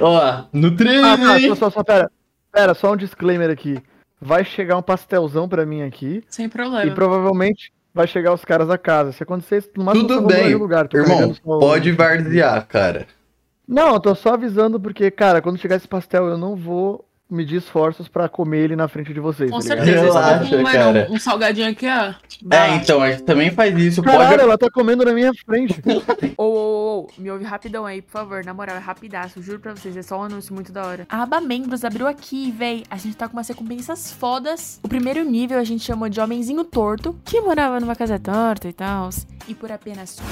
Ó, no treino, Ah, tá, só, só, só, pera. Pera, só um disclaimer aqui. Vai chegar um pastelzão pra mim aqui Sem e problema. provavelmente vai chegar os caras da casa. Se acontecer, isso, no máximo Tudo bem. lugar. tô Irmão, só pode varzear, cara. Não, eu tô só avisando porque, cara, quando chegar esse pastel eu não vou medir esforços pra comer ele na frente de vocês. Com tá certeza. Relaxa, um, cara. um, um salgadinho aqui, ó. É, então, a gente também faz isso. Caralho, Pode. ela tá comendo na minha frente. Ô, ô, ô, me ouve rapidão aí, por favor. Na moral, é rapidaço, juro pra vocês. É só um anúncio muito da hora. A aba membros abriu aqui, véi. A gente tá com umas recompensas fodas. O primeiro nível a gente chamou de Homenzinho Torto, que morava numa casa torta e tal. E por apenas R$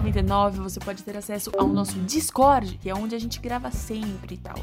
4,99 você pode ter acesso ao nosso Discord, que é onde a gente grava sempre e tal.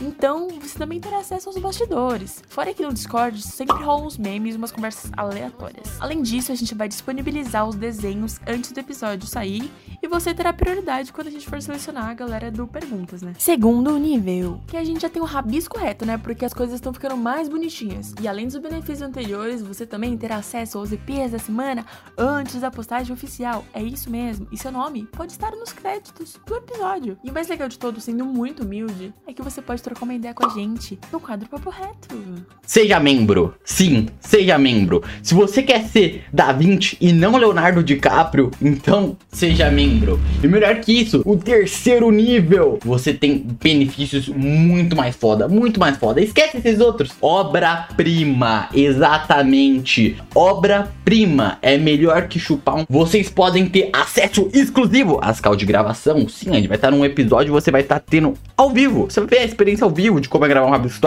Então, você também terá acesso aos bastidores. Fora que no Discord sempre rolam uns memes e umas conversas aleatórias. Além disso, a gente vai disponibilizar os desenhos antes do episódio sair e você terá prioridade quando a gente for selecionar a galera do Perguntas, né? Segundo nível, que a gente já tem o rabisco reto, né? Porque as coisas estão ficando mais bonitinhas. E além dos benefícios anteriores, você também terá acesso aos EPs da semana antes da postagem oficial. É isso mesmo. E seu nome pode estar nos créditos do episódio. E o mais legal de todo, sendo muito humilde, é que você pode trocar uma ideia com a gente no quadro Papo Reto. Seja membro. Sim, seja membro. Se você quer ser Da Vinci e não Leonardo DiCaprio, então seja membro. E melhor que isso, o terceiro nível, você tem benefícios muito mais foda, muito mais foda. Esquece esses outros. Obra-prima, exatamente. Obra-prima é melhor que chupar um. Vocês podem ter acesso exclusivo às cal de gravação. Sim, a gente vai estar num episódio, você vai estar tendo ao vivo. Você vai ver a experiência ao vivo de como é gravar um Rabisco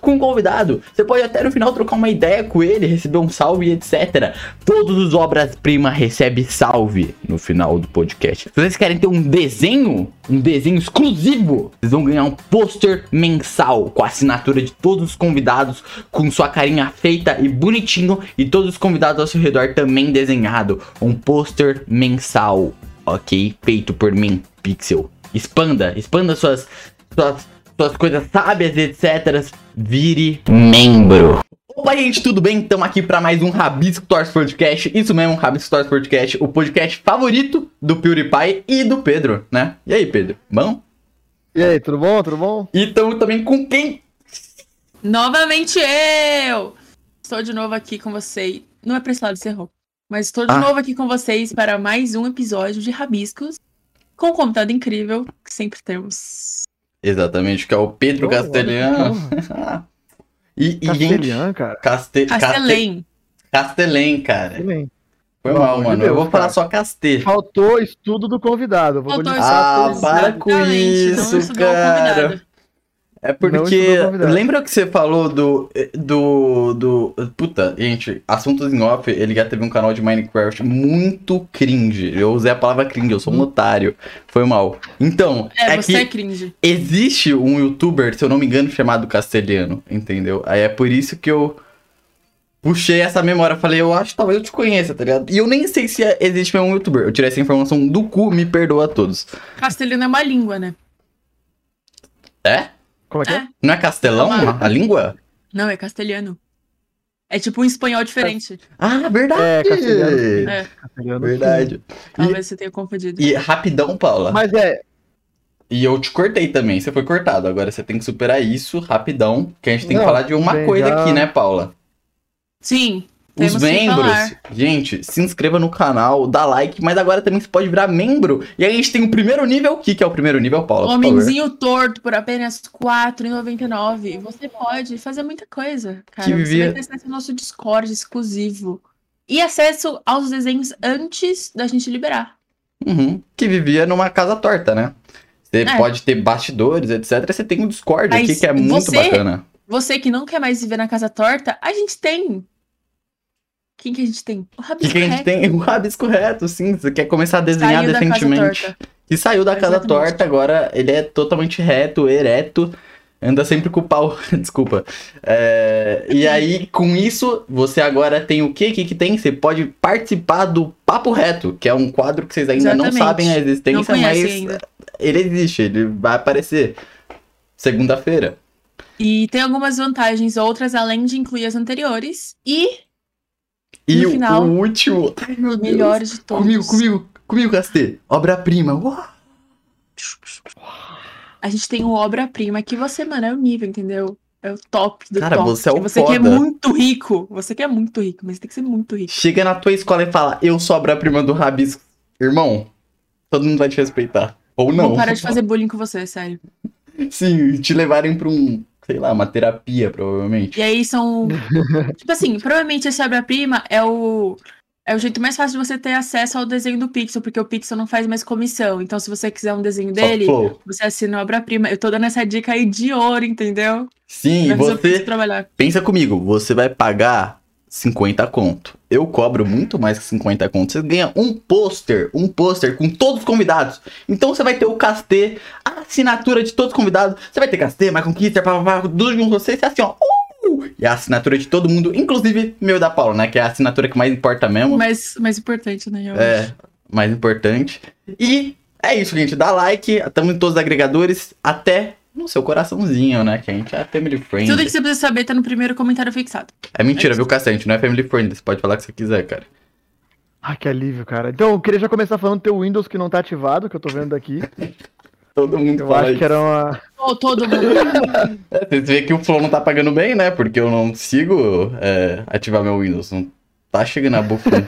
Com um convidado. Você pode até no final trocar uma ideia com ele, receber um salve etc. Todos os obras-prima recebem salve no final do podcast. Se vocês querem ter um desenho, um desenho exclusivo, vocês vão ganhar um pôster mensal com a assinatura de todos os convidados, com sua carinha feita e bonitinho, e todos os convidados ao seu redor também desenhado. Um pôster mensal, ok? Feito por mim, Pixel. Expanda, expanda suas, suas, suas coisas sábias, etc. Vire membro. Opa, gente, tudo bem? Estamos aqui para mais um Rabisco Torce Podcast. Isso mesmo, Rabisco Torce Podcast, o podcast favorito do PewDiePie e do Pedro, né? E aí, Pedro? Bom? E aí, tudo bom? Tudo bom? E estamos também com quem? Novamente eu! Estou de novo aqui com vocês. Não é pra esse lado ser rouco, mas estou de Ah. novo aqui com vocês para mais um episódio de Rabiscos com um convidado incrível que sempre temos. Exatamente, que é o Pedro Oh, Castelhano. e, e gente, Castelhano, cara. Caste... Caste... Castelém. Castelém, cara. Também. Foi Pelo mal, mano. Eu Deus, vou falar cara. só Castelho. Faltou estudo do convidado. Vou Faltou Ah, para com isso, cara. É porque. Lembra que você falou do. Do. do Puta, gente, assuntos em off, ele já teve um canal de Minecraft muito cringe. Eu usei a palavra cringe, eu sou um otário. Foi mal. Então, É, é, você que é cringe. existe um youtuber, se eu não me engano, chamado Castelhano, entendeu? Aí é por isso que eu. Puxei essa memória, falei, eu acho que talvez eu te conheça, tá ligado? E eu nem sei se é- existe mesmo um youtuber. Eu tirei essa informação do cu, me perdoa a todos. Castelhano é uma língua, né? É? Como é que é? É. Não é castelão Calma. a língua? Não, é castelhano. É tipo um espanhol diferente. Ah, verdade! É, castelhano. É, Castelhano, Verdade. talvez você tenha confundido. E rapidão, Paula. Mas é, E eu te cortei também, você foi cortado. Agora você tem que superar isso rapidão, que a gente tem que Não, falar de uma bem, coisa já- aqui, né, Paula? Sim, temos que membros, gente, se inscreva no canal, dá like, mas agora também você pode virar membro. E aí a gente tem o primeiro nível. O que, que é o primeiro nível, Paula? Homenzinho torto por apenas R$ 4,99. Você pode fazer muita coisa, cara. Que Você vivia- vai ter acesso ao nosso Discord exclusivo. E acesso aos desenhos antes da gente liberar. Uhum. Que vivia numa casa torta, né? Você É. pode ter bastidores, etc. Você tem o Discord Mas aqui, que é muito você- bacana. Você que não quer mais viver na casa torta, a gente tem. Quem que a gente tem? O que, Rabisco que a gente Reto. tem? O rabisco reto, sim. Você quer começar a desenhar Saiu decentemente. torta. E saiu da casa Exatamente. torta, agora ele é totalmente reto, ereto. Anda sempre com o pau. Desculpa. É, e aí, com isso, você agora tem o quê? O que, que tem? Você pode participar do Papo Reto, que é um quadro que vocês ainda não Exatamente. sabem a Não existência, mas ainda. ele existe, ele vai aparecer segunda-feira. E tem algumas vantagens outras, além de incluir as anteriores. E E No o, final, o último. Ai, meu os Deus. melhores de todos. Comigo, comigo, comigo, Castê. Obra-prima. A gente tem o obra-prima que você, mano, é o nível, entendeu? É o top do Cara, top. você é o você que é muito rico. Você que é muito rico, mas tem que ser muito rico. Chega na tua escola e fala, eu sou obra-prima do Rabisco. Irmão, todo mundo vai te respeitar. Ou não. Vou parar de fazer bullying com você, sério. Sim, te levarem pra um, sei lá, uma terapia, provavelmente. E aí são. tipo assim, provavelmente esse obra-prima é o. É o jeito mais fácil de você ter acesso ao desenho do Pixel, porque o Pixel não faz mais comissão. Então, se você quiser um desenho dele, você assina o obra-prima. Eu tô dando essa dica aí de ouro, entendeu? Sim, você trabalhar. pensa comigo, você vai pagar 50 conto. Eu cobro muito mais que 50 conto. Você ganha um pôster, um pôster com todos os convidados. Então você vai ter o castê, a assinatura de todos os convidados. Você vai ter castê, Michael Kister, papapá, tudo junto com você. Você é assim, ó. uh! E a assinatura de todo mundo, inclusive meu e da Paula, né? Que é a assinatura que mais importa mesmo. Mais, mais importante, né? Eu É, acho. mais importante. E é isso, gente. Dá like, estamos em todos os agregadores, até no seu coraçãozinho, né? Que a gente é family friendly. Tudo que você precisa saber tá no primeiro comentário fixado. É mentira, É viu? A gente não é family friendly. Você pode falar o que você quiser, cara. Ah, que alívio, cara. Então, eu queria já começar falando do teu Windows que não tá ativado, que eu tô vendo daqui. Todo mundo Eu fala acho isso. que era uma. Ô, todo mundo. É, você vê que o Flow não tá pagando bem, né? Porque eu não consigo é, ativar meu Windows. Não tá chegando a boca. Não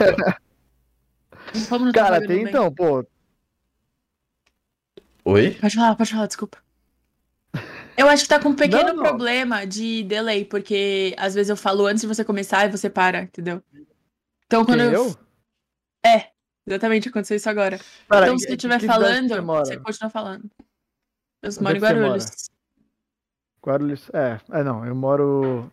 tá Cara, tem então, pô. Oi? Pode falar, pode falar, desculpa. Eu acho que tá com um pequeno Não, não. problema de delay, porque às vezes eu falo antes de você começar e você para, entendeu? Então quando eu. eu? É, exatamente aconteceu isso agora. Cara, então se você em estiver falando, você você continua falando. Eu Onde moro é em Guarulhos. Guarulhos. É, é, não, eu moro.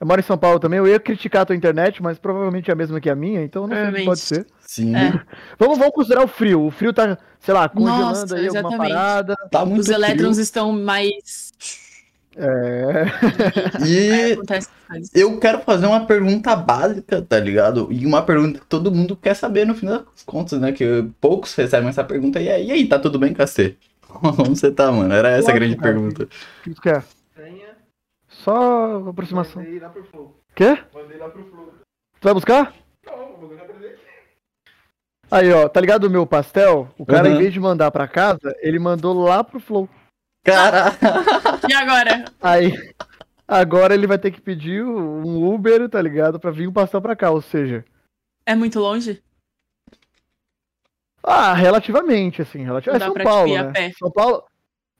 Eu moro em São Paulo também. Eu ia criticar a tua internet, mas provavelmente é a mesma que a minha, então não sei o que Provavelmente. pode ser. Sim. É. Vamos, vamos considerar o frio. O frio tá, sei lá, congelando Nossa, aí alguma exatamente. parada. Tá muito Os elétrons frio. estão mais. É. E eu quero fazer uma pergunta básica, tá ligado? E uma pergunta que todo mundo quer saber no fim das contas, né? Que poucos recebem essa pergunta. E aí, e aí tá tudo bem, Cacê? Como você tá, mano? Era essa a grande cara. pergunta. O que tu quer? Só aproximação. Quê? Tu vai buscar? Aí, ó, tá ligado o meu pastel? O cara, Uhum. em vez de mandar pra casa, ele mandou lá pro Flow. Cara, E agora? Aí, agora ele vai ter que pedir um Uber, tá ligado? Pra vir um pastel pra cá, ou seja... É muito longe? Ah, relativamente, assim, relati- Não é São Paulo, né? São Paulo,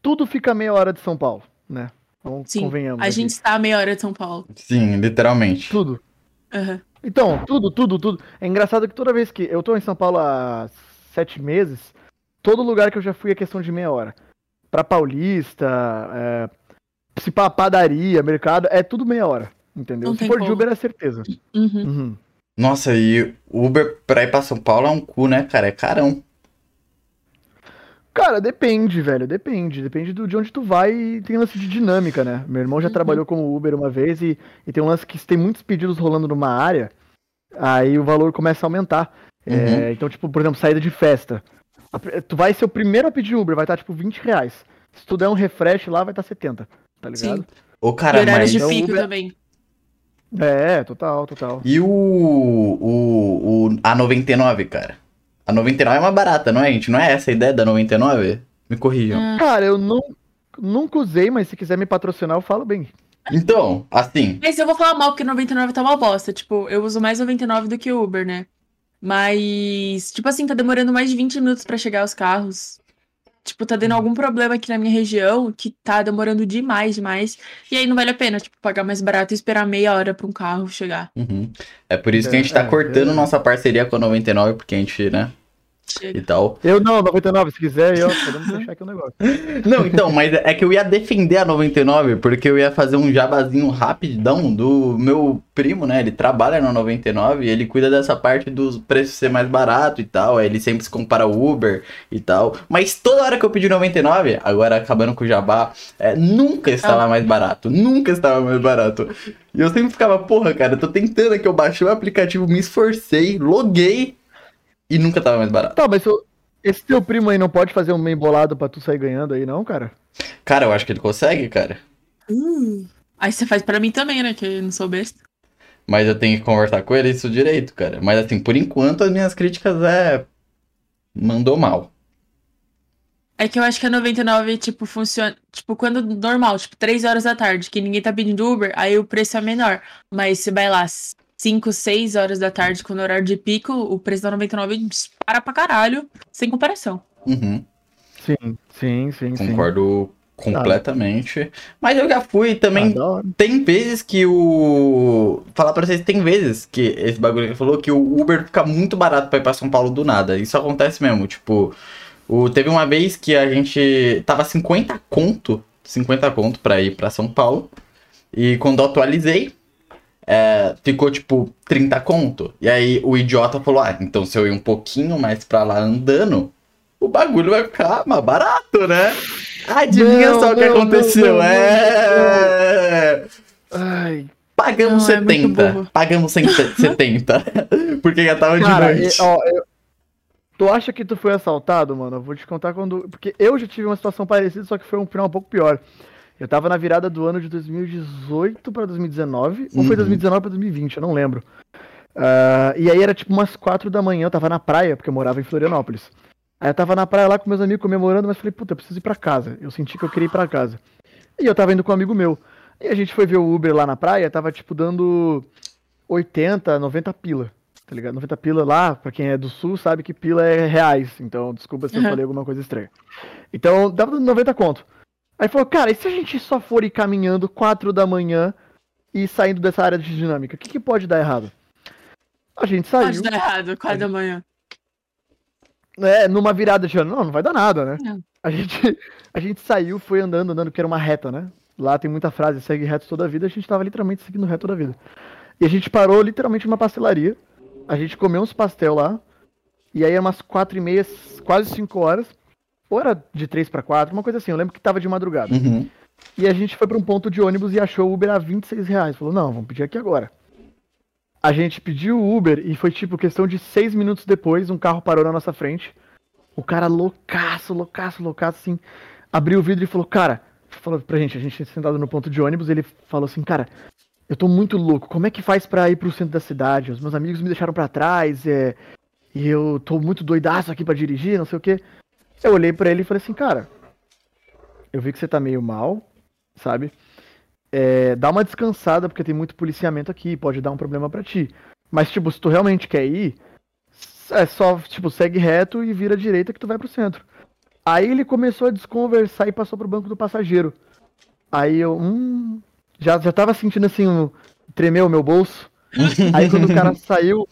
tudo fica meia hora de São Paulo, né? Então, Sim, convenhamos A aqui. gente está a meia hora de São Paulo. sim, literalmente. Tudo. Aham. Então, tudo, tudo, tudo. É engraçado que toda vez que eu tô em São Paulo há sete meses, todo lugar que eu já fui é questão de meia hora. Pra Paulista, é, se pá, padaria, mercado, é tudo meia hora. Entendeu? Não se for de como. Uber é certeza. Uhum. Uhum. Nossa, e Uber pra ir pra São Paulo é um cu, né, cara? É carão. Cara, depende, velho, depende. Depende do, de onde tu vai e tem lance de dinâmica, né? Meu irmão já Uhum. trabalhou como Uber uma vez e, e tem um lance que se tem muitos pedidos rolando numa área, aí o valor começa a aumentar. É, Uhum. então, tipo, por exemplo, saída de festa. Tu vai ser o primeiro a pedir Uber, vai estar tipo 20 reais. Se tu der um refresh lá, vai estar 70, tá ligado? Sim. Ô, E cara, horários mas. de Então, pico Uber- também. É, total, total. E o, o, o. A 99, cara? A 99 é mais barata, não é, gente? Não é essa a ideia da 99? Me corrijam. Hum. Cara, eu não, nunca usei, mas se quiser me patrocinar, eu falo bem. Então, assim. Mas eu vou falar mal, porque 99 tá uma bosta. Tipo, eu uso mais 99 do que Uber, né? Mas, tipo assim, tá demorando mais de 20 minutos pra chegar os carros. Tipo, tá dando algum problema aqui na minha região que tá demorando demais, demais. E aí não vale a pena, tipo, pagar mais barato e esperar meia hora pra um carro chegar. uhum. É por isso que a gente tá É, cortando é. nossa parceria com a 99, porque a gente, né? Chega. E tal. Eu não, 99, se quiser, eu podemos fechar aqui o negócio. Não, então, mas é que eu ia defender a 99, porque eu ia fazer um jabazinho rapidão do meu primo, né? Ele trabalha na 99 e ele cuida dessa parte dos preços ser mais barato e tal. Aí ele sempre se compara o Uber e tal. Mas toda hora que eu pedi 99, agora acabando com o jabá, é, nunca estava mais barato. Nunca estava mais barato. E eu sempre ficava, porra, cara, eu tô tentando aqui, eu baixei o aplicativo, me esforcei, loguei e nunca tava mais barato. Tá, mas eu- esse teu primo aí não pode fazer um meio bolado pra tu sair ganhando aí, não, cara? Cara, eu acho que ele consegue, cara. Uh. Aí você faz pra mim também, né? Que eu não sou besta. Mas eu tenho que conversar com ele isso direito, cara. Mas assim, por enquanto as minhas críticas é. Mandou mal. É que eu acho que a 99, tipo, funciona. Tipo, quando normal, tipo, 3 horas da tarde, que ninguém tá pedindo Uber, aí o preço é menor. Mas se vai lá 5, 6 horas da tarde, com o horário de pico, o preço da 99 dispara pra caralho, sem comparação. Uhum. Sim, sim, sim, sim. Concordo completamente. Mas eu já fui também. Ah, da hora. Tem vezes que o. Falar pra vocês, tem vezes que esse bagulho que ele falou que o Uber fica muito barato pra ir pra São Paulo do nada. Isso acontece mesmo. Tipo, o... teve uma vez que a gente tava 50 conto. 50 conto pra ir pra São Paulo. E quando eu atualizei, é, ficou tipo 30 conto. E aí o idiota falou: Ah, então se eu ir um pouquinho mais pra lá andando, o bagulho vai ficar mais barato, né? Adivinha Não, só o que aconteceu? não, não, é. Ai, Pagamos Não, é muito 70. burro. Pagamos 70. Porque já tava de cara, noite. e- ó, eu- tu acha que tu foi assaltado, mano? Eu vou te contar quando. Porque eu já tive uma situação parecida, só que foi um final um pouco pior. Eu tava na virada do ano de 2018 pra 2019, ou Uhum. foi 2019 pra 2020, eu não lembro. Ah, e aí era tipo umas 4 da manhã, eu tava na praia, porque eu morava em Florianópolis. Aí eu tava na praia lá com meus amigos comemorando, mas falei, puta, eu preciso ir pra casa. Eu senti que eu queria ir pra casa. E eu tava indo com um amigo meu. E a gente foi ver o Uber lá na praia, tava tipo dando 80, 90 pila. Tá ligado? 90 pila lá, pra quem é do sul, sabe que pila é reais. Então, desculpa se eu Uhum. falei alguma coisa estranha. Então, dava dando 90 conto. Aí falou, cara, e se a gente só for ir caminhando 4 da manhã e saindo dessa área de dinâmica? O que, que pode dar errado? A gente saiu. Pode dar errado, 4 da manhã. É, numa virada de ano. Não, não vai dar nada, né? Não. A gente, a gente saiu, foi andando, andando, porque era uma reta, né? Lá tem muita frase, segue reto toda a vida. A gente tava literalmente seguindo reto toda a vida. E a gente parou literalmente numa pastelaria. A gente comeu uns pastel lá. E aí, umas quatro e meia, quase cinco horas. Ou era de três pra quatro, uma coisa assim. Eu lembro que tava de madrugada. Uhum. E a gente foi pra um ponto de ônibus e achou o Uber a 26 reais. Falou, não, vamos pedir aqui agora. A gente pediu o Uber e foi tipo questão de seis minutos depois, um carro parou na nossa frente. O cara loucaço, loucaço, loucaço, assim, abriu o vidro e falou, cara, falou pra gente, a gente tinha sentado no ponto de ônibus, ele falou assim, cara, eu tô muito louco, como é que faz pra ir pro centro da cidade? Os meus amigos me deixaram pra trás, é, e eu tô muito doidaço aqui pra dirigir, não sei o quê. Eu olhei pra ele e falei assim, cara, eu vi que você tá meio mal, sabe? É, dá uma descansada, porque tem muito policiamento aqui, pode dar um problema pra ti. Mas, tipo, se tu realmente quer ir, é só, tipo, segue reto e vira à direita que tu vai pro centro. Aí ele começou a desconversar e passou pro banco do passageiro. Aí eu, hum, já, já tava sentindo assim, um, tremer o meu bolso. Aí quando o cara saiu,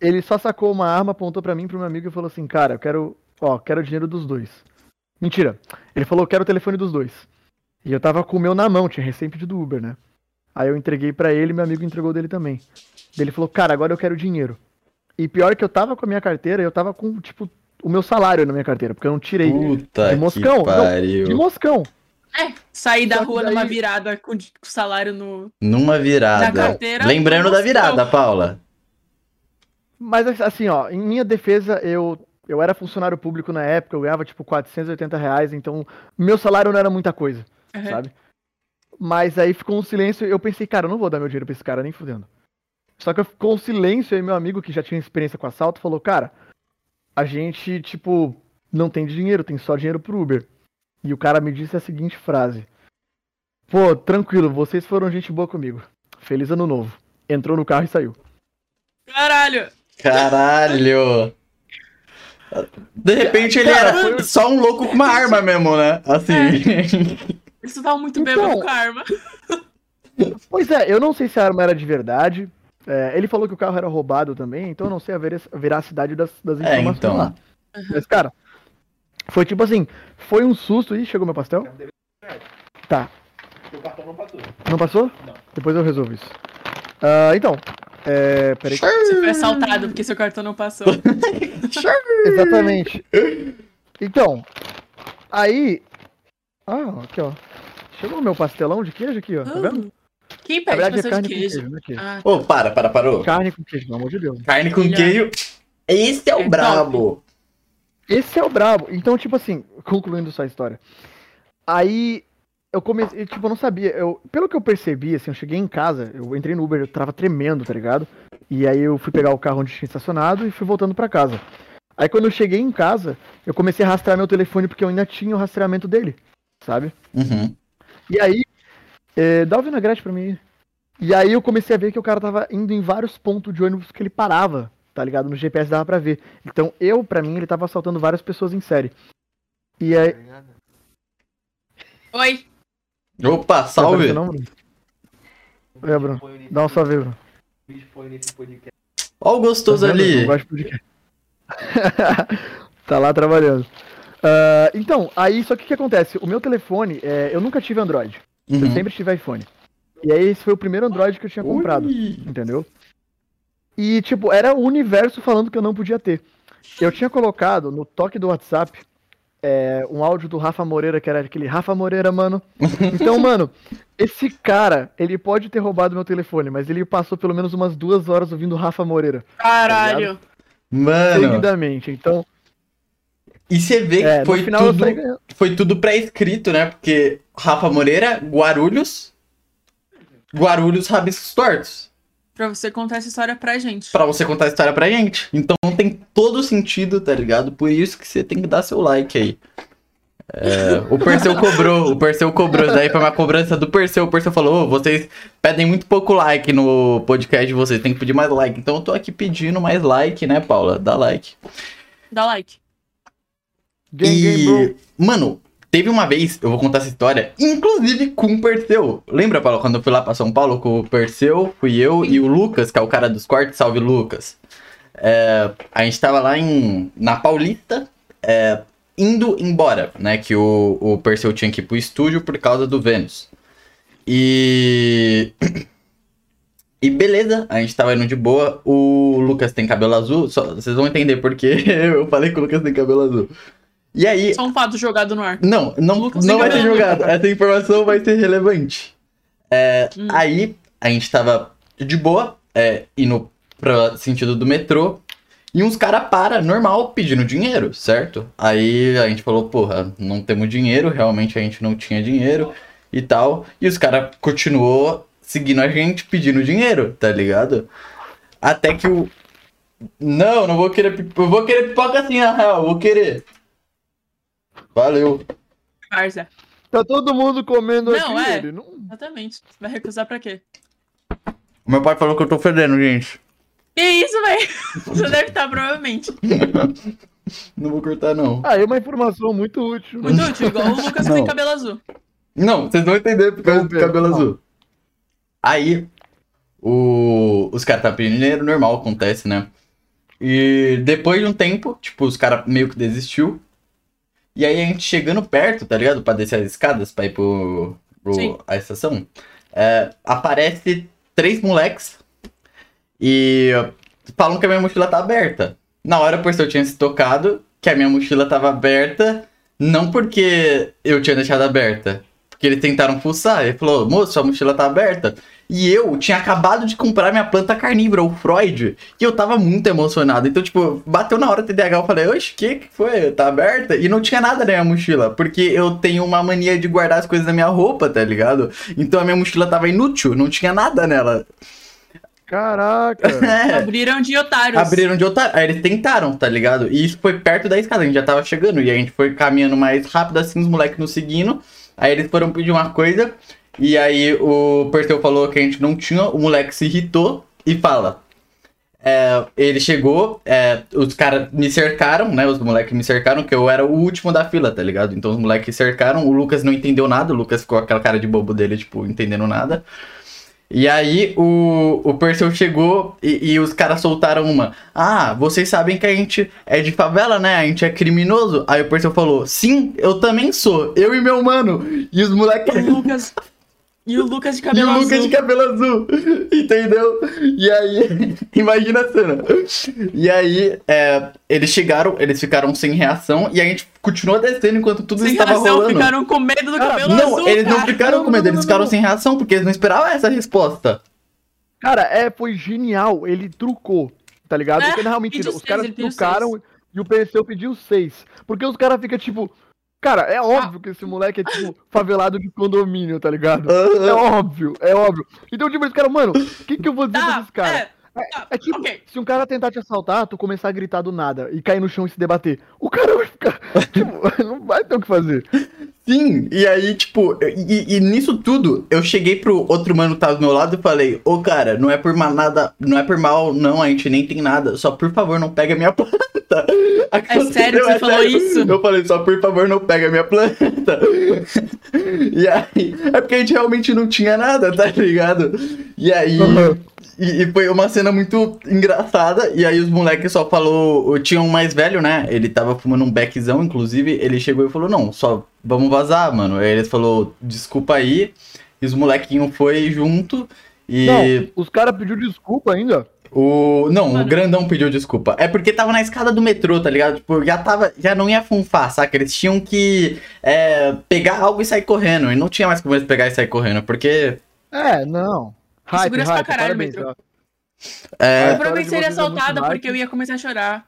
ele só sacou uma arma, apontou pra mim, pro meu amigo e falou assim, cara, eu quero, ó, quero o dinheiro dos dois. Mentira. Ele falou, quero o telefone dos dois. E eu tava com o meu na mão, tinha recém pedido Uber, né? Aí eu entreguei pra ele, meu amigo entregou dele também. Daí Ele falou, cara, agora eu quero dinheiro. E pior que eu tava com a minha carteira, eu tava com, tipo, o meu salário na minha carteira, porque eu não tirei. Puta de moscão, que não, pariu. De moscão. É, sair da rua daí- numa virada com com salário no. Numa virada. Da carteira, Lembrando da virada. Paula. Mas assim, ó, em minha defesa, eu, eu era funcionário público na época, eu ganhava tipo 480 reais, então meu salário não era muita coisa, Uhum. sabe? Mas aí ficou um silêncio e eu pensei, cara, eu não vou dar meu dinheiro pra esse cara nem fudendo. Só que ficou um silêncio e meu amigo, que já tinha experiência com assalto, falou, cara, a gente, tipo, não tem dinheiro, tem só dinheiro pro Uber. E o cara me disse a seguinte frase. Pô, tranquilo, vocês foram gente boa comigo. Feliz ano novo. Entrou no carro e saiu. Caralho! Caralho. De repente ele Cara, era foi- só um louco com uma arma mesmo, né? Assim. Isso tava muito Então- bêbado com a arma. Pois é, eu não sei se a arma era de verdade. É, ele falou que o carro era roubado também, então eu não sei a a veracidade das, das É, informações então. lá. Mas, cara, foi tipo assim, foi um susto. Ih, chegou meu pastel? Tá. não passou. Não Depois eu resolvo isso. Ah, então, é, peraí. Você foi assaltado porque seu cartão não passou. Exatamente. Então, aí... Ah, aqui, ó. Chegou o meu pastelão de queijo aqui, ó. Tá vendo? Quem pede verdade é pastel carne de queijo? queijo, né? queijo. Ah, Ô, para, para, parou. Carne com queijo, pelo amor de Deus. Carne com Melhor. queijo. Esse é o É brabo. Esse é o brabo. Então, tipo assim, concluindo só a história. Aí eu comecei, tipo, eu não sabia. Eu, pelo que eu percebi, assim, eu cheguei em casa, eu entrei no Uber, eu tava tremendo, tá ligado? E aí eu fui pegar o carro onde tinha estacionado e fui voltando pra casa. Aí quando eu cheguei em casa, eu comecei a rastrear meu telefone porque eu ainda tinha o rastreamento dele, sabe? Uhum. E aí, é, dá o vinagrete pra mim. E aí eu comecei a ver que o cara tava indo em vários pontos de ônibus que ele parava, tá ligado? No GPS dava pra ver. Então eu, pra mim, ele tava assaltando várias pessoas em série. E aí. Oi. Opa, Tá salve! aparecendo, não, Bruno? É, Bruno. Dá um salve, Bruno. Ó o gostoso Tá ali. Tá lá trabalhando. Ah, então, aí, só que o que acontece? O meu telefone, é, eu nunca tive Android. Eu Uhum. sempre tive iPhone. E aí, esse foi o primeiro Android que eu tinha comprado. Ui. Entendeu? E, tipo, era o universo falando que eu não podia ter. Eu tinha colocado no toque do WhatsApp é, um áudio do Rafa Moreira, que era aquele Rafa Moreira, mano. Então, mano, esse cara, ele pode ter roubado meu telefone, mas ele passou pelo menos umas duas horas ouvindo Rafa Moreira. Caralho. Mano, Seguidamente. Então, e você vê é, que foi final eu tudo, saí foi tudo pré-escrito, né? Porque Rafa Moreira, Guarulhos, Guarulhos, rabiscos tortos. Pra você contar essa história pra gente. Pra você contar a história pra gente. Então tem todo sentido, tá ligado? Por isso que você tem que dar seu like aí. É, o Perseu cobrou, o Perseu cobrou. Daí foi uma cobrança do Perseu. O Perseu falou: "Ô, vocês pedem muito pouco like no podcast de vocês, tem que pedir mais like. Então eu tô aqui pedindo mais like, né, Paula? Dá like. Dá like. Gang, E, bro. mano, teve uma vez, eu vou contar essa história, inclusive com o Perseu. Lembra, Paulo, quando eu fui lá pra São Paulo com o Perseu, fui eu e o Lucas, que é o cara dos cortes, salve Lucas. É, a gente tava lá em, na Paulista, é, indo embora, né? Que o, o Perseu tinha que ir pro estúdio por causa do Vênus. E. E beleza, a gente tava indo de boa. O Lucas tem cabelo azul, só, vocês vão entender porque eu falei que o Lucas tem cabelo azul. E aí, Só um fato jogado no ar. não, não, não vai ser jogado. Essa informação vai ser relevante. É, Hum. Aí, a gente tava de boa, é, indo pra sentido do metrô. E uns caras para normal pedindo dinheiro, certo? Aí a gente falou, porra, não temos dinheiro, realmente a gente não tinha dinheiro e tal. E os caras continuou seguindo a gente pedindo dinheiro, tá ligado? Até que o. Não, não vou querer. Eu vou querer pipoca assim, na real, vou querer. Valeu. Varza. Tá todo mundo comendo Não, aqui, é. ele não... Exatamente. Vai recusar pra quê? Meu pai falou que eu tô fedendo, gente. Que isso, velho? Você deve estar, provavelmente. Não vou cortar, não. Ah, é uma informação muito útil. Muito útil, igual o Lucas que Não. tem cabelo azul. Não, vocês vão entender por causa do cabelo não. azul. Aí, o... os caras tá pedindo dinheiro, normal, acontece, né? E depois de um tempo, tipo, os caras meio que desistiu. E aí a gente chegando perto, tá ligado? Pra descer as escadas, pra ir pro, pro a estação. é, aparece três moleques e falam que a minha mochila tá aberta. Na hora, por eu tinha se tocado que a minha mochila tava aberta, não porque eu tinha deixado aberta. Porque eles tentaram fuçar. Ele falou, moço, sua mochila tá aberta. E eu tinha acabado de comprar minha planta carnívora, o Freud. E eu tava muito emocionado. Então, tipo, bateu na hora do TDAH. Eu falei, oxe, o que que foi? Tá aberta? E não tinha nada na minha mochila. Porque eu tenho uma mania de guardar as coisas na minha roupa, tá ligado? Então a minha mochila tava inútil, não tinha nada nela. Caraca. É. Abriram de otários. Abriram de otário. Aí eles tentaram, tá ligado? E isso foi perto da escada, a gente já tava chegando. E a gente foi caminhando mais rápido, assim, os moleques nos seguindo. Aí eles foram pedir uma coisa. E aí o Perseu falou que a gente não tinha. O moleque se irritou e fala. é, ele chegou, é, os caras me cercaram, né? Os moleques me cercaram, que eu era o último da fila, tá ligado? Então os moleques cercaram, o Lucas não entendeu nada, o Lucas ficou com aquela cara de bobo dele, tipo, entendendo nada. E aí o, o Perseu chegou e, e os caras soltaram uma. Ah, vocês sabem que a gente é de favela, né? A gente é criminoso. Aí o Perseu falou, sim, eu também sou. Eu e meu mano. E os moleques. Lucas. E o Lucas de E cabelo o azul. Lucas de cabelo azul, entendeu? E aí, imagina a cena. E aí, é, eles chegaram, eles ficaram sem reação e a gente continuou descendo enquanto tudo Sem estava reação, rolando. ficaram com medo do Cara, cabelo Não, azul. eles não cara. ficaram com medo, Não, eles não, ficaram não. sem reação porque eles não esperavam essa resposta. Cara, é, foi genial. Ele trucou, tá ligado? É, Porque não, mentira, os seis, caras trucaram e o Perseu pediu seis. Porque os caras ficam tipo. Cara, é óbvio que esse moleque é tipo favelado de condomínio, tá ligado? É óbvio, é óbvio. Então, tipo, esse cara, mano, o que, que eu vou dizer pra Tá, esses caras? é. É tipo, Ok. se um cara tentar te assaltar, tu começar a gritar do nada e cair no chão e se debater. O cara vai ficar. tipo, não vai ter o que fazer. Sim, e aí, tipo, e, e nisso tudo, eu cheguei pro outro mano que tava do meu lado e falei, ô cara, não é por mal nada, não é por mal, não, a gente nem tem nada, só por favor não pega minha planta. É sério que você falou isso? Eu falei, só por favor não pega minha planta. e aí, é porque a gente realmente não tinha nada, tá ligado? E aí. Uhum. E, e foi uma cena muito engraçada. E aí os moleques só falou. Tinha um mais velho, né? Ele tava fumando um beckzão, inclusive. Ele chegou e falou: Não, só vamos vazar, mano. Aí ele falou: Desculpa aí. E os molequinhos foi junto. E. Não, os caras pediram desculpa ainda. O. Não, o Mano. grandão pediu desculpa. É porque tava na escada do metrô, tá ligado? Tipo, já tava. Já não ia funfar, saca? Eles tinham que é, pegar algo e sair correndo. E não tinha mais como eles pegar e sair correndo. Porque. É, não. Hype, segurança pra hype, caralho, parabéns. metrô. ó. É, história Eu provavelmente seria é assaltada hype. porque eu ia começar a chorar.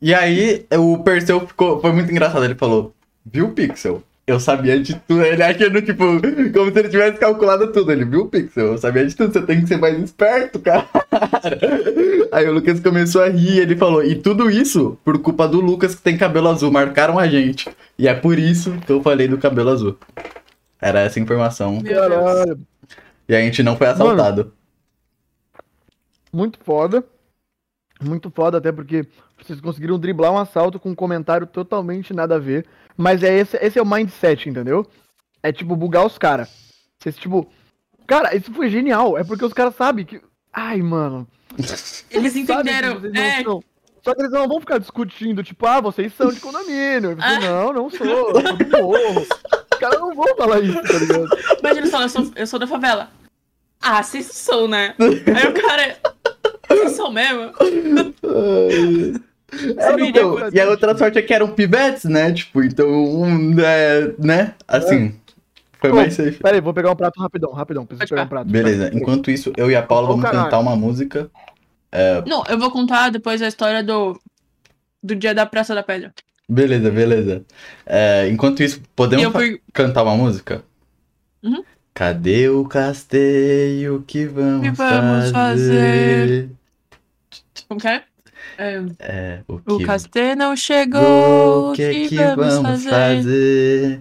E aí, o Perseu ficou. Foi muito engraçado. Ele falou: Viu, Pixel? Eu sabia de tudo. Ele achando, tipo, como se ele tivesse calculado tudo. Ele viu, Pixel? Eu sabia de tudo. Você tem que ser mais esperto, cara. Aí o Lucas começou a rir. Ele falou: E tudo isso por culpa do Lucas que tem cabelo azul. Marcaram a gente. E é por isso que eu falei do cabelo azul. Era essa informação. Caralho. E a gente não foi assaltado. Muito foda. Muito foda, até porque vocês conseguiram driblar um assalto com um comentário totalmente nada a ver. Mas é esse, esse é o mindset, entendeu? É tipo bugar os caras. Vocês, tipo. Cara, isso foi genial. É porque os caras sabem que. Ai, mano. Eles entenderam. que É, são. Só que eles não vão ficar discutindo, tipo, ah, vocês são de condomínio. Eu falei, Ah. Não, não sou, eu sou do morro. Os caras não vão falar isso, tá ligado? imagina só, eu sou, eu sou da favela. Ah, vocês são, né? Aí o cara. São mesmo? É, então, e a outra sorte é que eram pivetes, né? Tipo, então, um, é, né? Assim, foi Pô, mais safe. Pera aí, vou pegar um prato rapidão, rapidão. Preciso pegar um prato. Beleza, enquanto isso, eu e a Paula vamos caralho. cantar uma música. Não, eu vou contar depois a história do. Do dia da Praça da Pedra. Beleza, beleza. É, enquanto isso, podemos fui. cantar uma música? Uhum. Cadê o casteio que vamos, Que vamos fazer? Como que é? É, É, o o que Castê não chegou. O que, que, que vamos, vamos fazer? fazer?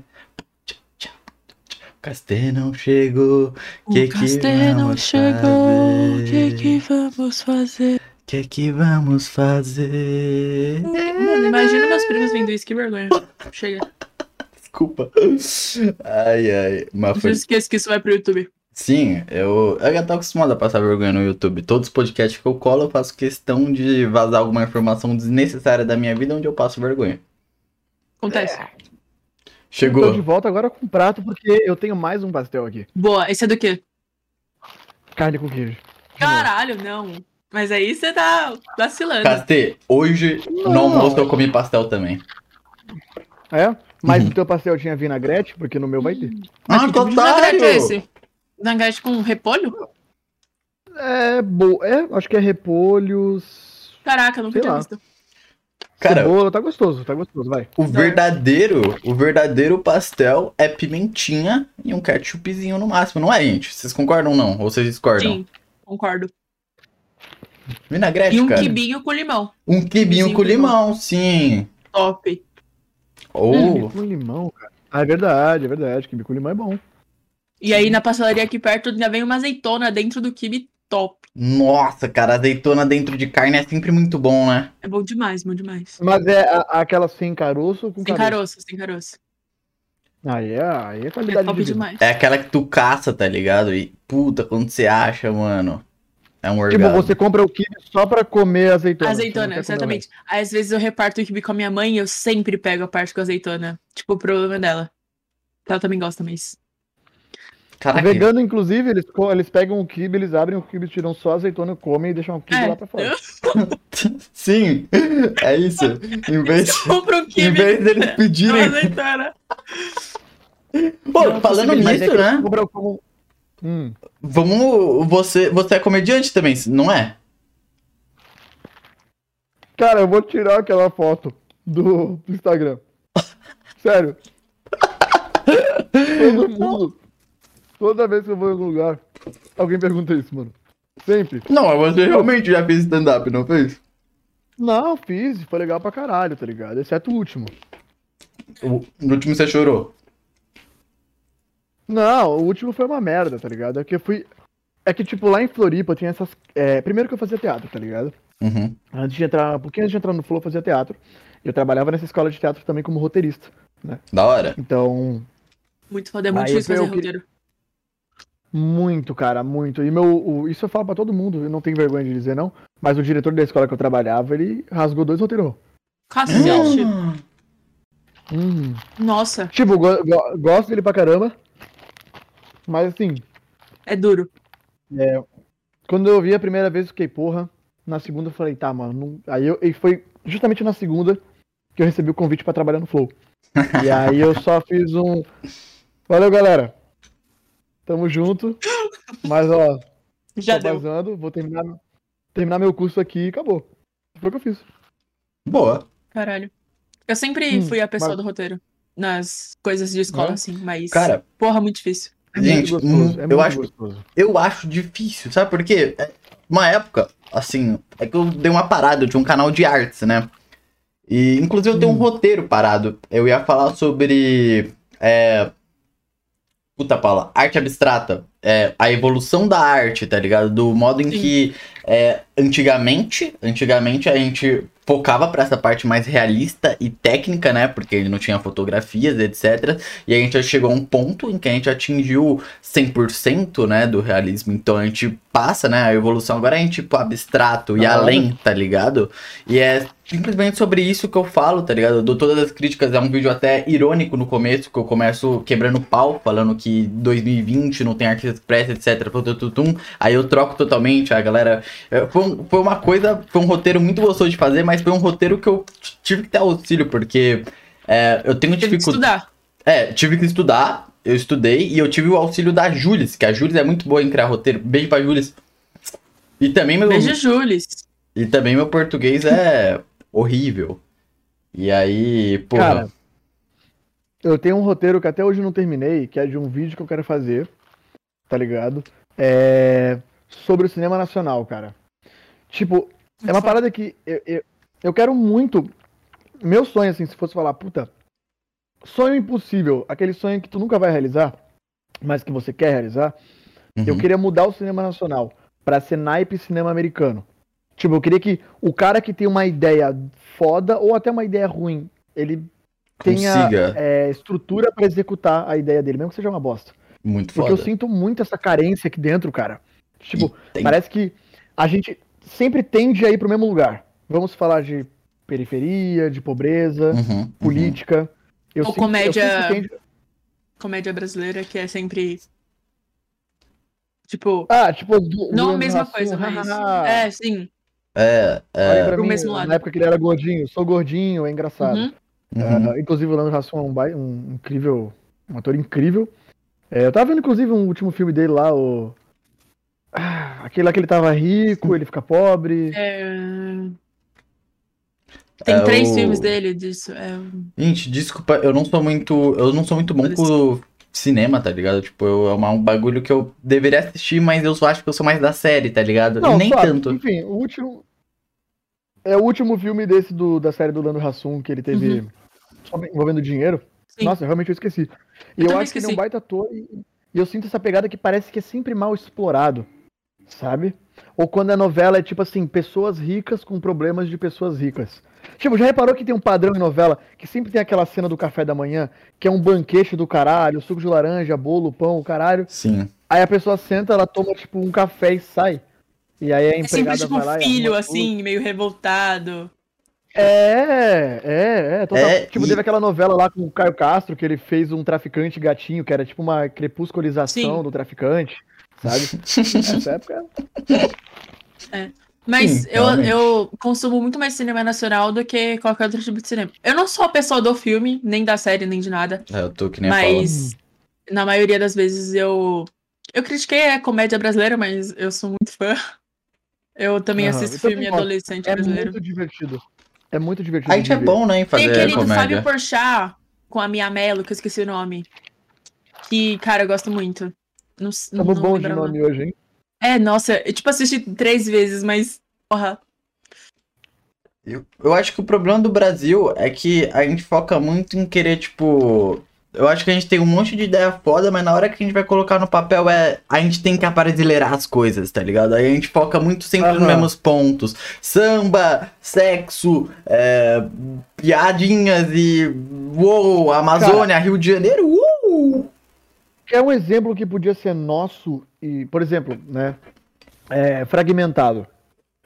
O Castê não chegou. O que Castê não chegou. O que, que vamos fazer? O que que vamos fazer? Mano, imagina meus primos vendo isso, que vergonha. Chega. Desculpa. Ai, ai. Mas foi... esqueça que isso vai pro YouTube. Sim, eu, eu já tô acostumado a passar vergonha no YouTube. Todos os podcasts que eu colo, eu faço questão de vazar alguma informação desnecessária da minha vida onde eu passo vergonha. Acontece. Tô de Chegou. volta agora com prato, porque eu tenho mais um pastel aqui. Boa, esse é do quê? Carne com queijo. Caralho, não. Mas aí você tá vacilando. Castê, hoje no Não. almoço eu comi pastel também. É? Mas Uhum. o teu pastel tinha vinagrete, porque no meu vai ter. Mas Ah, que vinagrete é otário! esse? Vinagrete com repolho? É, bo... é, acho que é repolhos. Caraca, nunca Sei tinha lá. visto. Cara, Cebola, tá gostoso, tá gostoso, vai. O verdadeiro, o verdadeiro pastel é pimentinha e um ketchupzinho no máximo, não é, gente? Vocês concordam ou não? Ou vocês discordam? Sim, concordo. Vinagrete, E um cara. quibinho com limão. Um quibinho Quibinho com com limão. limão, sim. Top. Ou Com limão, cara. Ah, é verdade, é verdade. Quibe com limão é bom. E aí na pastelaria aqui perto ainda vem uma azeitona dentro do kibe top. nossa, cara, azeitona dentro de carne é sempre muito bom, né? É bom demais, bom demais. Mas é a- aquela sem caroço ou com Sem caroço? caroço, sem caroço. Aí é, aí é É qualidade top de demais. É aquela que tu caça, tá ligado? E puta, quando você acha, mano, é um Tipo, orgasmo. você compra o quibe só pra comer azeitona. Azeitona, exatamente. Aí, às vezes eu reparto o kibe com a minha mãe e eu sempre pego a parte com azeitona. Tipo, o problema é dela. Ela também gosta, mas. Caraca, Vegano, inclusive, eles, eles pegam o quibe, eles abrem o quibe, tiram só a azeitona, comem e deixam o quibe É, lá pra fora. sim, é isso. Em vez, Compra o em kibe vez deles pedirem. azeitona. Pô, Não, falando é nisso, que né? como- Hum. Vamos. Você, você é comediante também, não é? Cara, eu vou tirar aquela foto do, do Instagram. Sério. Todo mundo. Toda vez que eu vou em algum lugar, alguém pergunta isso, mano. Sempre. Não, mas você realmente já fez stand-up, não fez? Não, fiz, foi legal pra caralho, tá ligado? Exceto o último. O- No último você chorou. Não, o último foi uma merda, tá ligado? É que eu fui. É que, tipo, lá em Floripa tinha essas. é, Primeiro que eu fazia teatro, tá ligado? Uhum. Antes de entrar, um pouquinho antes de entrar no Flow, eu fazia teatro. Eu trabalhava nessa escola de teatro também como roteirista. Da hora. Então, Muito foda, é muito Aí difícil eu fazer queria- roteiro. Muito, cara, muito. E meu. o- isso eu falo pra todo mundo, eu não tenho vergonha de dizer, não. Mas o diretor da escola que eu trabalhava, ele rasgou dois roteiros. Cacete. Hum. Nossa, Tipo, go- go- gosto dele pra caramba. Mas assim, é duro. quando eu vi a primeira vez, eu fiquei, porra. Na segunda eu falei, tá, mano. não- Aí eu, e foi justamente na segunda que eu recebi o convite pra trabalhar no Flow. e aí eu só fiz um. Valeu, galera. Tamo junto. Mas, ó, Já tô deu. vazando, vou terminar, terminar meu curso aqui e acabou. Foi o que eu fiz. Boa. Caralho. Eu sempre Hum, fui a pessoa mas- do roteiro. Nas coisas de escola, É? assim, mas. Cara, Porra, muito difícil. gente, muito hum, gostoso. É eu acho gostoso. eu acho difícil, sabe por quê? É, Uma época, assim, é que eu dei uma parada, eu tinha um canal de artes, né? E, inclusive, eu tenho um Hum. roteiro parado. Eu ia falar sobre. É... Puta Paula, arte abstrata. É, a evolução da arte, tá ligado? Do modo em Sim. que é, antigamente, antigamente a gente focava pra essa parte mais realista e técnica, né? Porque ele não tinha fotografias, etc. E a gente já chegou a um ponto em que a gente atingiu 100%, né, do realismo. Então a gente passa, né, a evolução agora é tipo abstrato e hora. além, tá ligado? E é simplesmente sobre isso que eu falo, tá ligado? Eu dou todas as críticas, é um vídeo até irônico no começo, que eu começo quebrando pau, falando que 2020 não tem arte express, etc. Aí eu troco totalmente, a galera. é, Foi, foi uma coisa, foi um roteiro muito gostoso de fazer, mas foi um roteiro que eu tive que ter auxílio, porque é, eu tenho dificuldade. estudar. É, tive que estudar, eu estudei e eu tive o auxílio da Jules, que a Jules é muito boa em criar roteiro. Beijo pra Jules. E também meu, Beijo, Jules. e também meu português é horrível. E aí, porra. Cara, eu tenho um roteiro que até hoje não terminei, que é de um vídeo que eu quero fazer, tá ligado? É sobre o cinema nacional, cara. Tipo, é uma parada que eu, eu, eu quero muito. Meu sonho, assim, se fosse falar, puta, sonho impossível, aquele sonho que tu nunca vai realizar, mas que você quer realizar, eu Uhum. queria mudar o cinema nacional pra ser naipe cinema americano. Tipo, eu queria que o cara que tem uma ideia foda ou até uma ideia ruim, ele tenha é, estrutura pra executar a ideia dele, mesmo que seja uma bosta. Muito Porque foda. eu sinto muito essa carência aqui dentro, cara. Tipo, Tem- parece que a gente sempre tende a ir pro mesmo lugar. Vamos falar de periferia, de pobreza, Uhum, uhum. política. Eu Ou sinto- eu comédia- que tende- Comédia brasileira, que é sempre. Tipo, Ah, tipo, do, não a mesma coisa, mas. É, sim. É, é. pro mim, mesmo lado. Na época que ele era gordinho, sou gordinho, é engraçado. Uhum. uhum. Ah, inclusive, o Lando Hassum é um, um incrível, um ator incrível. É, eu tava vendo, inclusive, um último filme dele lá, o. Ah, aquele lá que ele tava rico, ele fica pobre. É... Tem É três o- filmes dele disso. É... Gente, desculpa, eu não sou muito. Eu não sou muito bom com cinema, tá ligado? Tipo, eu, é uma- um bagulho que eu deveria assistir, mas eu só acho que eu sou mais da série, tá ligado? e nem tanto. Enfim, o último. É o último filme desse do, da série do Lando Hassum que ele teve Uhum. só envolvendo dinheiro. Sim. Nossa, realmente eu esqueci. E Eu eu, acho que ele é esqueci. um baita ator e, e eu sinto essa pegada que parece que é sempre mal explorado, sabe? Ou quando a novela é tipo assim, pessoas ricas com problemas de pessoas ricas. Tipo, já reparou que tem um padrão em novela que sempre tem aquela cena do café da manhã, que é um banquete do caralho, suco de laranja, bolo, pão, o caralho. Sim. Aí a pessoa senta, ela toma tipo um café e sai. E aí a É sempre empregada tipo vai lá um e filho, arruma tudo. assim, meio revoltado. É, é, é. Total. É, tipo, e- teve aquela novela lá com o Caio Castro, que ele fez um traficante gatinho, que era tipo uma crepusculização Sim. do traficante, sabe? Nessa época. Mas Sim, eu, realmente. eu consumo muito mais cinema nacional do que qualquer outro tipo de cinema. Eu não sou a pessoa do filme, nem da série, nem de nada. É, eu tô que nem. Mas na maioria das vezes eu. Eu critiquei a comédia brasileira, mas eu sou muito fã. Eu também assisto eu também filme adolescente É brasileiro. muito divertido. É muito divertido. A gente é ver. bom, né, em Tem fazer aquele do comédia. Fábio Porchat com a Mia Mello, que eu esqueci o nome. Que, cara, eu gosto muito. Não, s- Tamo não bom de nome hoje, hein? É, nossa, eu tipo assisti três vezes, mas. Porra. Eu, eu acho que o problema do Brasil é que a gente foca muito em querer, tipo. Eu acho que a gente tem um monte de ideia foda, mas na hora que a gente vai colocar no papel é. A gente tem que aparelhar as coisas, tá ligado? Aí a gente foca muito sempre nos Aham. mesmos pontos: samba, sexo, é, piadinhas e. Uou, Amazônia, Rio de Janeiro, uh! É um exemplo que podia ser nosso e, por exemplo, né, é, fragmentado.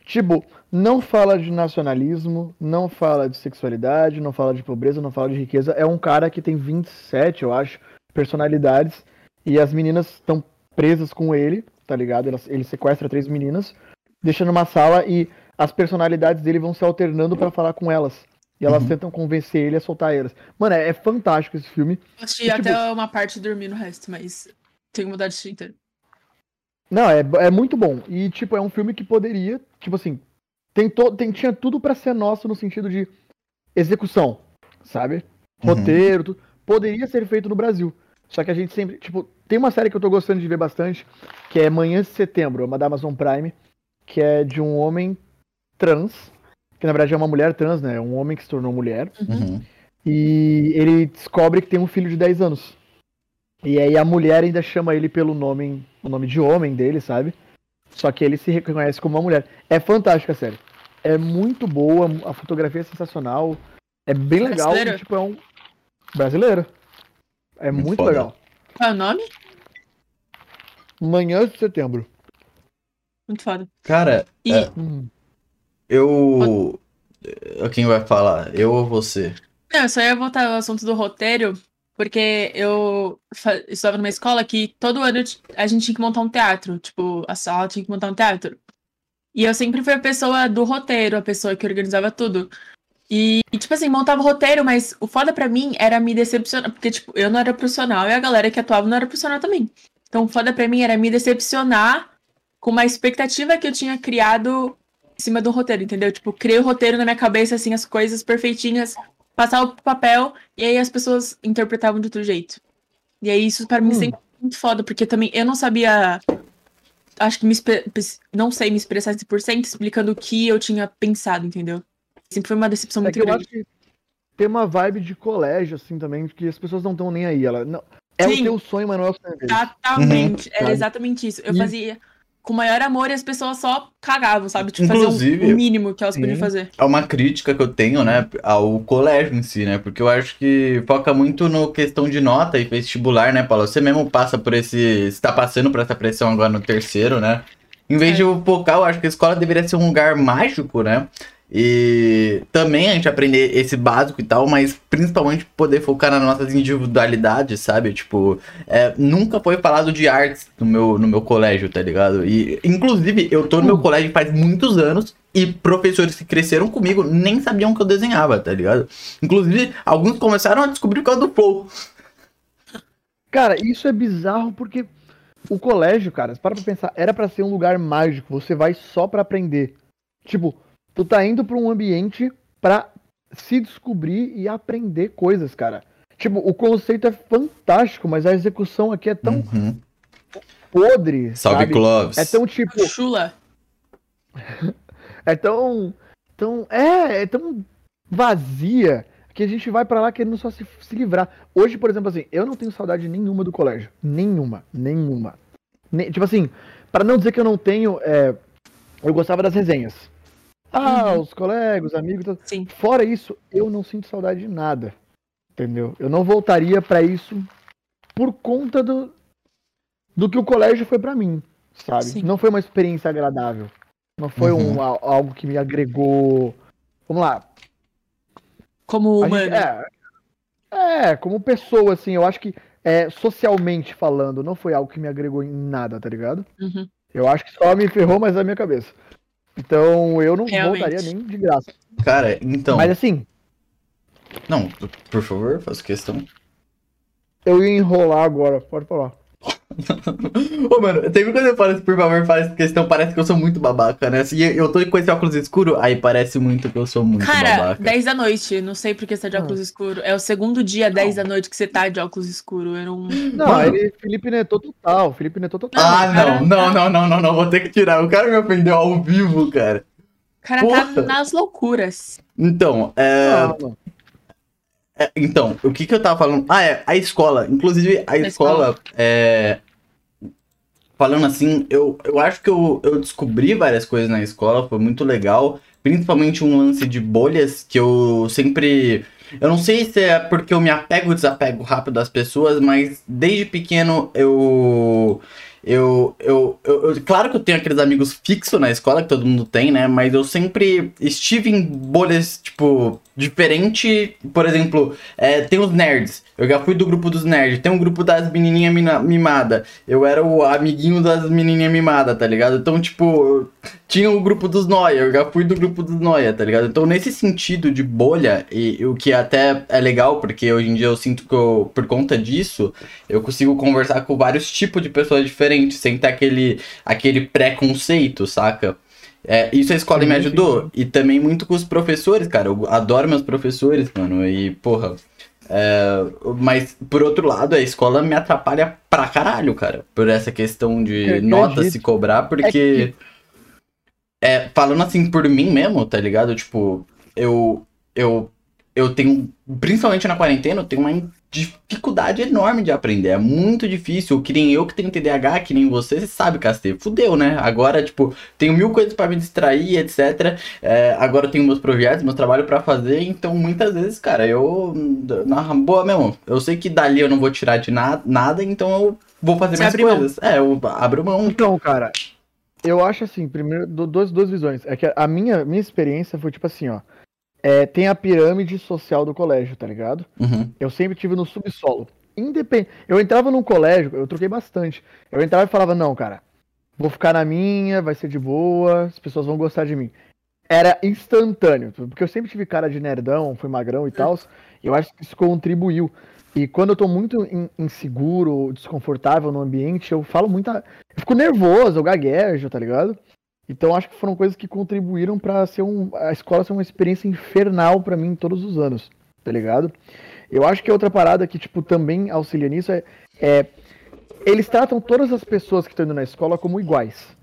Tipo, não fala de nacionalismo, não fala de sexualidade, não fala de pobreza, não fala de riqueza. É um cara que tem 27, eu acho, personalidades e as meninas estão presas com ele, tá ligado? Elas- Ele sequestra três meninas, deixa numa sala e as personalidades dele vão se alternando pra falar com elas. E elas Uhum. tentam convencer ele a soltar elas. Mano, é, é fantástico esse filme. Eu assisti E, tipo- até uma parte e dormi no resto, mas tenho que mudar de inteiro. Não, é, é muito bom. E, tipo, é um filme que poderia, tipo assim, tem to, tem, tinha tudo pra ser nosso no sentido de execução, sabe? Uhum. Roteiro, tudo. Poderia ser feito no Brasil. Só que a gente sempre, tipo, tem uma série que eu tô gostando de ver bastante, que é Manhã de Setembro, é uma da Amazon Prime, que é de um homem trans, que na verdade é uma mulher trans, né? É um homem que se tornou mulher. Uhum. E ele descobre que tem um filho de 10 anos. E aí a mulher ainda chama ele pelo nome, o nome de homem dele, sabe? Só que ele se reconhece como uma mulher. É fantástica a série. É muito boa, a fotografia é sensacional. É bem legal, Brasileira? e, tipo, é um brasileira. É Muito muito legal. Qual é o nome? Manhã de setembro. Muito foda. Cara, E É. Hum. eu. Quem vai falar? Eu ou você? Não, eu só ia voltar ao assunto do roteiro, porque eu estudava numa escola que todo ano a gente tinha que montar um teatro. Tipo, a sala tinha que montar um teatro. E eu sempre fui a pessoa do roteiro, a pessoa que organizava tudo. E, e, tipo assim, montava o roteiro, mas o foda pra mim era me decepcionar, porque, tipo, eu não era profissional e a galera que atuava não era profissional também. Então, o foda pra mim era me decepcionar com uma expectativa que eu tinha criado em cima do roteiro, entendeu? Tipo, criei o roteiro na minha cabeça, assim, as coisas perfeitinhas, passava pro papel e aí as pessoas interpretavam de outro jeito. E aí isso pra mim Hum. sempre foi muito foda, porque também eu não sabia. Acho que me não sei me expressar 100% explicando o que eu tinha pensado, entendeu? Sempre foi uma decepção É muito que eu grande. acho que tem uma vibe de colégio, assim, também, que as pessoas não estão nem aí. Ela, não, é Sim. o teu sonho, mas não é o sonho. Exatamente, era Sabe? exatamente isso. Eu E- fazia com o maior amor e as pessoas só cagavam, sabe? Tipo, fazer Inclusive- o mínimo que elas podiam Sim. fazer. é uma crítica que eu tenho, né, ao colégio em si, né? Porque eu acho que foca muito no questão de nota e vestibular, né, Paulo? Você mesmo passa por esse. Você tá passando por essa pressão agora no terceiro, né? Em vez É. de focar, eu acho que a escola deveria ser um lugar mágico, né? E também a gente aprender esse básico e tal, mas principalmente poder focar nas nossas individualidades, sabe? Tipo, é, nunca foi falado de artes no meu, no meu colégio, tá ligado? E, inclusive, eu tô no meu colégio faz muitos anos e professores que cresceram comigo nem sabiam que eu desenhava, tá ligado? Inclusive, alguns começaram a descobrir por causa do Flow. Cara, isso é bizarro porque o colégio, cara, para pra pensar, era pra ser um lugar mágico. Você vai só pra aprender. Tipo, tu tá indo pra um ambiente pra se descobrir e aprender coisas, cara. Tipo, o conceito é fantástico, mas a execução aqui é tão Uhum. podre. Salve, sabe? Clóvis. É tão tipo, Chula. é tão, tão, é, é tão vazia que a gente vai pra lá querendo só se, se livrar. Hoje, por exemplo, assim, eu não tenho saudade nenhuma do colégio, nenhuma, nenhuma. Ne- tipo assim, pra não dizer que eu não tenho, é, eu gostava das resenhas. Ah, Uhum. os colegas, os amigos, tudo. Sim. fora isso, eu não sinto saudade de nada, entendeu? Eu não voltaria pra isso por conta do do que o colégio foi pra mim, sabe? Sim. Não foi uma experiência agradável. Não foi um, Uhum. al- algo que me agregou. Vamos lá. Como humano. gente- é, é, como pessoa, assim, eu acho que é, socialmente falando, não foi algo que me agregou em nada, tá ligado? Uhum. Eu acho que só me ferrou mais a minha cabeça. Então eu não Realmente. voltaria nem de graça. Cara, então. Mas assim, Não, por favor, faço questão. eu ia enrolar agora, pode falar. Ô, mano, sempre quando eu falo assim, por favor, faz questão, parece que eu sou muito babaca, né? Assim, eu tô com esse óculos escuro, aí parece muito que eu sou muito Cara, babaca. 10 da noite, não sei porque você tá de Ah. óculos escuro. É o segundo dia, 10 da noite, que você tá de óculos escuro. Eu não. Não, Mano. ele Felipe Neto total. Felipe Neto total. Ah, cara- não, não, não, não, não, não, vou ter que tirar. O cara me ofendeu ao vivo, cara. O cara Porra. tá nas loucuras. Então, é. Não, não. É, então, o que que eu tava falando? Ah, é, a escola. Inclusive, a escola, é... Falando assim, eu, eu acho que eu, eu descobri várias coisas na escola, foi muito legal. Principalmente um lance de bolhas que eu sempre... Eu não sei se é porque eu me apego ou desapego rápido das pessoas, mas desde pequeno eu... Eu, eu, eu, eu- Claro que eu tenho aqueles amigos fixos na escola, que todo mundo tem, né? Mas eu sempre estive em bolhas, tipo, diferente. Por exemplo, é, tem os nerds. Eu já fui do grupo dos nerds. Tem um grupo das menininhas mimada. Eu era o amiguinho das menininhas mimada, tá ligado? Então, tipo, tinha o grupo dos noia. Eu já fui do grupo dos noia, tá ligado? Então, nesse sentido de bolha, e, e o que até é legal, porque hoje em dia eu sinto que eu, por conta disso, eu consigo conversar com vários tipos de pessoas diferentes, sem ter aquele, aquele preconceito, saca? É, isso a escola Sim, me ajudou. sim. E também muito com os professores, cara. Eu adoro meus professores, mano. E, porra. é, mas, por outro lado, a escola me atrapalha pra caralho, cara. Por essa questão de nota se cobrar, porque. É, falando assim por mim mesmo, tá ligado? Tipo, eu. Eu. Eu tenho. Principalmente na quarentena, eu tenho uma dificuldade enorme de aprender. É muito difícil. Que nem eu que tenho TDAH, que nem você, você sabe, Castê. Fudeu, né? Agora, tipo, tenho mil coisas pra me distrair, etc. É, agora eu tenho meus projetos, meu trabalho pra fazer. Então, muitas vezes, cara, eu. Na boa mesmo. Eu sei que dali eu não vou tirar de na, nada, então eu vou fazer Você minhas abre mão. coisas. É, eu abro mão. Então, cara, eu acho assim, primeiro, duas, duas visões. É que a minha, minha experiência foi tipo assim, ó. É, tem a pirâmide social do colégio, tá ligado? Uhum. Eu sempre tive no subsolo. Independente. Eu entrava num colégio, eu troquei bastante. Eu entrava e falava, não, cara, vou ficar na minha, vai ser de boa, as pessoas vão gostar de mim. Era instantâneo, porque eu sempre tive cara de nerdão, fui magrão e tal. Eu acho que isso contribuiu. E quando eu tô muito in- inseguro, desconfortável no ambiente, eu falo muita. Eu fico nervoso, eu gaguejo, tá ligado? Então acho que foram coisas que contribuíram pra ser um. A escola ser uma experiência infernal pra mim todos os anos, tá ligado? Eu acho que outra parada que, tipo, também auxilia nisso é. é eles tratam todas as pessoas que estão indo na escola como iguais.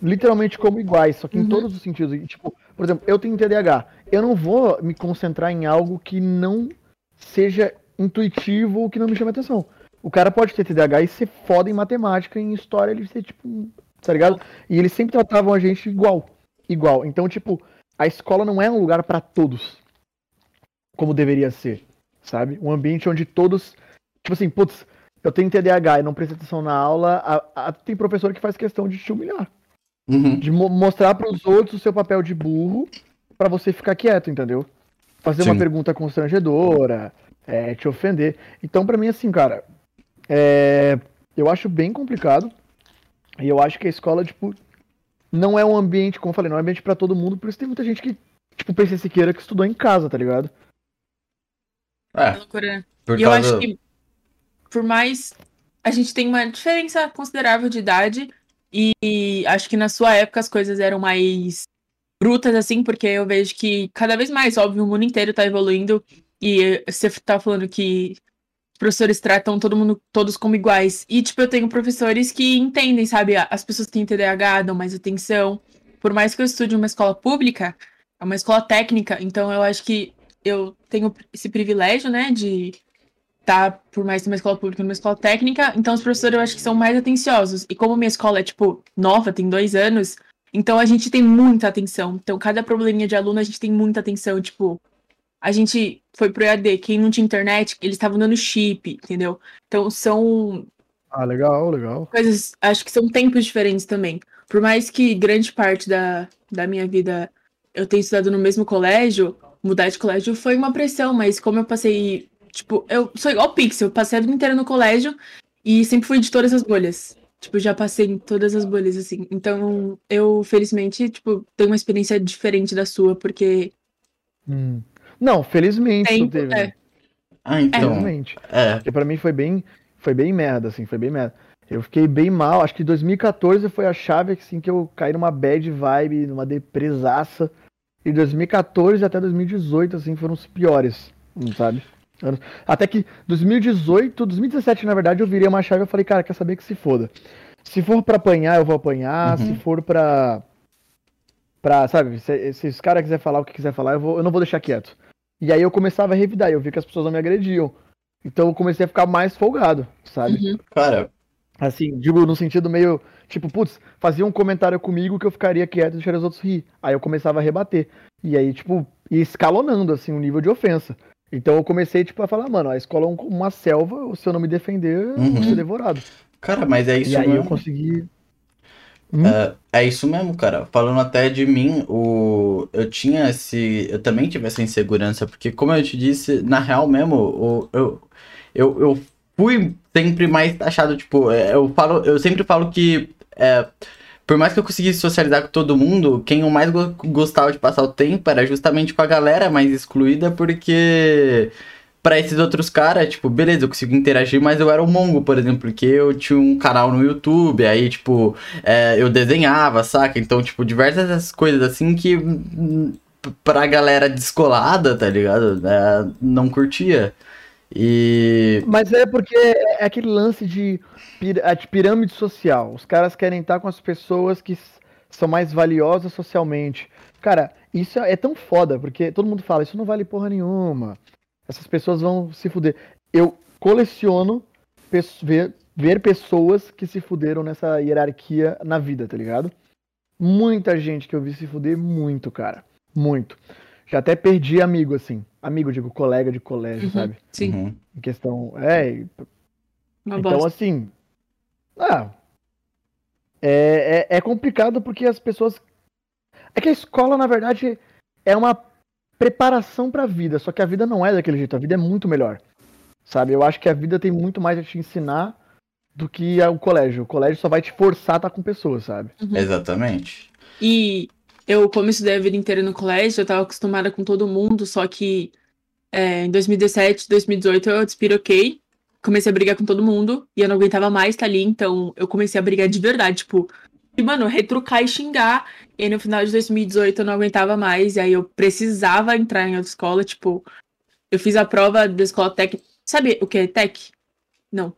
Literalmente como iguais, só que em Uhum. todos os sentidos. E, tipo, por exemplo, eu tenho TDAH. Eu não vou me concentrar em algo que não seja intuitivo ou que não me chame atenção. O cara pode ter TDAH e ser foda em matemática, em história, ele ser tipo. Tá ligado? E eles sempre tratavam a gente igual. Igual. Então, tipo, a escola não é um lugar pra todos. Como deveria ser. Sabe? Um ambiente onde todos. Tipo assim, putz, eu tenho TDAH e não presta atenção na aula. a- a- tem professor que faz questão de te humilhar. Uhum. De mo- mostrar pros outros o seu papel de burro pra você ficar quieto, entendeu? Fazer uma Sim. pergunta constrangedora, é, te ofender. Então, pra mim, assim, cara, é, eu acho bem complicado. E eu acho que a escola, tipo, não é um ambiente, como eu falei, não é um ambiente pra todo mundo. Por isso tem muita gente que, tipo, PC Siqueira que estudou em casa, tá ligado? É, É loucura. por E eu acho que, por mais. A gente tem uma diferença considerável de idade. E acho que na sua época as coisas eram mais brutas, assim, porque eu vejo que cada vez mais, óbvio, o mundo inteiro tá evoluindo. E você tá falando que professores tratam todo mundo, todos como iguais. E, tipo, eu tenho professores que entendem, sabe? As pessoas que têm TDAH dão mais atenção. Por mais que eu estude uma escola pública, é uma escola técnica, então eu acho que eu tenho esse privilégio, né, de estar, por mais que uma escola pública, numa escola técnica, então os professores eu acho que são mais atenciosos. E como minha escola é, tipo, nova, tem dois anos, então a gente tem muita atenção. Então, cada probleminha de aluno, a gente tem muita atenção, tipo, a gente foi pro EAD, quem não tinha internet, eles estavam dando chip, entendeu? Então, são Ah, legal, legal. coisas, acho que são tempos diferentes também. Por mais que grande parte da, da minha vida eu tenha estudado no mesmo colégio, mudar de colégio foi uma pressão, mas como eu passei, tipo, eu sou igual Pixel, eu passei a vida inteira no colégio e sempre fui de todas as bolhas. Tipo, já passei em todas as bolhas, assim. Então, eu, felizmente, tipo, tenho uma experiência diferente da sua, porque Hum. Não, felizmente tempo, teve. é? Ah, então. Felizmente. É. Porque pra mim foi bem, foi bem merda, assim, foi bem merda. Eu fiquei bem mal. Acho que 2014 foi a chave assim, que eu caí numa bad vibe, numa depresaça. E 2014 até 2018, assim, foram os piores, sabe? Até que 2018, 2017, na verdade, eu virei uma chave e falei, cara, quer saber que se foda. Se for pra apanhar, eu vou apanhar. Uhum. Se for pra. pra sabe, se, se os caras quiser falar o que quiser falar, eu, vou, eu não vou deixar quieto. E aí eu começava a revidar, e eu vi que as pessoas não me agrediam. Então eu comecei a ficar mais folgado, sabe? Uhum. Cara, Assim, digo no sentido meio, tipo, putz, fazia um comentário comigo que eu ficaria quieto e deixaria os outros rir. Aí eu começava a rebater. E aí, tipo, ia escalonando, assim, o nível de ofensa. Então eu comecei, tipo, a falar, mano, a escola é uma selva, se eu não me defender, eu vou ser uhum. devorado. Cara, mas é isso E aí mesmo. eu consegui... É, é isso mesmo, cara. Falando até de mim, o... eu tinha esse. Eu também tive essa insegurança, porque, como eu te disse, na real mesmo, o... eu, eu, eu fui sempre mais taxado, tipo, é, eu falo, eu sempre falo que é, por mais que eu conseguisse socializar com todo mundo, quem eu mais gostava de passar o tempo era justamente com a galera mais excluída, porque para esses outros caras, tipo, beleza, eu consigo interagir, mas eu era o Mongo, por exemplo, porque eu tinha um canal no YouTube, aí, tipo, é, eu desenhava, saca? Então, tipo, diversas coisas assim que hum, pra galera descolada, tá ligado? É, não curtia. E. Mas é porque é aquele lance de, é de pirâmide social. Os caras querem estar com as pessoas que são mais valiosas socialmente. Cara, isso é tão foda, porque todo mundo fala, isso não vale porra nenhuma. Essas pessoas vão se fuder. Eu coleciono ver, ver pessoas que se fuderam nessa hierarquia na vida, tá ligado? Muita gente que eu vi se fuder, muito, cara. Muito. Já até perdi amigo, assim. Amigo, digo, colega de colégio, uhum, sabe? Sim. Uhum. Em questão. É. Uma então, bosta. assim. Ah. É, é, é complicado porque as pessoas. É que a escola, na verdade, é uma preparação para a vida. Só que a vida não é daquele jeito. A vida é muito melhor. Sabe? Eu acho que a vida tem muito mais a te ensinar do que o colégio. O colégio só vai te forçar a estar com pessoas, sabe? Uhum. Exatamente. E eu, como estudei a vida inteira no colégio, eu tava acostumada com todo mundo, só que é, em 2017, 2018 eu despiroquei, comecei a brigar com todo mundo, e eu não aguentava mais estar ali, então eu comecei a brigar de verdade, tipo, e, mano, retrucar e xingar. E aí no final de 2018 eu não aguentava mais, e aí eu precisava entrar em outra escola, tipo, eu fiz a prova da escola técnica. Sabe o que é TEC? Não.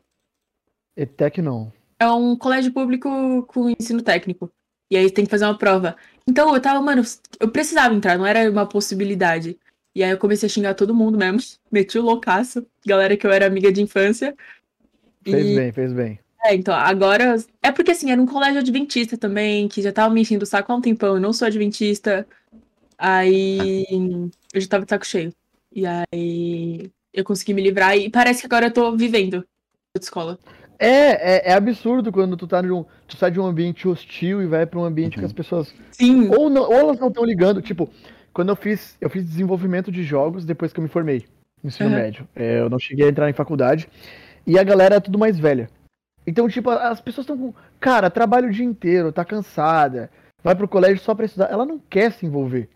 ETEC não. É um colégio público com ensino técnico. E aí tem que fazer uma prova. Então eu tava, mano, eu precisava entrar, não era uma possibilidade. E aí eu comecei a xingar todo mundo mesmo. Meti o loucaço, galera que eu era amiga de infância. Fez e... bem, fez bem. É, então, agora. É porque assim, era um colégio adventista também, que já tava me enchendo o saco há um tempão, eu não sou adventista. Aí eu já tava de saco cheio. E aí eu consegui me livrar e parece que agora eu tô vivendo de escola. É, é, é, absurdo quando tu tá um, tu sai de um ambiente hostil e vai para um ambiente uhum. que as pessoas Sim. ou não, ou elas não estão ligando, tipo, quando eu fiz, eu fiz desenvolvimento de jogos depois que eu me formei no ensino uhum. médio. É, eu não cheguei a entrar em faculdade e a galera é tudo mais velha. Então, tipo, as pessoas estão com, cara, trabalha o dia inteiro, tá cansada, vai pro colégio só para estudar, ela não quer se envolver.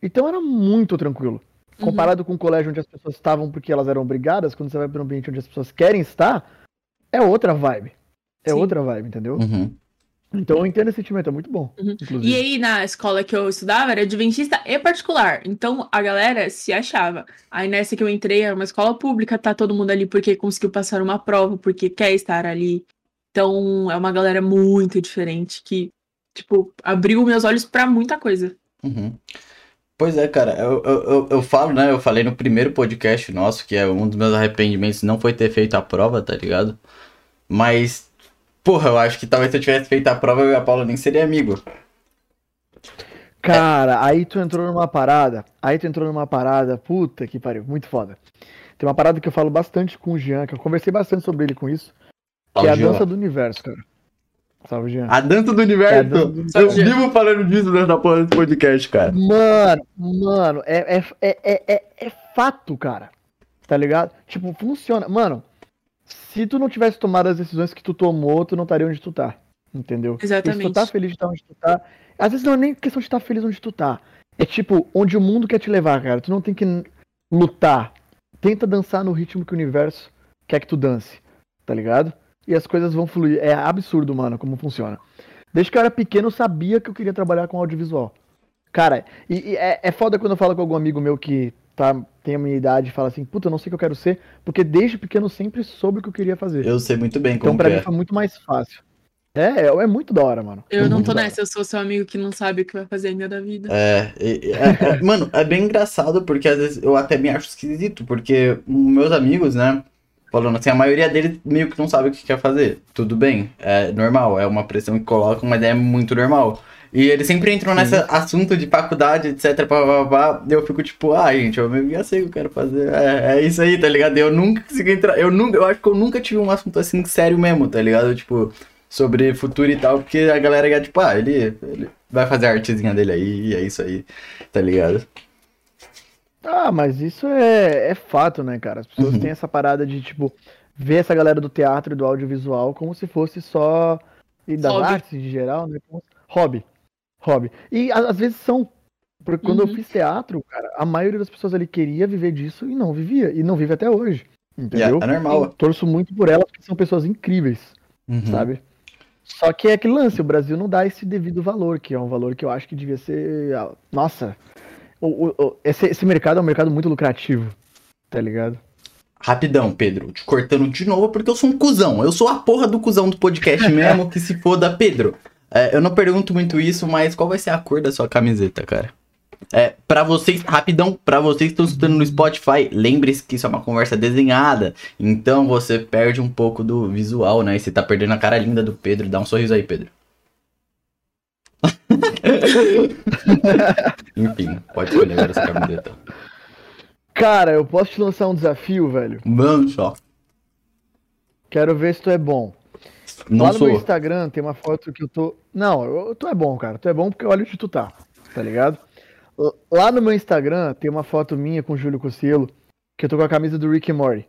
Então era muito tranquilo. Uhum. Comparado uhum. com o colégio onde as pessoas estavam porque elas eram obrigadas, quando você vai para um ambiente onde as pessoas querem estar, é outra vibe. É Sim. outra vibe, entendeu? Uhum. Então eu entendo esse sentimento, é muito bom. Uhum. E aí, na escola que eu estudava, era adventista e particular. Então a galera se achava. Aí nessa que eu entrei, era uma escola pública, tá todo mundo ali porque conseguiu passar uma prova, porque quer estar ali. Então é uma galera muito diferente que, tipo, abriu meus olhos para muita coisa. Uhum. Pois é, cara, eu, eu, eu, eu, falo, né? Eu falei no primeiro podcast nosso que é um dos meus arrependimentos não foi ter feito a prova, tá ligado? Mas, porra, eu acho que talvez se eu tivesse feito a prova, eu e a Paula nem seria amigo. Cara, é. aí tu entrou numa parada. Aí tu entrou numa parada, puta que pariu, muito foda. Tem uma parada que eu falo bastante com o Jean, que eu conversei bastante sobre ele com isso. Que é a dança do universo, cara. Salve, Jean. A dança do universo. É do... Eu vivo falando disso nessa porra desse podcast, cara. Mano, mano, é, é, é, é, é fato, cara. Tá ligado? Tipo, funciona. Mano, se tu não tivesse tomado as decisões que tu tomou, tu não estaria onde tu tá. Entendeu? Exatamente. E se tu tá feliz de estar onde tu tá. Às vezes não é nem questão de estar feliz onde tu tá. É tipo, onde o mundo quer te levar, cara. Tu não tem que lutar. Tenta dançar no ritmo que o universo quer que tu dance. Tá ligado? e as coisas vão fluir. É absurdo, mano, como funciona. Desde que eu era pequeno, eu sabia que eu queria trabalhar com audiovisual. Cara, e, e é, é foda quando eu falo com algum amigo meu que tá, tem a minha idade e fala assim, puta, eu não sei o que eu quero ser, porque desde pequeno eu sempre soube o que eu queria fazer. Eu sei muito bem então como pra que mim é. foi muito mais fácil. É, é, é muito da hora, mano. Eu não tô nessa, eu sou seu amigo que não sabe o que vai fazer ainda da vida. É, é- é- mano, é bem engraçado porque às vezes eu até me acho esquisito, porque meus amigos, né, falando assim, a maioria deles meio que não sabe o que quer fazer. Tudo bem, é normal, é uma pressão que colocam, mas é muito normal. E eles sempre entram nesse assunto de faculdade, etc, pá, pá, e eu fico tipo, ah, gente, eu meio que já sei o que eu quero fazer, é, é isso aí, tá ligado? Eu nunca consegui entrar, eu nunca, eu acho que eu nunca tive um assunto assim sério mesmo, tá ligado? Tipo, sobre futuro e tal, porque a galera ia tipo, ah, ele, ele vai fazer a artezinha dele aí, e é isso aí, tá ligado? Ah, mas isso é, é fato, né, cara? As pessoas Uhum. têm essa parada de, tipo, ver essa galera do teatro e do audiovisual como se fosse só. E das artes em geral, né? como- Hobby. Hobby. E às vezes são. Porque quando eu Uhum. fiz teatro, cara, a maioria das pessoas ali queria viver disso e não vivia. E não vive até hoje. Entendeu? é normal. Torço muito por elas, porque são pessoas incríveis, Uhum. sabe? Só que é aquele lance, o Brasil não dá esse devido valor, que é um valor que eu acho que devia ser. ah, Nossa! o- o- o- esse, esse mercado é um mercado muito lucrativo, tá ligado? Rapidão, Pedro, te cortando de novo porque eu sou um cuzão. Eu sou a porra do cuzão do podcast mesmo, que se foda, Pedro. É, eu não pergunto muito isso, mas qual vai ser a cor da sua camiseta, cara? É, pra vocês, rapidão, pra vocês que estão escutando no Spotify, lembre-se que isso é uma conversa desenhada, então você perde um pouco do visual, né? E você tá perdendo a cara linda do Pedro. Dá um sorriso aí, Pedro. Enfim, pode escolher agora essa camiseta. Cara, eu posso te lançar um desafio, velho? Vamos só. Quero ver se tu é bom. Não Lá no meu. Instagram tem uma foto que eu tô. Não, eu- tu é bom, cara. Tu é bom porque olha onde tu tá, tá ligado? Lá no meu Instagram tem uma foto minha com o Júlio Cossielo, que eu tô com a camisa do Rick and Morty.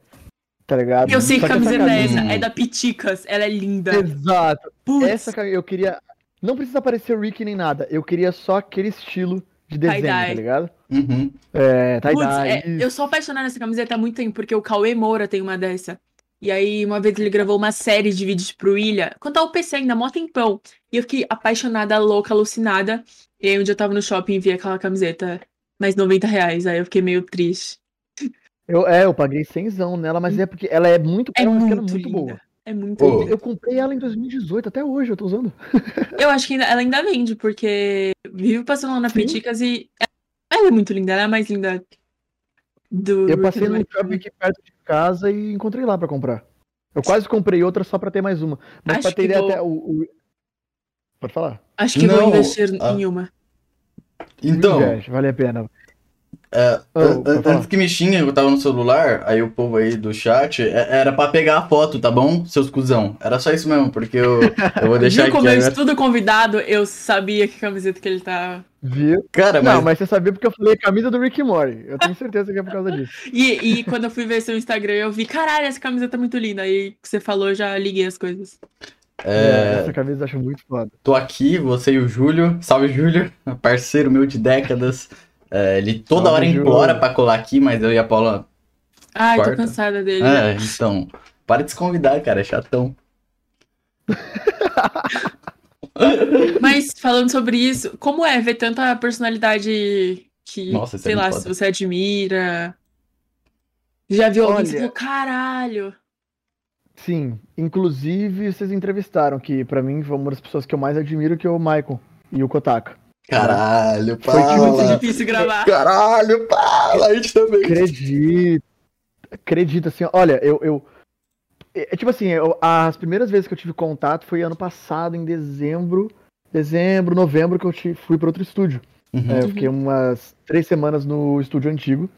Tá ligado? Eu sei que Só essa camiseta é essa, camisa- é da Piticas, ela é linda. Exato. Putz, Essa eu queria. Não precisa aparecer o Rick nem nada. Eu queria só aquele estilo de desenho, tá ligado? Uhum. É, putz, tie-dye. é, eu sou apaixonada nessa camiseta há muito tempo, porque o Cauê Moura tem uma dessa. E aí, uma vez ele gravou uma série de vídeos pro Ilha, quando tava o PC ainda, mó tempão. E eu fiquei apaixonada, louca, alucinada. E aí, um dia eu tava no shopping e vi aquela camiseta, mais 90 reais. Aí eu fiquei meio triste. Eu, é, eu paguei 100 nela, mas é porque ela é muito É mas ela é muito muito linda. boa. É muito linda. Eu comprei ela em 2018, até hoje eu tô usando. Eu acho que ainda- ela ainda vende, porque vive passando lá na Sim. Piticas e ela é muito linda, ela é a mais linda do. Eu passei num Morty. shopping aqui perto de casa e encontrei lá pra comprar. Eu quase comprei outra só pra ter mais uma. Mas Acho pra ter vou- até o, o- Pode falar. Acho que Não, vou investir ah. em uma. Então, vale a pena. É, Oh, falar. antes que me xinguem, eu tava no celular, aí o povo aí do chat, é- era pra pegar a foto, tá bom, seus cuzão? Era só isso mesmo, porque eu, eu vou deixar Viu aqui como eu estudo convidado, eu sabia que camiseta que ele tá. Viu? Cara, Não, mas, mas você sabia porque eu falei camisa do Rick Morty. Eu tenho certeza que é por causa disso. E, e quando eu fui ver seu Instagram, eu vi, caralho, essa camiseta é muito linda. Aí que você falou, eu já liguei as coisas. é, Essa camisa eu acho muito foda. tô aqui, você e o Júlio, salve Júlio, parceiro meu de décadas. É, ele toda Salve, hora implora pra colar aqui, mas eu e a Paula. Ai, Corta. tô cansada dele. É, então, para de se convidar, cara, é chatão. Mas falando sobre isso, como é ver tanta personalidade que, Nossa, é sei lá, muito se você admira. Já viu alguém Olha- caralho. Sim, inclusive vocês entrevistaram, que pra mim foi uma das pessoas que eu mais admiro, que é o Michael e o Kotaka. Caralho, Foi tipo Muito difícil gravar. Caralho, Paula, a gente também. Acredito. Acredito, assim, olha, eu. eu é, é tipo assim, eu- as primeiras vezes que eu tive contato foi ano passado, em dezembro. Dezembro, novembro, que eu ti- fui para outro estúdio. Uhum. É, eu fiquei umas três semanas no estúdio antigo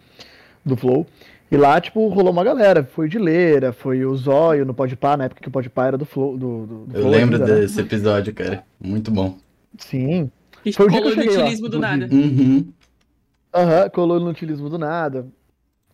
do Flow. E lá, tipo, rolou uma galera. Foi o Dileira, foi o Zóio no Podpah, na época que o Podpah era do Flow. Do, do, do Eu Flow lembro ainda, né? desse episódio, cara. Muito bom. Sim. Foi o dia que colou eu no cheguei lá, utilismo do nada. Uhum. Aham, colou no utilismo do nada.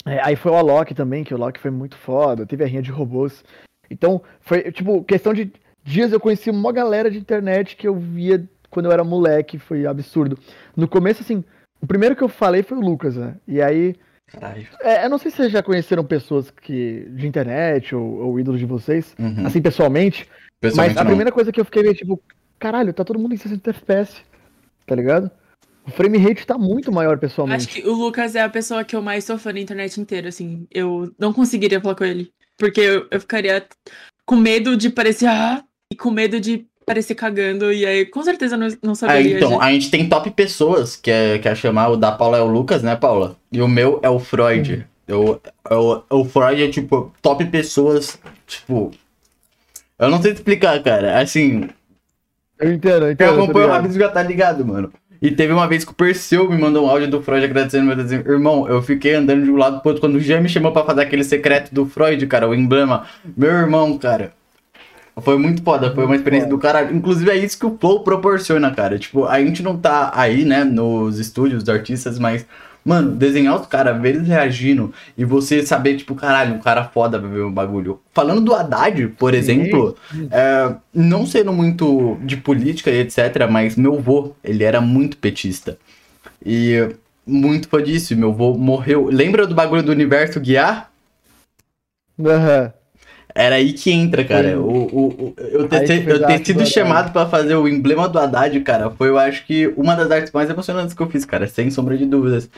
É, aí foi o Alok também, que o Alok foi muito foda. Teve a rinha de robôs. Então, foi, tipo, questão de dias eu conheci uma galera de internet que eu via quando eu era moleque. Foi absurdo. No começo, assim, o primeiro que eu falei foi o Lucas, né? E aí Caralho. É, eu não sei se vocês já conheceram pessoas que de internet ou, ou ídolos de vocês, Uhum. assim, pessoalmente. Pessoalmente mas a não. primeira coisa que eu fiquei meio tipo, caralho, tá todo mundo em 60 FPS, tá ligado? O frame rate tá muito maior pessoalmente. Acho que o Lucas é a pessoa que eu mais sou fã na internet inteira, assim. Eu não conseguiria falar com ele. Porque eu, eu ficaria com medo de parecer ah, e com medo de parecer cagando. E aí, com certeza, não, não Ah, saberia. então, agir. a gente tem top pessoas, que é, que é chamar, o da Paula é o Lucas, né, Paula? E o meu é o Freud. Eu, eu, o Freud é, tipo, top pessoas, tipo... Eu não sei te explicar, cara. Assim, Eu entendo, eu quem entendo. eu tô acompanha o ligado. Rabis já tá ligado, mano. E teve uma vez que o Perseu me mandou um áudio do Freud agradecendo meu desenho. Irmão, eu fiquei andando de um lado pro outro quando o Jean me chamou pra fazer aquele secreto do Freud, cara, o emblema. Meu irmão, cara. Foi muito foda, foi uma experiência do caralho. Inclusive é isso que o Flow proporciona, cara. Tipo, a gente não tá aí, né, nos estúdios dos artistas, mas, mano, desenhar os caras, ver eles reagindo e você saber, tipo, caralho, um cara foda pra ver o bagulho. Falando do Haddad, por exemplo, é, não sendo muito de política e etc, mas meu vô, ele era muito petista. E muito fã disso, meu vô morreu. Lembra do bagulho do universo guiar? Aham. Era aí que entra, cara. O, o, o- eu ter, eu a ter sido chamado pra fazer o emblema do Haddad, cara, foi, eu acho que, uma das artes mais emocionantes que eu fiz, cara, sem sombra de dúvidas.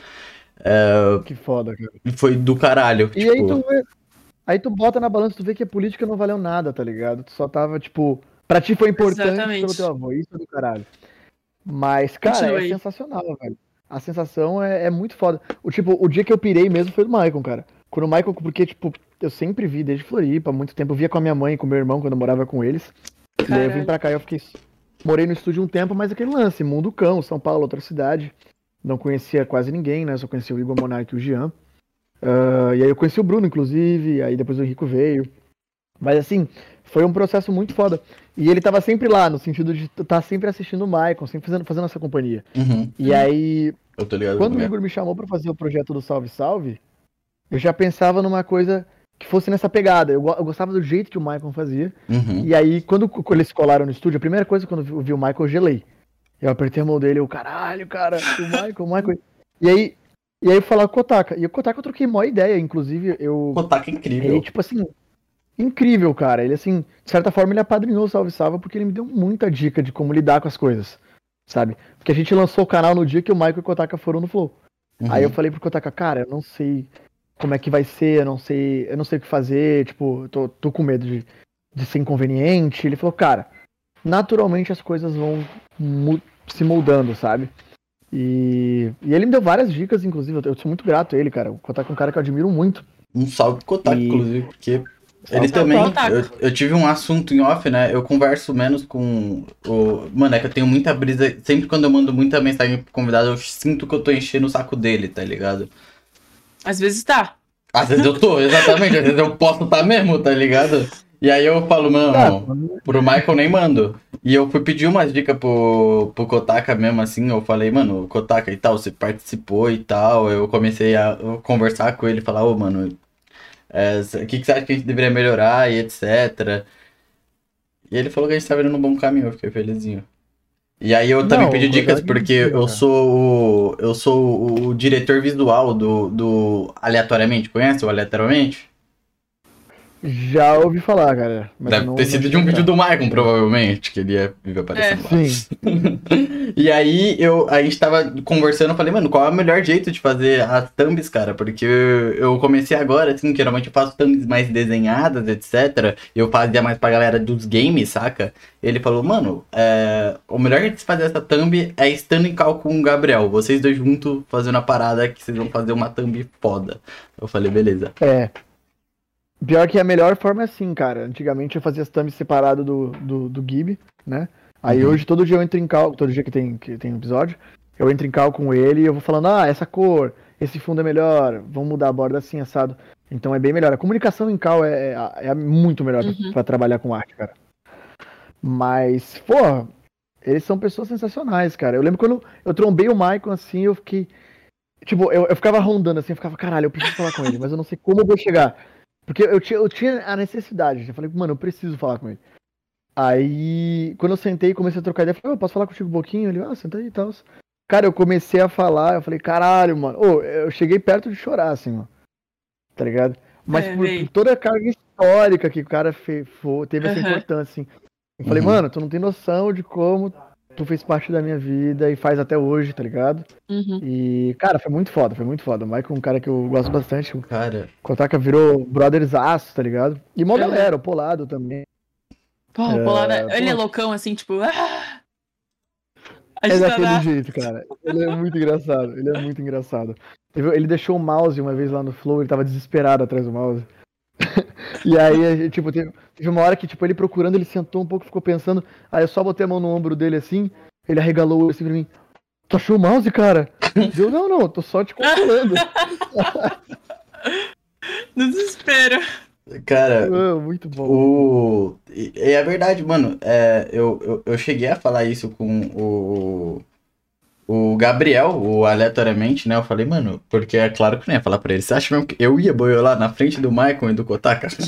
É, Que foda, cara. foi do caralho. E tipo, aí tu vê. Aí tu bota na balança, tu vê que a política não valeu nada, tá ligado? Tu só tava, tipo. Pra ti foi importante Exatamente. pelo teu avô, isso é do caralho. Mas, cara, é sensacional, velho. A sensação é, é muito foda. O tipo, o dia que eu pirei mesmo foi do Michael, cara. Quando o Michael, porque, tipo, eu sempre vi desde Floripa, há muito tempo. Eu via com a minha mãe e com o meu irmão quando eu morava com eles. E aí eu vim Caralho. pra cá e eu fiquei. Morei no estúdio um tempo, mas aquele lance, Mundo Cão, São Paulo, outra cidade. Não conhecia quase ninguém, né? Só conhecia o Igor Monark e o Jean. Ah, e aí eu conheci o Bruno, inclusive, aí depois o Henrico veio. Mas assim, foi um processo muito foda. E ele tava sempre lá, no sentido de estar sempre assistindo o Michael, sempre fazendo, fazendo essa companhia. uhum, E aí, eu tô ligado. quando o. Igor me chamou pra fazer o projeto do Salve Salve, eu já pensava numa coisa que fosse nessa pegada. Eu, eu gostava do jeito que o Michael fazia. Uhum. E aí, quando, quando eles colaram no estúdio, a primeira coisa quando eu vi o Michael, eu gelei. Eu apertei a mão dele, eu, caralho, cara, o Michael, o Michael. E aí, e aí eu falar com o Kotaka. E o Kotaka eu troquei maior ideia, inclusive, eu. Kotaka é incrível. Ele, tipo assim, incrível, cara. Ele, assim, de certa forma, ele apadrinhou o Salve Salva porque ele me deu muita dica de como lidar com as coisas, sabe? Porque a gente lançou o canal no dia que o Michael e o Kotaka foram no Flow. Uhum. Aí eu falei pro Kotaka, cara, eu não sei como é que vai ser, eu não sei, eu não sei o que fazer, tipo, eu tô, tô com medo de, de ser inconveniente. Ele falou, cara, naturalmente as coisas vão mu- se moldando, sabe? E, e ele me deu várias dicas, inclusive, eu, eu sou muito grato a ele, cara. O Kotaka é um cara que eu admiro muito. Um salve pro Kotaka, E- inclusive, porque ele também. Eu, eu tive um assunto em off, né? Eu converso menos com o. Mano, é que eu tenho muita brisa. Sempre quando eu mando muita mensagem pro convidado, eu sinto que eu tô enchendo o saco dele, tá ligado? Às vezes tá. Às vezes eu tô, exatamente. Às vezes eu posso tá mesmo, tá ligado? E aí eu falo, mano, pro Michael nem mando. E eu fui pedir umas dicas pro, pro Kotaka mesmo, assim. Eu falei, mano, Kotaka e tal, você participou e tal. Eu comecei a conversar com ele, falar, ô, mano, é, o que, que você acha que a gente deveria melhorar e etc. E ele falou que a gente tava indo num bom caminho, eu fiquei felizinho. E aí eu também Não, pedi dicas porque eu sou o, eu sou o, o diretor visual do, do Aleatoriamente. Conhece o Aleatoriamente? Já ouvi falar, cara. Deve não- ter sido de um vídeo do Maicon, provavelmente, que ele ia viver aparecendo lá. Sim. E aí eu, a gente tava conversando, eu falei, mano, qual é o melhor jeito de fazer as thumbs, cara? Porque eu comecei agora, assim, geralmente eu faço thumbs mais desenhadas, etc. Eu fazia mais pra galera dos games, saca? Ele falou, mano, é, o melhor jeito de fazer essa thumb é estando em cal com o Gabriel. Vocês dois juntos fazendo a parada que vocês vão fazer uma thumb foda. Eu falei, beleza. É. Pior que a melhor forma é assim, cara. Antigamente eu fazia as thumbs separado do, do, do Gib, né? Aí Uhum. hoje todo dia eu entro em cal, todo dia que tem, que tem episódio, eu entro em cal com ele e eu vou falando, ah, essa cor, esse fundo é melhor, vamos mudar a borda assim, assado. Então é bem melhor. A comunicação em cal é, é, é muito melhor pra- Uhum. pra trabalhar com arte, cara. Mas, pô, eles são pessoas sensacionais, cara. Eu lembro quando eu trombei o Michael assim, eu fiquei. Tipo, eu, eu ficava rondando assim, eu ficava, caralho, eu preciso falar com ele, mas eu não sei como eu vou chegar. Porque eu tinha, eu tinha a necessidade. Eu falei, mano, eu preciso falar com ele. Aí, quando eu sentei e comecei a trocar ideia, eu falei, "Ô, posso falar contigo um pouquinho? Ele, ah, senta aí e tal. cara, eu comecei a falar, eu falei, caralho, mano. Ô, eu cheguei perto de chorar, assim, mano. Tá ligado? Mas É, por, por toda a carga histórica que o cara fe, fo- teve essa Aham. importância, assim. Eu falei, Uhum. mano, tu não tem noção de como tu fez parte da minha vida e faz até hoje, tá ligado? Uhum. E, cara, foi muito foda, foi muito foda. O Michael é um cara que eu gosto bastante. O Cara, Kotaka virou brothers aço, tá ligado? E uma Uhum. galera, o Polado também. Porra, É, o Polada, ele é pô. loucão, assim, tipo. Ah! É daquele jeito, cara. Ele é muito engraçado. Ele é muito engraçado. Ele ele deixou o mouse uma vez lá no Flow, ele tava desesperado atrás do mouse. e aí, tipo, teve, teve uma hora que, tipo, ele procurando, ele sentou um pouco, ficou pensando. Aí eu só botei a mão no ombro dele assim, ele arregalou o olho assim pra mim. Tu achou o mouse, cara? Eu, não, não, tô só te controlando. Desespero. cara, Ah, muito bom. O... E e é verdade, mano. É, eu, eu, eu cheguei a falar isso com o, o Gabriel, o aleatoriamente, né? Eu falei, mano, porque é claro que não ia falar pra ele. Você acha mesmo que eu ia boiolar na frente do Michael e do Kotaka?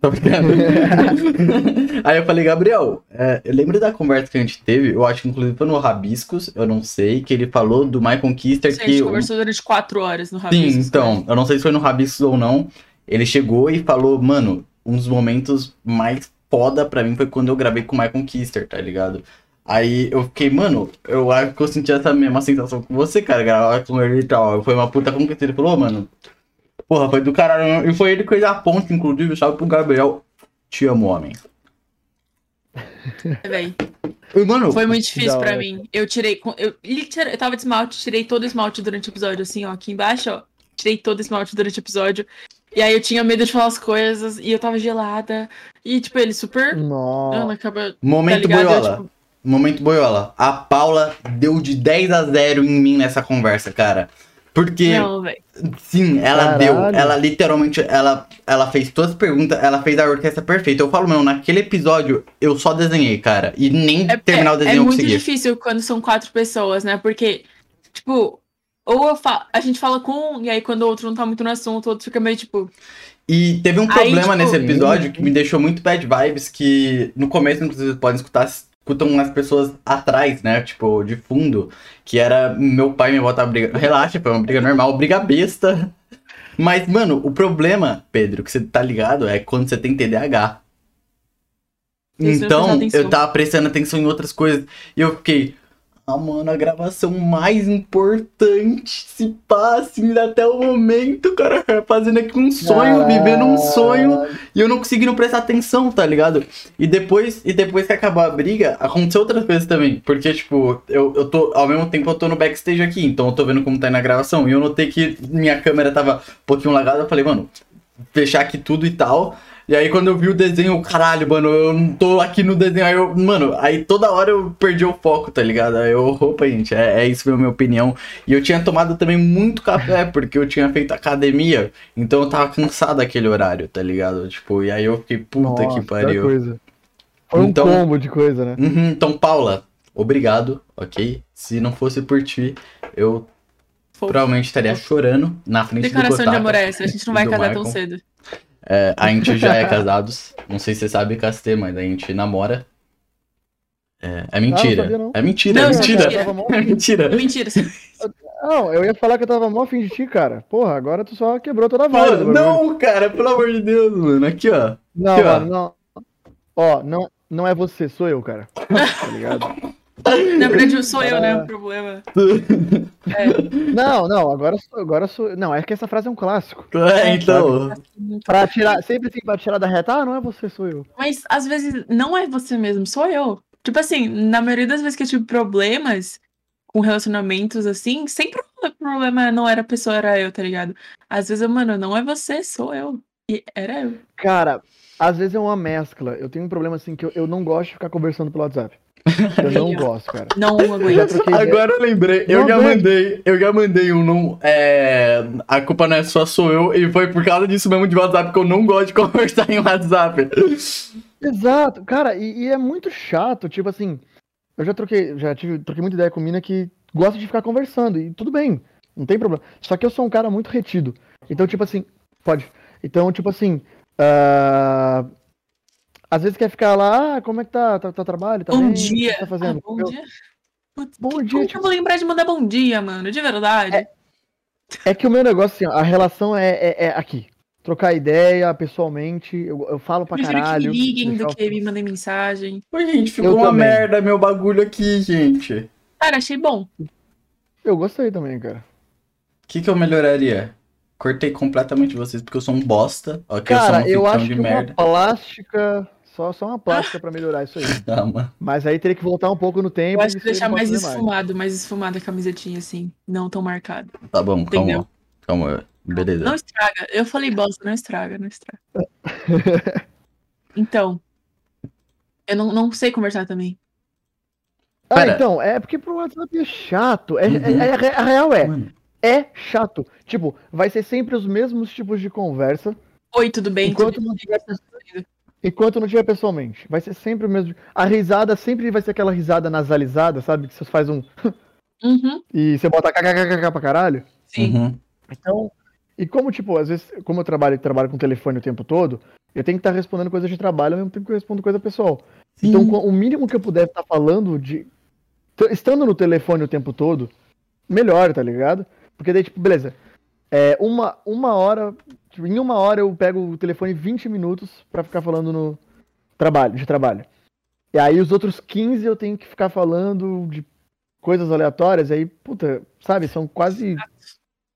Tô brincando. Aí eu falei, Gabriel, é, eu lembro da conversa que a gente teve, eu acho que inclusive foi no Rabiscos, eu não sei, que ele falou do Michael Kister A que. gente o- conversou durante quatro horas no Sim, Rabiscos. né? então, eu não sei se foi no Rabiscos ou não. Ele chegou e falou, mano, um dos momentos mais foda pra mim foi quando eu gravei com o Michael Kister, tá ligado? Aí eu fiquei, mano, eu acho que eu senti essa mesma sensação com você, cara, gravar com ele e tal. Foi uma puta conquista. Ele falou, mano, porra, foi do caralho. E foi ele que fez a ponte, inclusive, sabe, pro Gabriel. Te amo, homem. É, véi. E, mano, Foi muito difícil pra mim. Eu tirei. Eu, eu tava de esmalte, tirei todo o esmalte durante o episódio, assim, ó, aqui embaixo, ó. Tirei todo o esmalte durante o episódio. E aí eu tinha medo de falar as coisas, e eu tava gelada. E, tipo, ele super. Nossa. Ana, acaba. momento tá ligado? Eu, boiola. tipo, Momento boiola. A Paula deu de 10 a 0 em mim nessa conversa, cara. Porque. Não, velho. Sim, ela Caralho. deu. Ela literalmente, ela, ela fez todas as perguntas, ela fez a orquestra perfeita. Eu falo, meu, naquele episódio eu só desenhei, cara. E nem É, terminar o é- desenho é eu muito consegui. difícil quando são quatro pessoas, né? Porque, tipo, ou eu fa- a gente fala com um, e aí quando o outro não tá muito no assunto, o outro fica meio tipo. E teve um Aí, problema tipo, nesse episódio que me deixou muito bad vibes, que no começo, inclusive, vocês podem escutar, escutam as pessoas atrás, né? Tipo, de fundo. Que era meu pai me botar briga. Relaxa, foi uma briga normal, briga besta. Mas, mano, o problema, Pedro, que você tá ligado, é quando você tem TDAH. Não Então, eu tava prestando atenção em outras coisas. E eu fiquei. Ah, mano, a gravação mais importante se passa ainda até o momento, cara. Fazendo aqui um sonho, vivendo um sonho. E eu não conseguindo prestar atenção, tá ligado? E depois, e depois que acabou a briga, aconteceu outras coisas também. Porque, tipo, eu, eu tô. Ao mesmo tempo eu tô no backstage aqui, então eu tô vendo como tá aí na gravação. E eu notei que minha câmera tava um pouquinho lagada. Eu falei, mano, fechar aqui tudo e tal. E aí quando eu vi o desenho, caralho, mano, eu não tô aqui no desenho. Aí eu, mano, aí toda hora eu perdi o foco, tá ligado? Aí eu, opa, gente, é, é isso foi a minha opinião. E eu tinha tomado também muito café, porque eu tinha feito academia. Então eu tava cansado daquele horário, tá ligado? Tipo, e aí eu fiquei, puta Nossa, que pariu. Coisa. Foi Então- um combo de coisa, né? Uhum, então, Paula, obrigado, ok? Se não fosse por ti, eu Fofo. provavelmente estaria chorando na frente Declaração do de Kotaka. amor é essa? A gente não vai casar tão cedo. É, a gente já é casados. Não sei se você sabe, Castê, mas a gente namora. É, é mentira. Ah, não sabia, não. É mentira, Não, é mentira. Tava mó- É mentira. Mentira. Não, eu ia falar que eu tava mó fim de ti, cara. Porra, agora tu só quebrou toda a vibe. não, cara, pelo amor de Deus, mano. Aqui, ó. Não, Aqui, ó. mano, não. Ó, não, não é você, sou eu, cara. Tá ligado? Na verdade, sou eu, né? Ah. O problema. Não, não, agora sou, agora sou. Não, é que essa frase é um clássico. É, então. Pra tirar, sempre assim, pra tirar da reta, ah, não é você, sou eu. Mas às vezes não é você mesmo, sou eu. Tipo assim, na maioria das vezes que eu tive problemas com relacionamentos assim, sempre o problema não era a pessoa, era eu, tá ligado? Às vezes eu, mano, não é você, sou eu. E era eu. Cara, às vezes é uma mescla. Eu tenho um problema assim que eu, eu não gosto de ficar conversando pelo WhatsApp. Eu não gosto, cara. Não aguento. Agora eu lembrei, eu Não, já não. mandei, eu já mandei um não. É, a culpa não é só sou eu, e foi por causa disso mesmo de WhatsApp que eu não gosto de conversar em WhatsApp. Exato, cara, e, e é muito chato, tipo assim, eu já troquei, já tive, troquei muita ideia com mina que gosta de ficar conversando, e tudo bem, não tem problema. Só que eu sou um cara muito retido. Então, tipo assim, pode. Então, tipo assim, ah, às vezes quer ficar lá, ah, como é que tá, tá, tá trabalho, tá Bom bem? O que dia. você tá fazendo? Ah, bom Eu- dia. Putz, Bom que- dia, Como que tipo- eu vou lembrar de mandar bom dia, mano? De verdade. É que o meu negócio, assim, ó, a relação é, é, é aqui. Trocar ideia pessoalmente, eu, eu falo pra Prefiro caralho. que me liguem do o- que me mandem mensagem. Ô, gente, ficou Eu uma também. merda meu bagulho aqui, gente. Cara, achei bom. Eu gostei também, cara. O que, que eu melhoraria? Cortei completamente vocês porque eu sou um bosta. Ó, Cara, eu eu sou um acho acho que de uma merda. plástica. Só, só uma plástica pra melhorar isso aí. Tá, mano. Mas aí teria que voltar um pouco no tempo. Eu acho que deixar mais esfumado, mais esfumado a camisetinha, assim. Não tão marcado. Tá bom, Entendeu? calma. Calma, beleza. Não estraga. Eu falei bosta, não estraga, não estraga. Então. Eu não, não sei conversar também. Ah, Pera. então, é porque pro WhatsApp é chato. É, Uhum. é- é- a real é, Mano, é chato. Tipo, vai ser sempre os mesmos tipos de conversa. Oi, tudo bem? Enquanto Tudo não tiver Enquanto não tiver pessoalmente. Vai ser sempre o mesmo. A risada sempre vai ser aquela risada nasalizada, sabe? Que você faz um. Uhum, E você bota kkkk pra caralho. sim. uhum. Então. E como, tipo, às vezes, como eu trabalho, trabalho com telefone o tempo todo, eu tenho que estar respondendo coisas de trabalho ao mesmo tempo que eu respondo coisa pessoal. Então, Sim. co- o mínimo que eu puder estar falando de. Estando no telefone o tempo todo, melhor, tá ligado? Porque daí, tipo, beleza. É, uma, uma hora. Tipo, em uma hora eu pego o telefone 20 minutos pra ficar falando no trabalho, de trabalho. E aí os outros 15 eu tenho que ficar falando de coisas aleatórias, aí, puta, sabe, são quase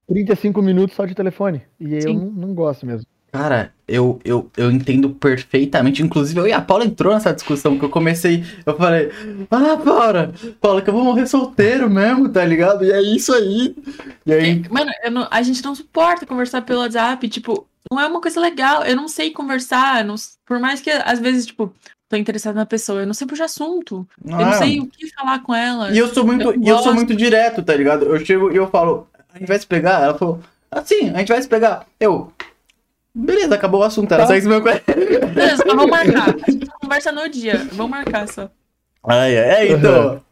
35 minutos só de telefone. E aí eu não, não gosto mesmo. Cara, eu, eu, eu entendo perfeitamente. Inclusive, eu e a Paula entrou nessa discussão que eu comecei. Eu falei, ah, Paula, Paula, que eu vou morrer solteiro mesmo, tá ligado? E é isso aí. E aí. Mano, eu não- a gente não suporta conversar pelo WhatsApp, tipo, não é uma coisa legal. Eu não sei conversar, não- por mais que às vezes, tipo, tô interessado na pessoa, eu não sei puxar assunto. Eu não Ah, sei o que falar com ela. E eu sou muito, Eu eu sou muito direto, tá ligado? Eu chego e eu falo, a gente vai se pegar? Ela falou, assim, a gente vai se pegar. Eu. Beleza, acabou o assunto. Era Tá. só isso mesmo. Beleza, mas vamos marcar. A gente conversa no dia. Vamos marcar só. Ai, ai, é, então.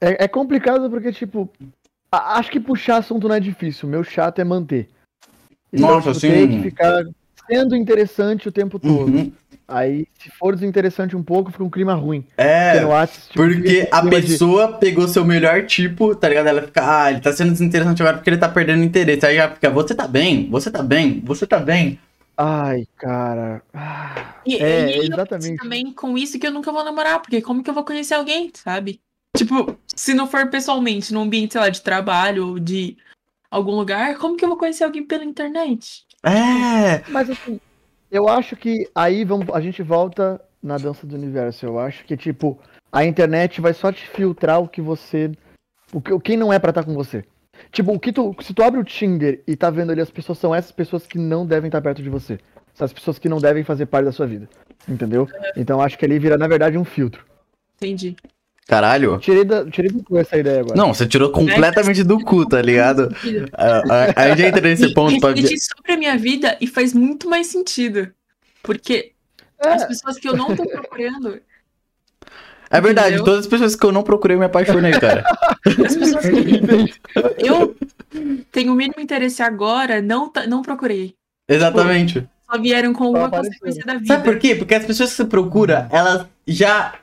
É, é complicado porque, tipo, a- acho que puxar assunto não é difícil. O meu chato é manter. Nossa, tipo, sim. Tem que ficar sendo interessante o tempo todo. Uhum. Aí, se for desinteressante um pouco, fica um clima ruim. Porque É, no WhatsApp, tipo, porque a clima de- pessoa pegou seu melhor tipo, tá ligado? Ela fica, ah, ele tá sendo desinteressante agora porque ele tá perdendo interesse. Aí já fica, você tá bem, você tá bem, você tá bem. Ai, cara. Ah, E, É, e exatamente. também com isso que eu nunca vou namorar, porque como que eu vou conhecer alguém, sabe? Tipo, se não for pessoalmente, num ambiente, sei lá, de trabalho ou de algum lugar, como que eu vou conhecer alguém pela internet? É, Mas assim, eu acho que aí vamos, a gente volta na dança do universo. Eu acho que, tipo, a internet vai só te filtrar o que você. O que, quem não é pra estar com você. Tipo, o que tu. Se tu abre o Tinder e tá vendo ali as pessoas, são essas pessoas que não devem estar perto de você. São as pessoas que não devem fazer parte da sua vida. Entendeu? Então acho que ali vira, na verdade, um filtro. Entendi. Caralho. Tirei, da, tirei do cu essa ideia agora. Não, você tirou completamente do cu, tá ligado? A, a, a gente entra nesse ponto pra ver. refleti sobre a minha vida e faz muito mais sentido. Porque as É, pessoas que eu não tô procurando, É verdade, Entendeu? todas as pessoas que eu não procurei eu me apaixonei, cara. as pessoas que eu tenho o mínimo interesse agora, não, não procurei. Exatamente. Só vieram com uma apareceram. consequência da vida. Sabe por quê? Porque as pessoas que você procura, elas já.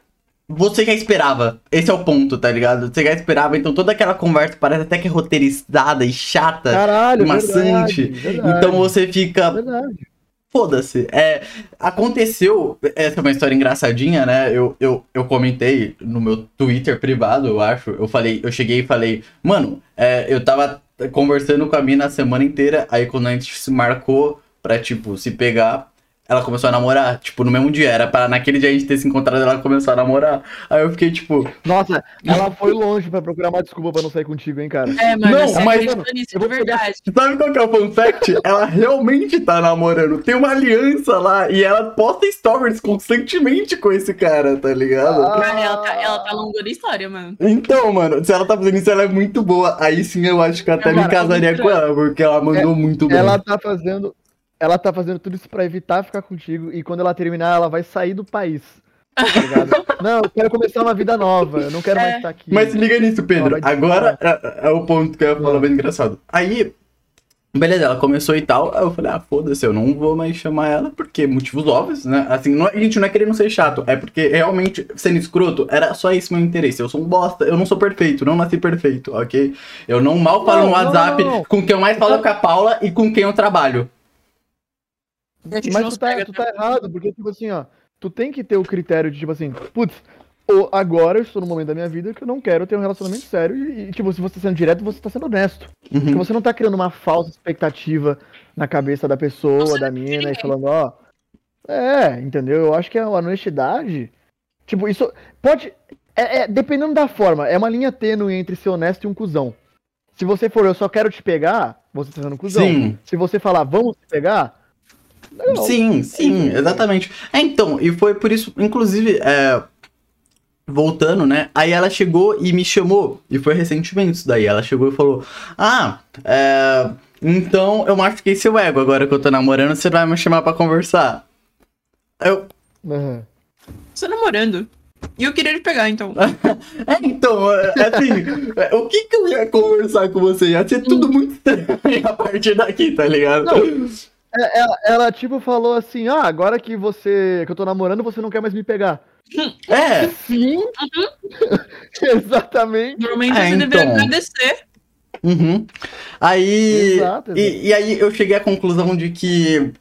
Você já esperava. Esse é o ponto, tá ligado? Você já esperava, então toda aquela conversa parece até que é roteirizada e chata. caralho, maçante. verdade, verdade, Então você fica. Verdade. Foda-se. É, aconteceu. Essa é uma história engraçadinha, né? Eu, eu, eu comentei no meu Twitter privado, eu acho. Eu falei, eu cheguei e falei, mano, é, eu tava conversando com a mina a semana inteira. Aí quando a gente se marcou pra, tipo, se pegar, ela começou a namorar. Tipo, no mesmo dia. Era pra naquele dia a gente ter se encontrado ela começou a namorar. Aí eu fiquei, tipo, Nossa, ela foi longe pra procurar uma desculpa pra não sair contigo, hein, cara. É, mano, Não, você mas- acredita nisso eu de vou pegar- verdade. Sabe qual que é o fun fact? Ela realmente tá namorando. Tem uma aliança lá e ela posta stories constantemente com esse cara, tá ligado? Ah. Cara, ela tá, ela tá história, mano. Então, mano, se ela tá fazendo isso, ela é muito boa. Aí sim eu acho que eu até me Cara, casaria muito com ela, porque ela mandou muito bem. Ela tá fazendo. Ela tá fazendo tudo isso pra evitar ficar contigo. E quando ela terminar, ela vai sair do país. Tá ligado? não, eu quero começar uma vida nova. Eu não quero mais É. estar aqui. Mas se liga nisso, Pedro. Agora é, é o ponto que eu ia falar bem engraçado. Aí, Beleza, ela começou e tal. Aí eu falei, ah, foda-se, eu não vou mais chamar ela, porque motivos óbvios, né? Assim, não, é- a gente não é querendo ser chato, é porque realmente, sendo escroto, era só esse meu interesse. Eu sou um bosta, eu não sou perfeito, não nasci perfeito, ok? Eu não mal falo Não, no WhatsApp não, não. com quem eu mais falo é com a Paula e com quem eu trabalho. Mas tu tá, tu tá errado, porque, tipo assim, ó, tu tem que ter o critério de, tipo assim, putz, ou agora eu estou no momento da minha vida que eu não quero ter um relacionamento sério e, e, tipo, se você tá sendo direto, você tá sendo honesto. Porque Uhum. você não tá criando uma falsa expectativa na cabeça da pessoa, da mina, e falando, ó. É, entendeu? Eu acho que a honestidade. Tipo, isso pode. É, é- dependendo da forma, é uma linha tênue entre ser honesto e um cuzão. Se você for, eu só quero te pegar, você tá sendo um cuzão. Sim. Se você falar, vamos te pegar, legal. Sim, sim, exatamente. É, então, e foi por isso, inclusive, é, voltando, né? Aí ela chegou e me chamou, e foi recentemente isso daí. Ela chegou e falou: Ah, é, então eu machuquei seu ego agora que eu tô namorando, você vai me chamar pra conversar. Eu, Aham. Você namorando. E eu queria te pegar, então. é, então, é, assim, é, o que que eu ia conversar com você? Ia ser tudo muito estranho a partir daqui, tá ligado? Não. É, Ela, ela, tipo, falou assim: ah, agora que você. que eu tô namorando, você não quer mais me pegar. É, Sim! Exatamente. Normalmente É, você deveria então. agradecer. Uhum. Aí. Exato, exato. E, e aí eu cheguei à conclusão de que.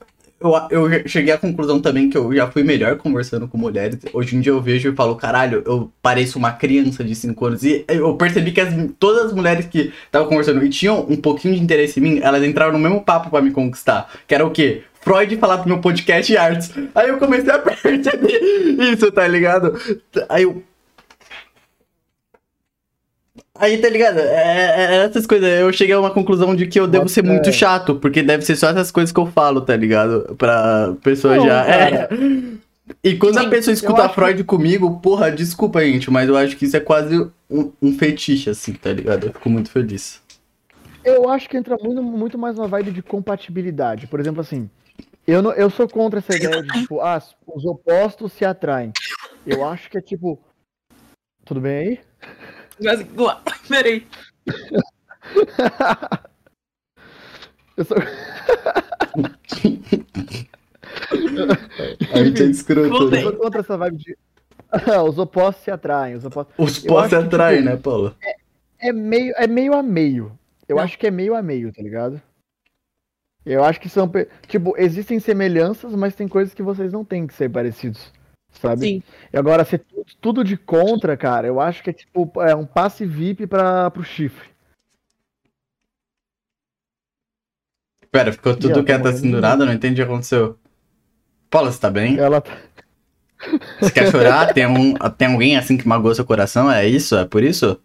Eu, eu cheguei à conclusão também que eu já fui melhor conversando com mulheres. Hoje em dia eu vejo e falo, caralho, eu pareço uma criança de 5 anos. E eu percebi que as- todas as mulheres que estavam conversando e tinham um pouquinho de interesse em mim, elas entraram no mesmo papo pra me conquistar. Que era o quê? Freud falar do meu podcast e artes. Aí eu comecei a perceber isso, tá ligado? Aí eu, Aí, tá ligado? É, é essas coisas. Eu cheguei a uma conclusão de que eu devo ser muito fé. chato, porque deve ser só essas coisas que eu falo, tá ligado? Pra pessoa Não, já. É. cara. E quando a pessoa escuta acho que- Freud comigo, porra, desculpa, gente, mas eu acho que isso é quase um, um fetiche, assim, tá ligado? Eu fico muito feliz. Eu acho que entra muito, muito mais uma vibe de compatibilidade. Por exemplo, assim, eu, não, eu sou contra essa ideia de, tipo, ah, os opostos se atraem. Eu acho que é tipo. Tudo bem aí? Mas, Peraí. Eu sou. A gente é escroto. Né? Eu sou contra essa vibe de. Ah, os opostos se atraem. Os opostos... Os Eu postos acho que, atraem, tipo, né, Paulo? É meio, é meio a meio. Eu Não. acho que é meio a meio, tá ligado? Eu acho que são. Tipo, existem semelhanças, mas tem coisas que vocês não têm que ser parecidos. Sabe? Sim. E agora, ser tu- tudo de contra, cara, eu acho que é tipo é um passe VIP pra, pro chifre. Pera, ficou tudo Já, quieto tá assim do nada, não entendi o que aconteceu. Paulo, você tá bem? Ela tá. Você quer chorar? tem, um, tem alguém assim que magoou seu coração? É isso? É por isso?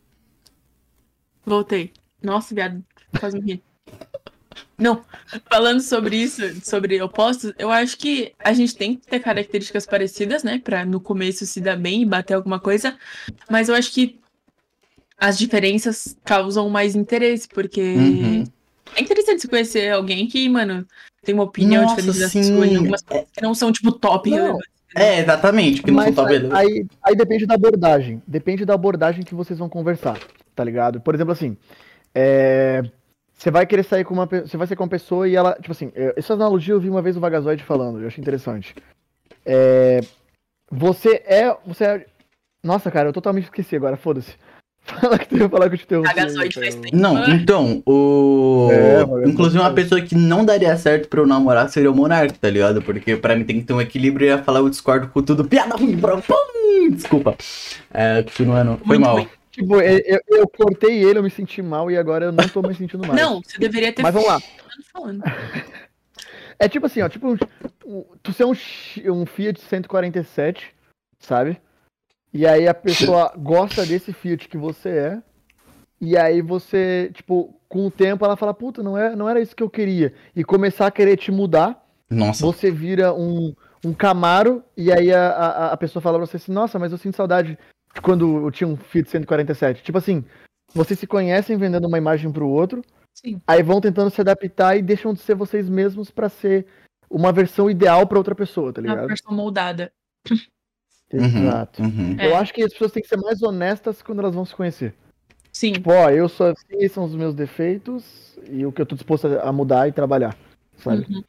Voltei. Nossa, viado, faz me rir. Não, falando sobre isso, sobre opostos, eu acho que a gente tem que ter características parecidas, né? Pra no começo se dar bem e bater alguma coisa. Mas eu acho que as diferenças causam mais interesse, porque Uhum. é interessante se conhecer alguém que, mano, tem uma opinião Nossa, diferente da sim. sua em algumas coisas que não são, tipo, top Não. relevantes. É, exatamente, que não Mas são talvez. aí, aí depende da abordagem. Depende da abordagem que vocês vão conversar, tá ligado? Por exemplo, assim, é, você vai querer sair com uma pessoa. Você vai sair com uma pessoa e ela. Tipo assim, essa analogia eu vi uma vez o Vagazoide falando, eu achei interessante. É, você é. Você é. Nossa, cara, eu totalmente esqueci agora, foda-se. Fala que tu ia falar que eu te interrompi. Vagazoide faz tempo. Não, Ah. então, o. É, Inclusive, uma pessoa que não daria certo pra eu namorar seria o Monark, tá ligado? Porque pra mim tem que ter um equilíbrio e ia falar eu discordo com tudo. Piada ruim, bro. Pum! Desculpa. É, continuando. Foi Muito mal. ruim. Tipo, eu, eu, eu cortei ele, eu me senti mal e agora eu não tô me sentindo mais. Não, você deveria ter Mas vamos lá. falando. É tipo assim, ó, tipo, tu ser um, um Fiat 147, sabe? E aí a pessoa gosta desse Fiat que você é. E aí você, tipo, com o tempo ela fala, puta, não, é, não era isso que eu queria. E começar a querer te mudar, Nossa. você vira um, um Camaro, e aí a, a, a pessoa fala pra você assim, nossa, mas eu sinto saudade de quando eu tinha um Fiat 147. Tipo assim, vocês se conhecem vendendo uma imagem pro outro, Sim. aí vão tentando se adaptar e deixam de ser vocês mesmos pra ser uma versão ideal pra outra pessoa, tá Uma ligado? versão moldada. Uhum, Exato. uhum. É. Eu acho que as pessoas têm que ser mais honestas quando elas vão se conhecer. Sim. Tipo, ó, eu sou assim, esses são os meus defeitos, e o que eu tô disposto a mudar e trabalhar. Sabe? Uhum.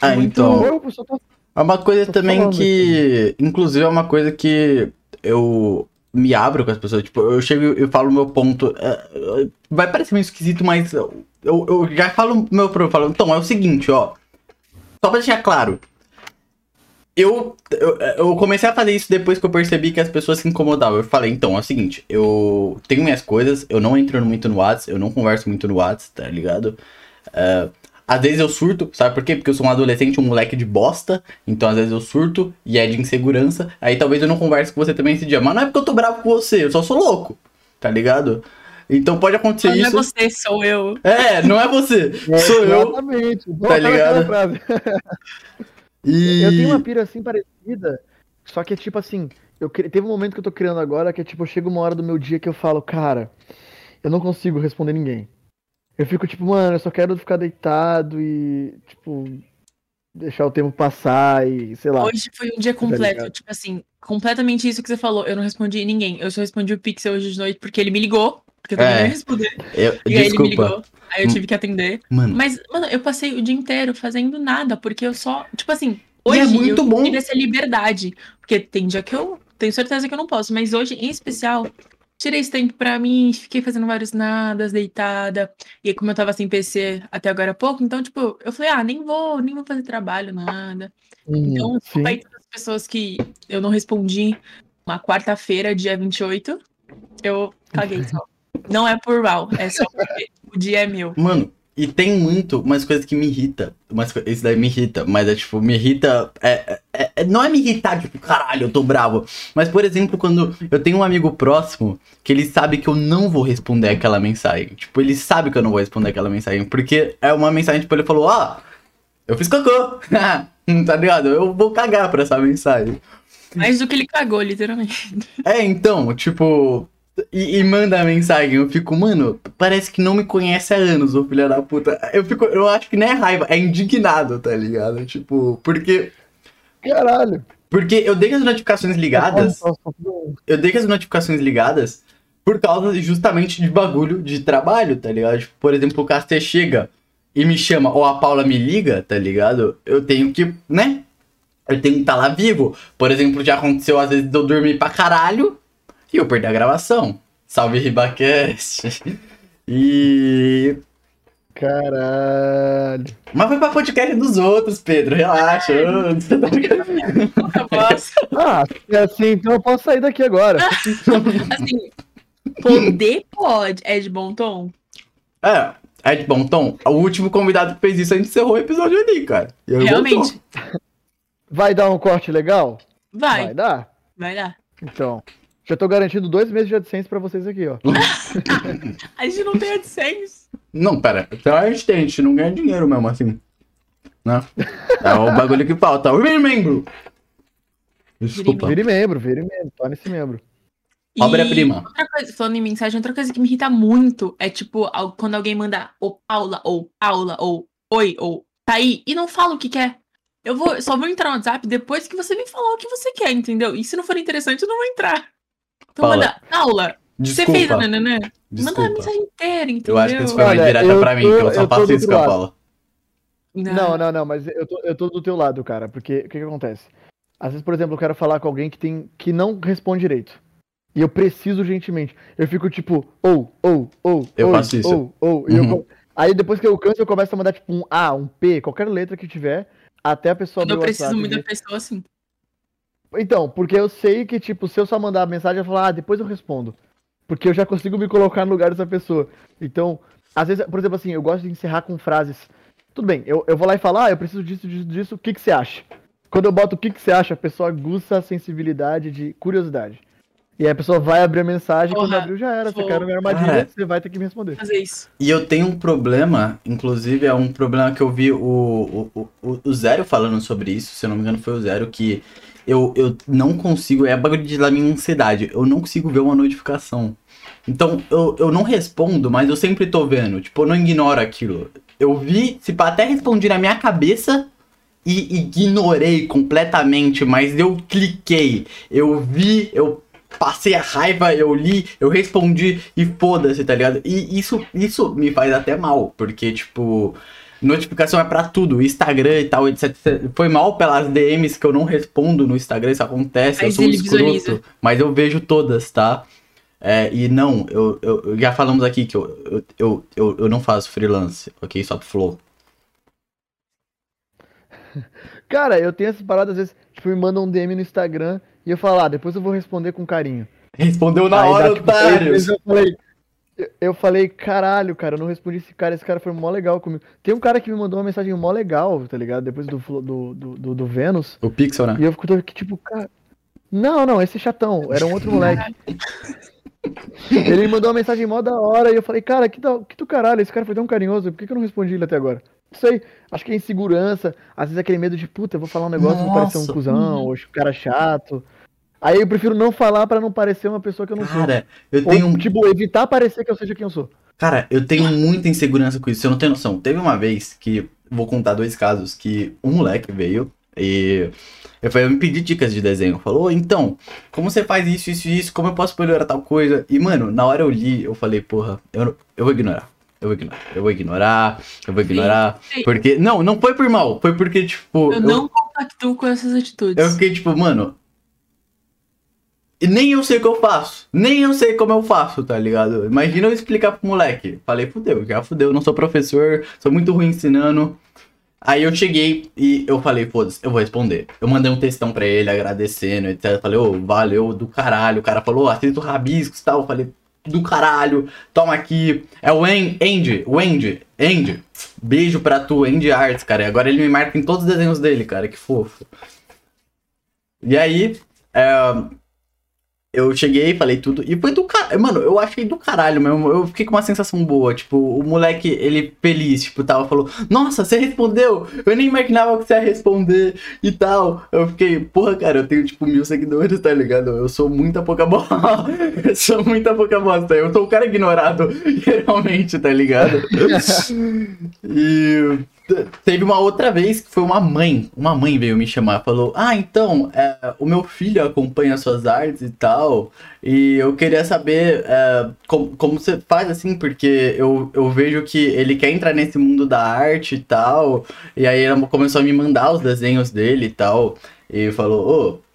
Ah, Muito- então. Eu só tô- É uma coisa Tô também que. Inclusive, é uma coisa que eu me abro com as pessoas. Tipo, eu chego e falo meu ponto. é, vai parecer meio esquisito, mas eu, eu, já falo meu problema. Falo, então, é o seguinte, ó. Só pra deixar claro. Eu, eu, eu comecei a fazer isso depois que eu percebi que as pessoas se incomodavam. Eu falei, então, é o seguinte, eu tenho minhas coisas, eu não entro muito no WhatsApp, eu não converso muito no WhatsApp, tá ligado? É, às vezes eu surto, sabe por quê? Porque eu sou um adolescente, um moleque de bosta, então às vezes eu surto e é de insegurança, aí talvez eu não converse com você também esse dia. Mas não é porque eu tô bravo com você, eu só sou louco, tá ligado? Então pode acontecer Não é isso. você, sou eu. É, não é você, É, sou eu. Exatamente. tá ligado? E... Eu tenho uma pira assim parecida, só que é tipo assim, eu cri- teve um momento que eu tô criando agora que é tipo, chega uma hora do meu dia que eu falo, cara, eu não consigo responder ninguém. Eu fico tipo, mano, eu só quero ficar deitado e, tipo, deixar o tempo passar e, sei lá. Hoje foi um dia completo, ligado? tipo assim, completamente isso que você falou. Eu não respondi ninguém. Eu só respondi o Pixel hoje de noite porque ele me ligou. Porque eu também É. não ia responder. Eu- E aí ele me desculpa, ligou. Aí eu tive que atender. mano. Mas, mano, eu passei o dia inteiro fazendo nada, porque eu só. Tipo assim, E hoje é muito eu bom. tive essa liberdade. Porque tem dia que eu tenho certeza que eu não posso, mas hoje, em especial, tirei esse tempo pra mim, fiquei fazendo vários nadas, deitada. E aí, como eu tava sem PC até agora há pouco, então, tipo, eu falei, ah, nem vou, nem vou fazer trabalho, nada. Hum, Então, sim. aí todas as pessoas que eu não respondi uma quarta-feira, dia 28, eu caguei só. Não é por mal, é só porque o dia é meu. Mano, e tem muito umas coisas que me irrita. Umas, isso daí me irrita, mas é tipo, me irrita. É, é- é- não é me irritar, tipo, caralho, eu tô bravo. Mas, por exemplo, quando eu tenho um amigo próximo que ele sabe que eu não vou responder aquela mensagem. Tipo, ele sabe que eu não vou responder aquela mensagem. Porque é uma mensagem, tipo, ele falou, ah, eu fiz cocô. tá ligado? Eu vou cagar pra essa mensagem. Mais do que ele cagou, literalmente. É, então, tipo. E, e manda mensagem, eu fico, mano, parece que não me conhece há anos, ô filha da puta. Eu fico, eu acho que não é raiva, é indignado, tá ligado? Tipo, porque. Caralho. Porque eu dei as notificações ligadas. Nossa, nossa, Eu dei as notificações ligadas por causa justamente de bagulho de trabalho, tá ligado? Tipo, por exemplo, o Caster chega e me chama, ou a Paula me liga, tá ligado? Eu tenho que, né? Eu tenho que estar lá vivo. Por exemplo, já aconteceu às vezes eu dormir pra caralho e eu perder a gravação. Salve Ribacast. E. Caralho. Mas foi pra podcast dos outros, Pedro. Relaxa. Ah, é assim, então eu posso sair daqui agora. assim, poder pode. É de bom tom? é, é de bom tom. O último convidado que fez isso, a gente encerrou o episódio ali, cara. E. Realmente. Vai dar um corte legal? Vai, Vai dar? vai lá. Então. Já tô garantindo dois meses de AdSense pra vocês aqui, ó. A gente não tem AdSense. Não, pera. Então a gente tem, a gente não ganha dinheiro mesmo assim. Né? É o bagulho que falta. O membro. Desculpa. Vire membro, vire membro, torne-se membro. E Obra-prima. Outra coisa, falando em mensagem, outra coisa que me irrita muito é tipo quando alguém manda ô Paula, ou Paula, ou oi, ou tá aí, e não fala o que quer. Eu vou, eu só vou entrar no WhatsApp depois que você me falar o que você quer, entendeu? E se não for interessante, eu não vou entrar. Então Paula, manda, Paula, você fez a Desculpa. nananã? Manda a Desculpa. mensagem inteira, entendeu? Eu acho que isso foi uma indireta eu pra mim, tô- que eu só eu faço isso com a outro Paula. Não, não, não, mas eu tô, eu tô do teu lado, cara, porque o que que acontece? Às vezes, por exemplo, eu quero falar com alguém que tem que não responde direito. E eu preciso urgentemente. Eu fico tipo, ou, ou, ou, Eu oi, faço isso. ou, ou. eu Uhum. Aí depois que eu canso, eu começo a mandar tipo um A, um P, qualquer letra que tiver, até a pessoa Quando eu preciso WhatsApp muito da pessoa, assim. Então, porque eu sei que, tipo, se eu só mandar a mensagem, eu falar, ah, depois eu respondo. Porque eu já consigo me colocar no lugar dessa pessoa. Então, às vezes, por exemplo, assim, eu gosto de encerrar com frases. Tudo bem, eu, eu vou lá e falo, ah, eu preciso disso, disso, disso, o que, que você acha? Quando eu boto o que, que você acha, a pessoa aguça a sensibilidade de curiosidade. E aí a pessoa vai abrir a mensagem, quando Porra, abriu já era. Você quer minha armadilha, você vai ter que me responder. Fazer isso. E eu tenho um problema, inclusive é um problema que eu vi o, o, o, o Zero falando sobre isso, se eu não me engano foi o Zero, que eu, eu não consigo, é bagulho da minha ansiedade, eu não consigo ver uma notificação. Então eu, eu não respondo, mas eu sempre tô vendo, tipo, eu não ignoro aquilo. Eu vi, se até respondi na minha cabeça e ignorei completamente, mas eu cliquei, eu vi, eu passei a raiva, eu li, eu respondi e foda-se, tá ligado? E isso, isso me faz até mal, porque, tipo, notificação é pra tudo, Instagram e tal, etc. Foi mal pelas DMs que eu não respondo no Instagram, isso acontece, Mas eu sou um escroto, visualiza. mas eu vejo todas, tá? É, e não, eu, eu, eu- já falamos aqui que eu, eu, eu, eu, eu não faço freelance, ok? Só pro flow. Cara, eu tenho essas paradas, às vezes, tipo, me mandam um DM no Instagram e eu falo, ah, depois eu vou responder com carinho. Respondeu na Aí hora, dá, tipo, otário. Eu falei, eu- falei, caralho, cara, eu não respondi esse cara, esse cara foi mó legal comigo. Tem um cara que me mandou uma mensagem mó legal, tá ligado? Depois do, do, do, do, Vênus. O Pixel, né? E eu fico tipo, cara. Não, não, esse chatão, era um outro moleque. Ele me mandou uma mensagem mó da hora e eu falei, cara, que, da, que do caralho, esse cara foi tão carinhoso, por que, que eu não respondi ele até agora? Não sei, acho que é insegurança, às vezes aquele medo de, puta, eu vou falar um negócio e vou parecer um Nossa. cuzão, ou um cara chato. Aí eu prefiro não falar pra não parecer uma pessoa que eu não sou. Cara, eu Ou, tenho um tipo, evitar parecer que eu seja quem eu sou. Cara, eu tenho muita insegurança com isso, você não tem noção. Teve uma vez que, vou contar dois casos, que um moleque veio e eu falei, eu me pedi dicas de desenho. Falou, então, como você faz isso, isso e isso, como eu posso melhorar tal coisa? E, mano, na hora eu li, eu falei, porra, eu, não- eu vou ignorar. Eu vou ignorar, eu vou ignorar, eu vou ignorar. Sim. Porque. Não, não foi por mal, foi porque, tipo. Eu não compactuo com essas atitudes. Eu fiquei tipo, mano. Nem eu sei o que eu faço. Nem eu sei como eu faço, tá ligado? Imagina eu explicar pro moleque. Falei, fudeu, já fudeu, não sou professor, sou muito ruim ensinando. Aí eu cheguei e eu falei, foda-se, eu vou responder. Eu mandei um textão pra ele, agradecendo, etc. Falei, ô, valeu do caralho. O cara falou, "Ô, aceito rabiscos e tal. Eu falei, do caralho, toma aqui. É o Andy, o Andy, Andy. Beijo pra tu, Andy Arts, cara. E agora ele me marca em todos os desenhos dele, cara, que fofo. E aí, é, eu cheguei, falei tudo, e foi do caralho, mano, eu achei do caralho mesmo, eu fiquei com uma sensação boa, tipo, o moleque, ele feliz, tipo, tava, falou, nossa, você respondeu, eu nem imaginava que você ia responder, e tal, eu fiquei, porra, cara, eu tenho, tipo, mil seguidores, tá ligado, eu sou muita pouca bosta, eu sou muita pouca bosta, eu sou o cara ignorado, geralmente, tá ligado, e... Teve uma outra vez que foi uma mãe. Uma mãe veio me chamar, falou: Ah, então, é, o meu filho acompanha suas artes e tal. E eu queria saber é, como, como você faz assim, porque eu, eu vejo que ele quer entrar nesse mundo da arte e tal. E aí ela começou a me mandar os desenhos dele e tal. E falou: Ô.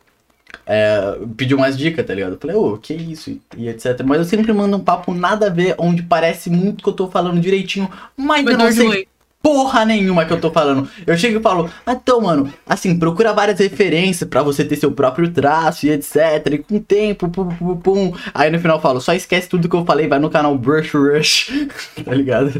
é, pediu umas dicas, tá ligado? Eu falei, ô, que isso, e, e etc. Mas eu sempre mando um papo nada a ver, onde parece muito que eu tô falando direitinho, mas eu não sei. Porra nenhuma que eu tô falando. Eu chego e falo, ah, então, mano, assim, procura várias referências pra você ter seu próprio traço e etc. E com o tempo, pum, pum, pum. Aí no final eu falo, só esquece tudo que eu falei, vai no canal Brush Rush, tá ligado?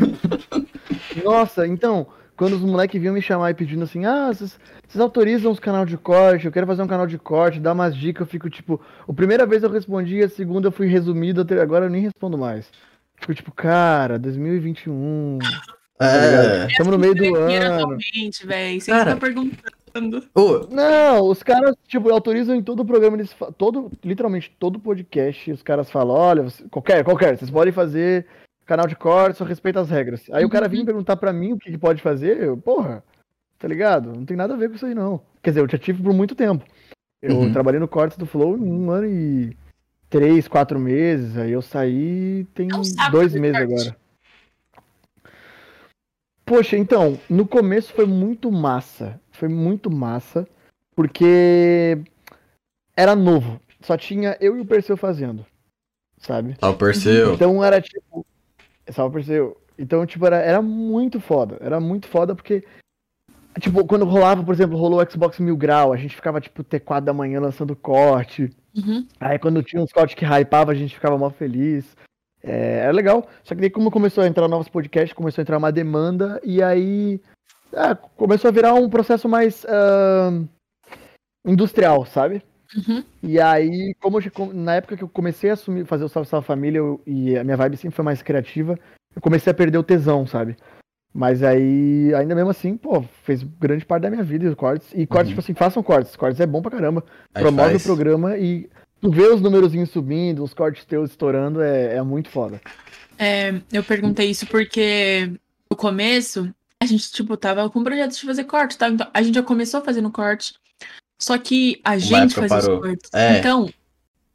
Nossa, então, quando os moleques vinham me chamar e pedindo assim, ah, vocês vocês autorizam os canal de corte, eu quero fazer um canal de corte, dar umas dicas, eu fico tipo, a primeira vez eu respondi, a segunda eu fui resumido, agora eu nem respondo mais. Fico tipo, cara, 2021, É. estamos no meio do ano. atualmente, velho. Você Cara. tá perguntando. Ô, Não, os caras, tipo, autorizam em todo o programa, eles todo, literalmente todo podcast, os caras falam, olha, você- qualquer, qualquer, vocês podem fazer canal de corte, só respeita as regras. Aí o cara vinha perguntar pra mim o que, que pode fazer, eu, porra, tá ligado? Não tem nada a ver com isso aí, não. Quer dizer, eu já tive por muito tempo. Eu Uhum. trabalhei no corte do Flow em um ano e três, quatro meses, aí eu saí tem É um dois meses corte. agora. Poxa, então, no começo foi muito massa. Foi muito massa, porque era novo. Só tinha eu e o Perseu fazendo, sabe? ó, Perseu. Então era tipo. Salve, Perseu. Então, tipo, era, era muito foda. Era muito foda porque. Tipo, quando rolava, por exemplo, rolou o Xbox Mil Grau, a gente ficava, tipo, T4 da manhã lançando corte. Uhum. Aí quando tinha uns cortes que hypava, a gente ficava mó feliz. É, era legal. Só que daí, como começou a entrar novos podcasts, começou a entrar uma demanda, e aí é, começou a virar um processo mais ahn, industrial, sabe? Uhum. E aí, como eu, na época que eu comecei a assumir, fazer o Salve Salve Família, eu- e a minha vibe sempre foi mais criativa, eu comecei a perder o tesão, sabe? Mas aí, ainda mesmo assim, pô, fez grande parte da minha vida os cortes. E cortes, Uhum. tipo assim, façam cortes. Cortes é bom pra caramba A gente promove faz. o programa e tu vê os númerozinhos subindo, os cortes teus estourando, é, é muito foda. É, eu perguntei isso porque no começo a gente, tipo, tava com um projeto de fazer corte, tá? Então a gente já começou fazendo corte. Só que a Uma gente fazia os parou. cortes. É. Então,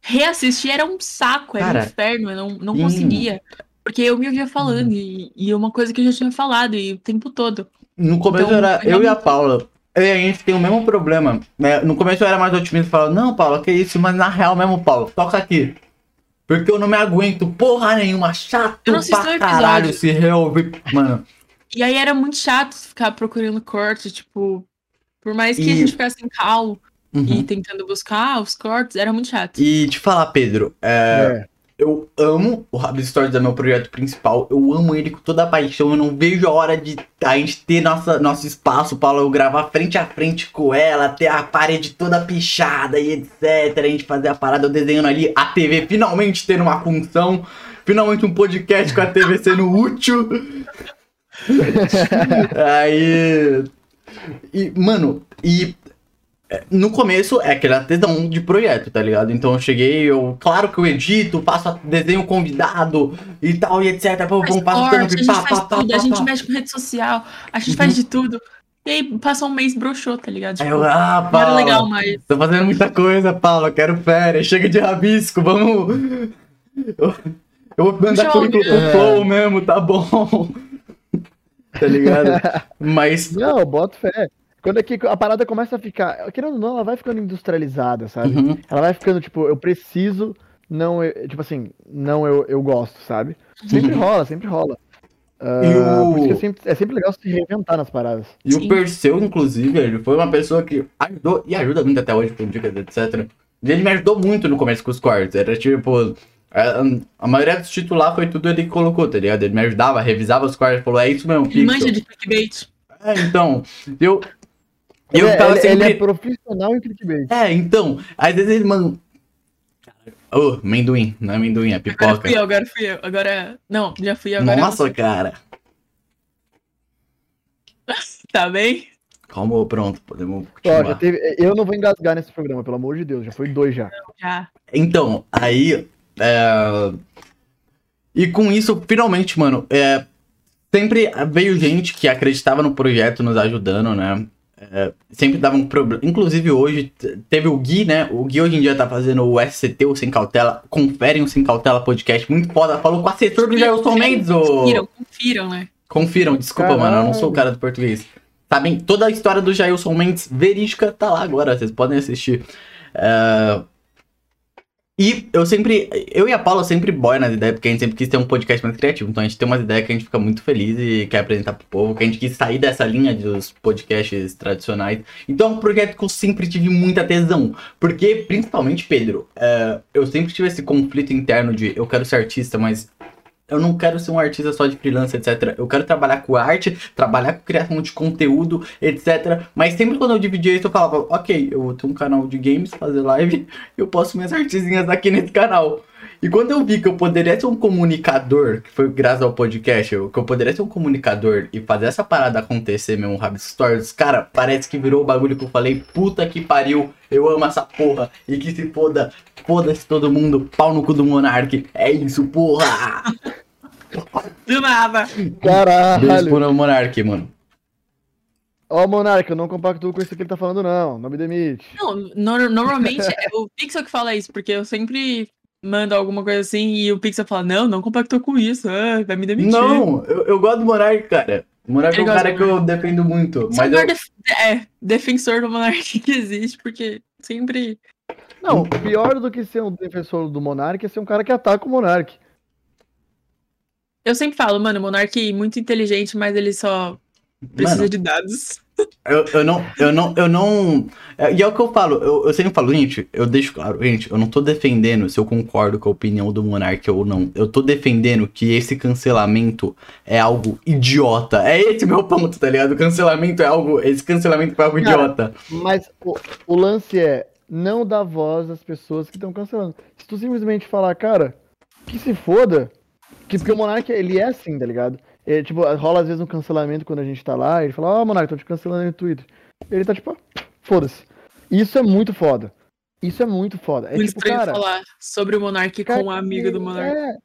reassistir era um saco, era Cara, um inferno, eu não, não sim. conseguia. Porque eu me ouvia Uhum. falando, e, e é uma coisa que eu já tinha falado, e o tempo todo. No começo Então, era eu e a Paula. Eu e a gente tem o mesmo problema. né? No começo eu era mais otimista e falava, não, Paula, que isso, mas na real mesmo, Paula, toca aqui. Porque eu não me aguento porra nenhuma, chato Eu não pra caralho se reouvir. Mano, E aí era muito chato ficar procurando corte, tipo, por mais que E- a gente ficasse em cal uhum. e tentando buscar os cortes, era muito chato. E te falar, Pedro, é, É. eu amo o Rabbit Stories, é meu projeto principal. Eu amo ele com toda a paixão. Eu não vejo a hora de a gente ter nossa, nosso espaço, Paulo, eu gravar frente a frente com ela, ter a parede toda pichada e etc. A gente fazer a parada, eu desenhando ali, a TV finalmente tendo uma função. Finalmente um podcast com a TV sendo útil. Aí. E, mano, e no começo é aquele tesão de projeto, tá ligado? Então eu cheguei, eu, claro que eu edito, faço a- desenho convidado e tal, e etc. Pô, Faz vamos passo corte, a gente pá, faz pá, tudo, pá, a gente mexe com rede social, a gente Uhum. faz de tudo. E aí passou um mês broxou, tá ligado? Tipo, eu, ah, não era Paula, legal mais. tô fazendo muita coisa, Paula, quero férias, chega de rabisco, vamos. Eu, eu vou mandar currículo alguém. pro Flow mesmo, tá bom. tá ligado? Mas. Não, boto fé. Quando é que a parada começa a ficar. Querendo ou não, ela vai ficando industrializada, sabe? Uhum. Ela vai ficando, tipo, eu preciso, não, eu- tipo assim, não eu, eu gosto, sabe? Sempre Uhum. rola, sempre rola. E o- Por isso que é sempre, é sempre legal se reinventar nas paradas. E o Sim. Perseu, inclusive, ele foi uma pessoa que ajudou e ajuda muito até hoje com dicas, etc. E ele me ajudou muito no começo com os cortes. Era tipo. A, a maioria dos titular foi tudo ele que colocou, tá ligado? Ele me ajudava, revisava os cortes, falou: é isso mesmo, Ele manja de clickbait. É, então. Eu. Ele, Eu é- tava ele- sempre. ele é profissional em clickbait. É, então. Às vezes ele, mano. Ô, amendoim, não é amendoim, é Agora pipoca. fui eu, agora fui eu. Agora. Não, já fui eu, agora. é Nossa, cara. Tá bem? Calma, pronto, podemos Ó, já continuar. teve, eu não vou engasgar nesse programa, pelo amor de Deus, já foi dois já. Já. Então, aí. é, E com isso, finalmente, mano, é, sempre veio gente que acreditava no projeto nos ajudando, né? É, sempre dava um problema. Inclusive hoje teve o Gui, né? O Gui hoje em dia tá fazendo o SCT, o Sem Cautela. Conferem o Sem Cautela podcast, muito foda. Falou com o assessor do Jailson Mendes. Confiram, confiram, né? Confiram, desculpa, Caralho. mano, eu não sou o cara do português. Sabem, toda a história do Jailson Mendes verídica tá lá agora, vocês podem assistir. É, E eu sempre, eu e a Paula sempre boia nas ideias, porque a gente sempre quis ter um podcast mais criativo. Então a gente tem umas ideias que a gente fica muito feliz e quer apresentar pro povo, que a gente quis sair dessa linha dos podcasts tradicionais. Então é um projeto que eu sempre tive muita tesão. Porque, principalmente, Pedro, é, eu sempre tive esse conflito interno de eu quero ser artista, mas eu não quero ser um artista só de freelance, etc. Eu quero trabalhar com arte, trabalhar com criação de conteúdo, etc. Mas sempre quando eu dividia isso, eu falava, ok, eu vou ter um canal de games, fazer live, eu posto minhas artezinhas aqui nesse canal. E quando eu vi que eu poderia ser um comunicador, que foi graças ao podcast, eu- que eu poderia ser um comunicador e fazer essa parada acontecer mesmo, Rabbit Stories, cara, parece que virou o bagulho que eu falei, puta que pariu, eu amo essa porra, e que se foda, foda-se todo mundo, pau no cu do Monark, é isso, porra! Do nada. Beijo Caralho! pro Monark, mano. Ó, Monarca, eu não compactuo com isso que ele tá falando, não. Não me demite. Não, no- normalmente é o Pixel que fala isso, porque eu sempre mando alguma coisa assim e o Pixel fala, não, não compactou com isso, ah, vai me demitir. Não, eu, eu gosto do Monark, cara. O Monark é um cara que eu defendo muito. Sou Mas eu, def- é, defensor do Monark que existe, porque sempre. Não, pior do que ser um defensor do Monark é ser um cara que ataca o Monark. Eu sempre falo, mano, o Monark é muito inteligente, mas ele só precisa mano, de dados. Eu, eu não, eu não, eu não. é, E é o que eu falo, eu, eu sempre falo, gente, eu deixo claro, gente, eu não tô defendendo se eu concordo com a opinião do Monark ou não. Eu tô defendendo que esse cancelamento é algo idiota. É esse o meu ponto, tá ligado? O cancelamento é algo. Esse cancelamento foi algo Cara, idiota. Mas o, o lance é não dar voz às pessoas que estão cancelando. Se tu simplesmente falar, cara, que se foda, que porque o Monark, ele é assim, tá ligado? É, tipo, rola às vezes um cancelamento quando a gente tá lá, ele fala, ó, Monark, tô te cancelando no Twitter. Ele tá tipo, ah, foda-se. Isso é muito foda. Isso é muito foda. É muito tipo, estranho cara, falar sobre o Monark cara, com um amigo do Monark. É,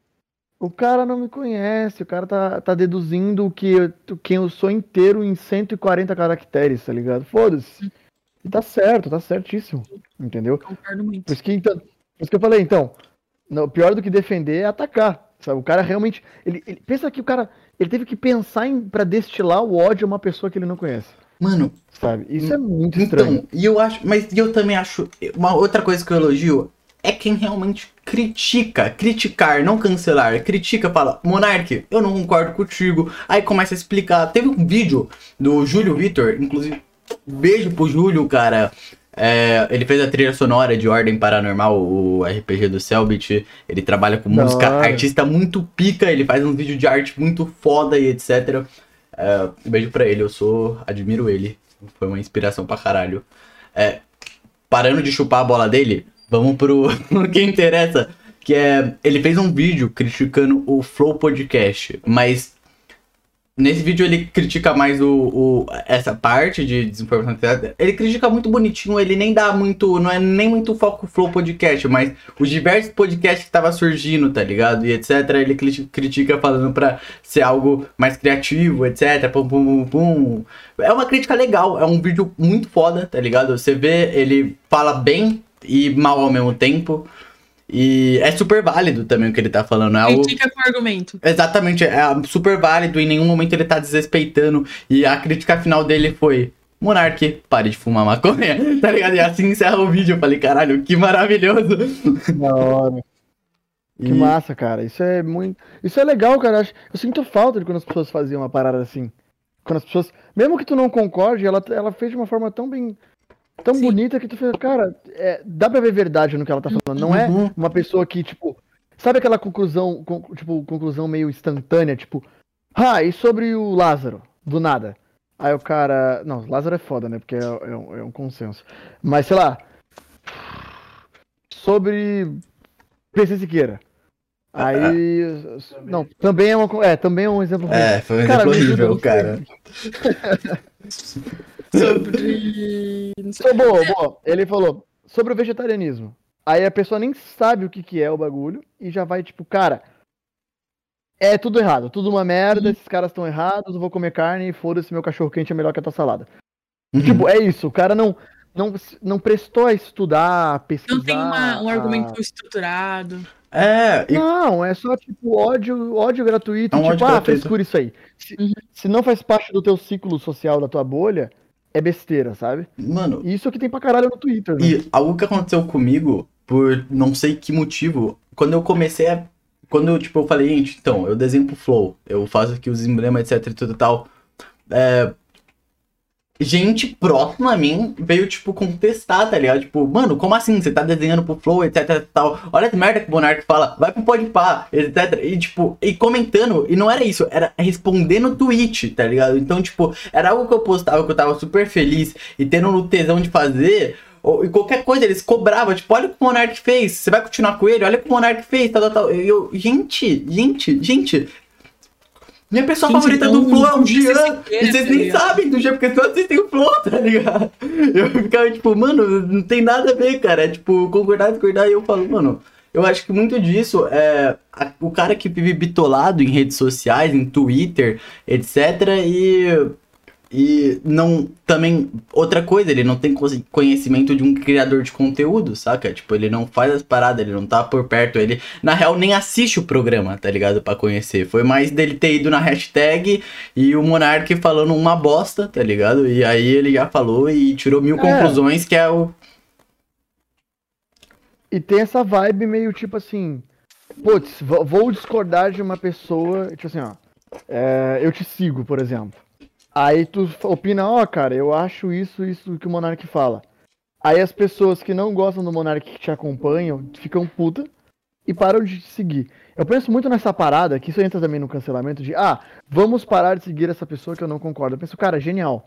o cara não me conhece, o cara tá, tá deduzindo que, eu- quem eu sou inteiro em 140 caracteres, tá ligado? Foda-se. E tá certo, tá certíssimo. Entendeu? Concordo muito. Por isso que, então, por isso que eu falei, então, não, pior do que defender é atacar. Sabe? O cara realmente. Ele, ele- pensa que o cara. Ele teve que pensar em, pra destilar o ódio a uma pessoa que ele não conhece. Mano, Sabe? Isso é muito estranho. então, e eu acho, mas eu também acho, uma outra coisa que eu elogio é quem realmente critica, criticar, não cancelar, critica, fala, Monark, eu não concordo contigo, aí começa a explicar. Teve um vídeo do Júlio Vitor, inclusive, beijo pro Júlio, cara. É, ele fez a trilha sonora de Ordem Paranormal, o RPG do Selbit. Ele trabalha com música, artista muito pica, ele faz um vídeo de arte muito foda e etc. É, um beijo pra ele, eu sou. admiro ele. Foi uma inspiração pra caralho. É, parando de chupar a bola dele, vamos pro que interessa. Que é. Ele fez um vídeo criticando o Flow Podcast, mas. Nesse vídeo ele critica mais o, o- essa parte de desinformação. Ele critica muito bonitinho, ele nem dá muito. Não é nem muito foco Flow Podcast, mas os diversos podcasts que tava surgindo, tá ligado? E etc. Ele cri- critica falando pra ser algo mais criativo, etc. Pum, pum, pum, pum. É uma crítica legal, é um vídeo muito foda, tá ligado? Você vê, ele fala bem e mal ao mesmo tempo. E é super válido também o que ele tá falando. É algo... Critica com argumento. Exatamente, é super válido, em nenhum momento ele tá desrespeitando. E a crítica final dele foi: Monark, pare de fumar maconha, tá ligado? E assim encerra o vídeo. Eu falei: caralho, que maravilhoso. Da hora. Que E- massa, cara. Isso é muito. Isso é legal, cara. Eu sinto falta de quando as pessoas faziam uma parada assim. Quando as pessoas. Mesmo que tu não concorde, ela, ela fez de uma forma tão bem. Tão Sim. bonita que tu fez. Cara, é, dá pra ver verdade no que ela tá falando. Não é Uhum. uma pessoa que, tipo. Sabe aquela conclusão, con- tipo, conclusão meio instantânea, tipo. Ah, e sobre o Lázaro? Do nada. Aí o cara. Não, Lázaro é foda, né? Porque é, é um, é um consenso. Mas, sei lá. Sobre. PC Siqueira. Aí. Não, também é, uma, é, também é um exemplo ruim. É, foi um Cara, exemplo horrível, cara. Sobre. So, boa, boa. Ele falou sobre o vegetarianismo. Aí a pessoa nem sabe o que, que é o bagulho e já vai, tipo, cara. É tudo errado, tudo uma merda, esses caras estão errados, eu vou comer carne e foda-se, meu cachorro quente é melhor que a tua salada. Uhum. Tipo, é isso, o cara não, não, não prestou a estudar, a pesquisar. Não tem uma- um a- argumento estruturado. É, e Não, é só tipo ódio, ódio gratuito, É um tipo, ódio ah, gratuito. frescura isso aí. Se, Uhum. se não faz parte do teu ciclo social, da tua bolha, é besteira, sabe? mano, E isso é o que tem pra caralho no Twitter, né? E algo que aconteceu comigo, por não sei que motivo, quando eu comecei a. Quando eu, tipo, eu falei, gente, então, eu desenho pro Flow, eu faço aqui os emblemas, etc e tudo e tal. É, gente próxima a mim veio, tipo, contestar, tá ligado? Tipo, mano, como assim? Você tá desenhando pro Flow, etc tal. Olha que merda que o Monark fala, vai pro Podpah, etc. E, tipo, e comentando, e não era isso, era responder no tweet, tá ligado? Então, tipo, era algo que eu postava que eu tava super feliz e tendo no tesão de fazer. Ou, e qualquer coisa, eles cobravam, tipo, olha o que o Monark fez, você vai continuar com ele, olha o que o Monark fez, tal, tal, tal. E eu, gente, gente, gente. Minha pessoa Gente, favorita não- do Flow é o Jean. desespera, E vocês nem ligado? sabem do Jean, porque vocês não assistem o Flow, tá ligado? Eu ficava tipo, mano, não tem nada a ver, cara. É tipo, concordar, discordar. E eu falo, mano, eu acho que muito disso é a- o cara que vive bitolado em redes sociais, em Twitter, etc. E. E não. Também. Outra coisa, ele não tem conhe- conhecimento de um criador de conteúdo, saca? Tipo, ele não faz as paradas, ele não tá por perto. Ele, na real, nem assiste o programa, tá ligado? Pra conhecer. Foi mais dele ter ido na hashtag e o Monark falando uma bosta, tá ligado? E aí ele já falou e tirou mil É. conclusões, que é o. E tem essa vibe meio tipo assim. Putz, vo- vou discordar de uma pessoa. Tipo assim, ó. é, eu te sigo, por exemplo. Aí tu opina, ó, cara, eu acho isso, isso que o Monark fala. Aí as pessoas que não gostam do Monark que te acompanham ficam puta e param de te seguir. Eu penso muito nessa parada, que isso entra também no cancelamento de, ah, vamos parar de seguir essa pessoa que eu não concordo. Eu penso, cara, genial.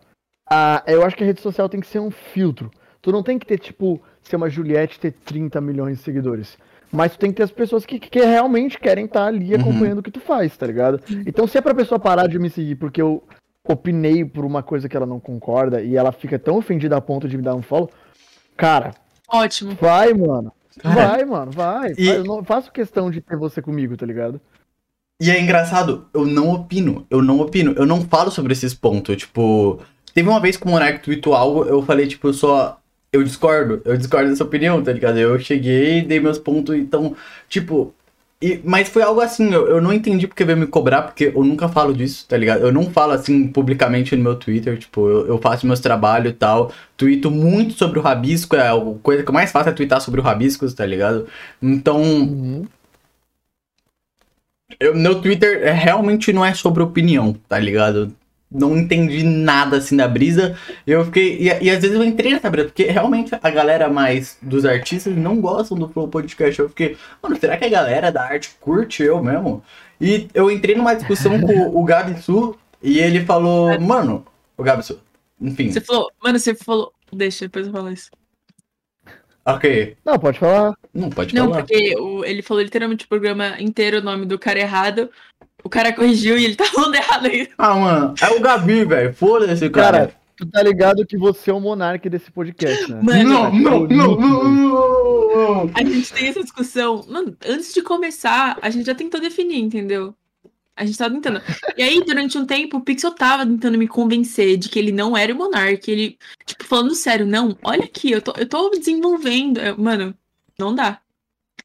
Ah, eu acho que a rede social tem que ser um filtro. Tu não tem que ter, tipo, ser uma Juliette e ter 30 milhões de seguidores. Mas tu tem que ter as pessoas que, que realmente querem estar ali Uhum. acompanhando o que tu faz, tá ligado? Então se é pra pessoa parar de me seguir porque eu opinei por uma coisa que ela não concorda e ela fica tão ofendida a ponto de me dar um follow, cara, Ótimo. vai, mano. Cara, Vai, mano, vai. e- Eu não faço questão de ter você comigo, tá ligado? E é engraçado, eu não opino, eu não opino, eu não falo sobre esses pontos, tipo, Teve uma vez que o Monark tweetou algo, eu falei, tipo, só. Eu discordo, eu discordo dessa opinião, tá ligado? Eu cheguei, dei meus pontos, então, tipo. E, mas foi algo assim, eu, eu não entendi porque veio me cobrar, porque eu nunca falo disso, tá ligado? Eu não falo assim publicamente no meu Twitter, tipo, eu, eu faço meus trabalhos e tal. Tweeto muito sobre o rabisco, é a coisa que eu mais faço é twittar sobre o rabiscos, tá ligado? Então, Uhum. eu, meu Twitter é, realmente não é sobre opinião, tá ligado? Não entendi nada assim da brisa. Eu fiquei. E, e às vezes eu entrei nessa brisa, porque realmente a galera mais dos artistas não gostam do Flow Podcast. Eu fiquei, mano, será que a galera da arte curte eu mesmo? E eu entrei numa discussão com o Gabi Su e ele falou, mano, o Gabi Su, enfim, Você falou, mano, você falou. Deixa, depois eu falo isso. ok. Não, pode falar. Não, pode Não, falar. porque o- ele falou literalmente o programa inteiro o nome do cara errado. O cara corrigiu e ele tá falando errado aí. Ah, mano, é o Gabi, velho. Foda-se, cara. Cara, tu tá ligado que você é o monarca desse podcast, né? Mano, não, não, não, não, não. A gente tem essa discussão. Mano, antes de começar, a gente já tentou definir, entendeu? A gente tava tentando. E aí, durante um tempo, o Pixel tava tentando me convencer de que ele não era o Monark. Ele, tipo, falando sério, não, olha aqui, eu tô, eu tô desenvolvendo. Mano, não dá.